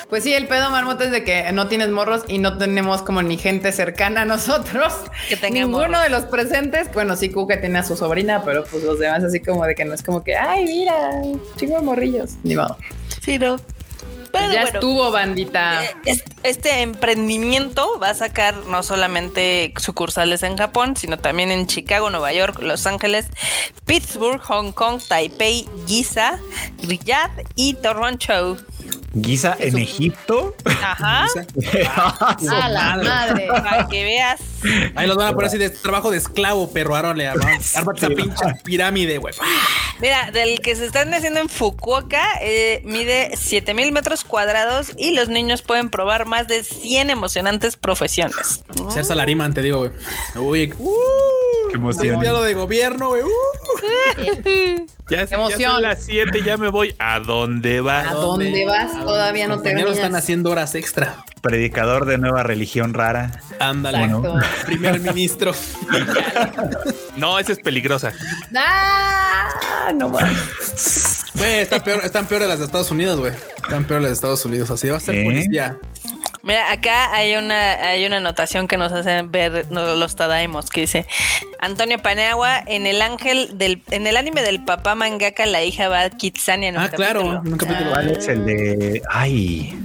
Pues sí, el pedo marmota es de que no tienes morros y no tenemos como ni gente cercana a nosotros. Que tenga Ninguno morros. de los presentes, bueno, sí, Cuca tiene a su sobrina, pero pues los demás así como de que no es como que, ay, mira, chingo de morrillos. Ni modo. Sí, no. Pero ya bueno. estuvo, bandita. Eh, es- Este emprendimiento va a sacar no solamente sucursales en Japón, sino también en Chicago, Nueva York, Los Ángeles, Pittsburgh, Hong Kong, Taipei, Giza, Riyadh y Toronto. Guisa en Egipto. Ajá, a la madre. para que veas. Ahí los van a poner así de trabajo de esclavo, perro. Arma- ármate esa pinche pirámide, güey. Mira, del que se están haciendo en Fukuoka, eh, mide 7000 metros cuadrados y los niños pueden probar más de 100 emocionantes profesiones. Ser salariman, te digo, güey. Uy, uh, Qué emoción. empleado de gobierno, güey. Uh. Ya, ya Emoción. son las 7, ya me voy. ¿A dónde vas? ¿A dónde vas? Todavía no te están haciendo horas extra. Predicador de nueva religión rara. Ándale. Primer ministro. No, esa es peligrosa. ¡Ah! No más. Güey, está peor, están peores las de Estados Unidos, güey. Están peores las de Estados Unidos. Así va a ser ¿Eh? policía. Mira, acá hay una, hay una anotación que nos hacen ver los Tadaimos que dice Antonio Paniagua en el ángel del, en el anime del papá mangaka, la hija va Kitsania en un Ah, claro, en un capítulo. ¿Cuál es el de. Ay.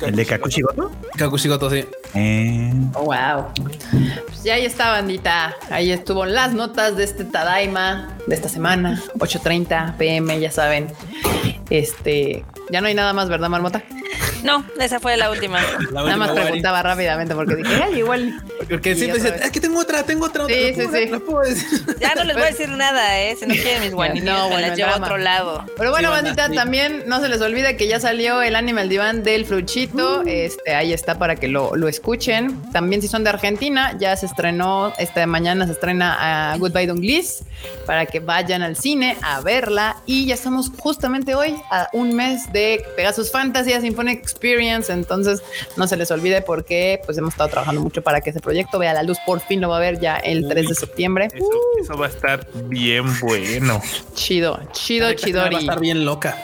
¿El de Kakushi Goto? Kakushigoto, sí. Eh, Oh, wow. Pues ya ahí está, bandita. Ahí estuvo las notas de este Tadaima de esta semana, 8:30 pm, ya saben. Este, ya no hay nada más, ¿verdad, Marmota? No, esa fue la última. La Nada más última, preguntaba rápidamente porque dije, ay, igual. Porque siempre otra dicen, es que tengo otra, tengo otra. Sí, otra, sí, ¿la puedo- sí. puedo decir? Ya no les voy a decir nada, ¿eh? Si no quieren mis guanillas, No, bueno, las llevo a otro lado. Pero bueno, Sí, bandita, sí. también no se les olvide que ya salió el Animal Diván del Fruchito. Este, ahí está para que lo, lo escuchen. También si son de Argentina, ya se estrenó, esta mañana se estrena a Goodbye Donglis para que vayan al cine a verla. Y ya estamos justamente hoy a un mes de Pegasus Fantasy a Symphonic Experience. Entonces no se les olvide porque pues hemos estado trabajando mucho para que ese proyecto vea la luz. Por fin lo va a ver ya el 3 de septiembre. Eso, eso va a estar bien bueno. Chido, chido, Va a chidori. estar bien loca.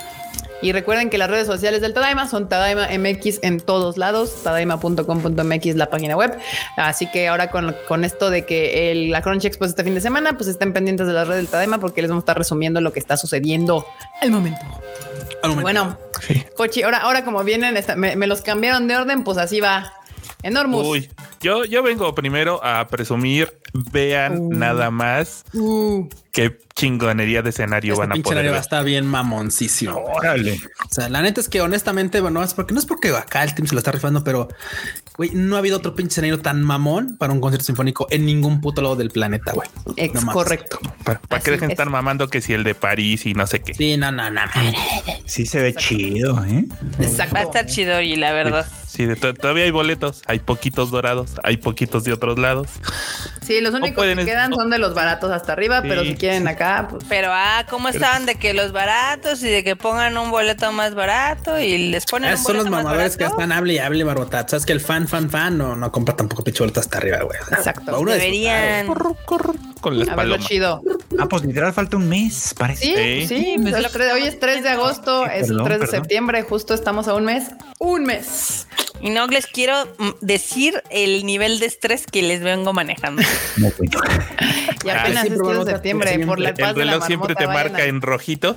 Y recuerden que las redes sociales del Tadaima son Tadaima MX en todos lados, tadaima.com.mx la página web. Así que ahora con, con esto de que el, la Crunchy Expo es este fin de semana, pues estén pendientes de las redes del Tadaima porque les vamos a estar resumiendo lo que está sucediendo al momento. Al momento. Bueno, Cochi, ahora, ahora como vienen, me, me los cambiaron de orden, pues así va. Enormous. Uy, yo, yo vengo primero a presumir, vean nada más Uh, qué chingonería de escenario Este van a a ver. estar bien mamoncísimo. órale. O sea, la neta es que honestamente, bueno, es porque no es porque acá el team se lo está rifando, pero güey, no ha habido otro pinche escenario tan mamón para un concierto sinfónico en ningún puto lado del planeta, güey. ex No más. correcto. ¿Para, Así que dejen es. estar mamando que si el de París y no sé qué? Sí, no, no, no. Sí se ve chido, ¿eh? Exacto. Va a estar chido y la verdad. Sí, de to- todavía hay boletos, hay poquitos dorados, hay poquitos de otros lados. Sí, los únicos que quedan son de los baratos hasta arriba, pero Sí. si quieren acá, pues Pero ah, ¿cómo estaban de que los baratos y de que pongan un boleto más barato y les ponen Esos un son los más mamadores que están hable y hable barbota. Sabes que el fan, fan, fan no, no compra tampoco pinche boleto hasta arriba, güey. Exacto. uno Deberían. Con las palomas. chido. Ah, pues literal falta un mes, parece. Sí, Sí. sí, pues tre- hoy es 3 de agosto, es el Perdón, 3 de perdón. septiembre, justo estamos a un mes. Un mes. Y no les quiero mm, decir el nivel de estrés que les vengo manejando. No, bueno. Y Ah, apenas es 3 pero de septiembre, siempre. por la El paz de la reloj siempre te marca en rojito.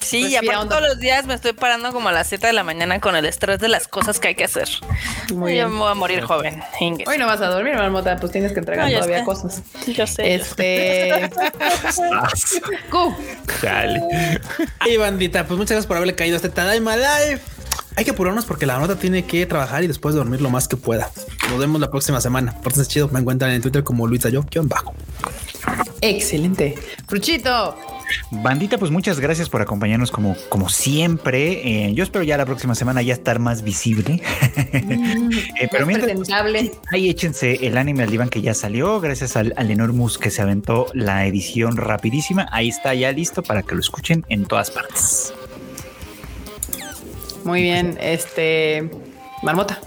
Sí, y Respira aparte todos los días me estoy parando como a las 7 de la mañana con el estrés de las cosas que hay que hacer. Muy Yo bien. me voy a morir joven. Inge. Hoy no vas a dormir, marmota, pues tienes que entregar No, todavía sé. cosas. Yo sé. Este. Q. Chale. Ay, bandita, pues muchas gracias por haberle caído a este Tadaima Live. Hay que apurarnos porque la nota tiene que trabajar y después dormir lo más que pueda. Nos vemos la próxima semana. Por chido, me encuentran en Twitter como Luis Ayo, bajo. Excelente. Fruchito. Bandita, pues muchas gracias por acompañarnos como, como siempre. Eh, yo espero ya la próxima semana ya estar más visible. Eh, pero mientras, presentable. ahí échense el anime al diván que ya salió, gracias al, al Enormous que se aventó la edición rapidísima. Ahí está ya listo para que lo escuchen en todas partes. Muy bien. Este. Marmota.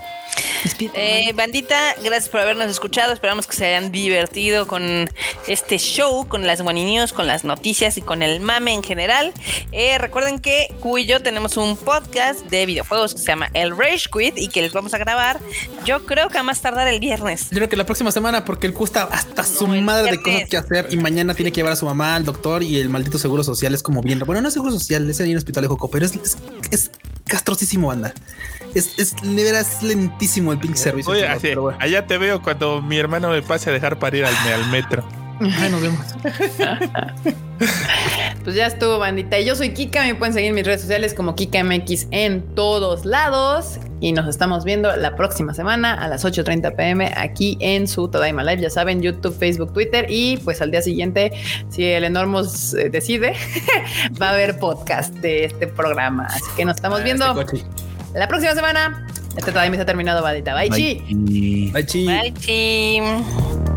Eh, bandita, gracias por habernos escuchado. Esperamos que se hayan divertido con este show, con las News, con las noticias y con el mame en general. Eh, recuerden que Q y yo tenemos un podcast de videojuegos que se llama El Rage Quit y que les vamos a grabar. Yo creo que a más tardar el viernes. Yo creo que la próxima semana, porque el Q está hasta su No, madre de cosas que hacer y mañana tiene que llevar a su mamá al doctor y el maldito seguro social es como bien. Bueno, no es seguro social, es ahí en el hospital de Joco, pero es, es, es castrosísimo, banda. Es, es veras lentísimo el pinche servicio. Oye, así, bueno. allá te veo cuando mi hermano me pase a dejar para ir al, al metro. Ay, nos vemos. Pues ya estuvo, bandita. Y yo soy Kika. Me pueden seguir en mis redes sociales como KikaMX en todos lados. Y nos estamos viendo la próxima semana a las 8:30 pm aquí en su Tadaima Live. Ya saben, YouTube, Facebook, Twitter. Y pues al día siguiente, si el Enormos decide, va a haber podcast de este programa. Así que nos estamos viendo Este coche. la próxima semana. Este Tadaima está terminado, bandita. Bye, chi. Bye. Bye, chi. Bye, team.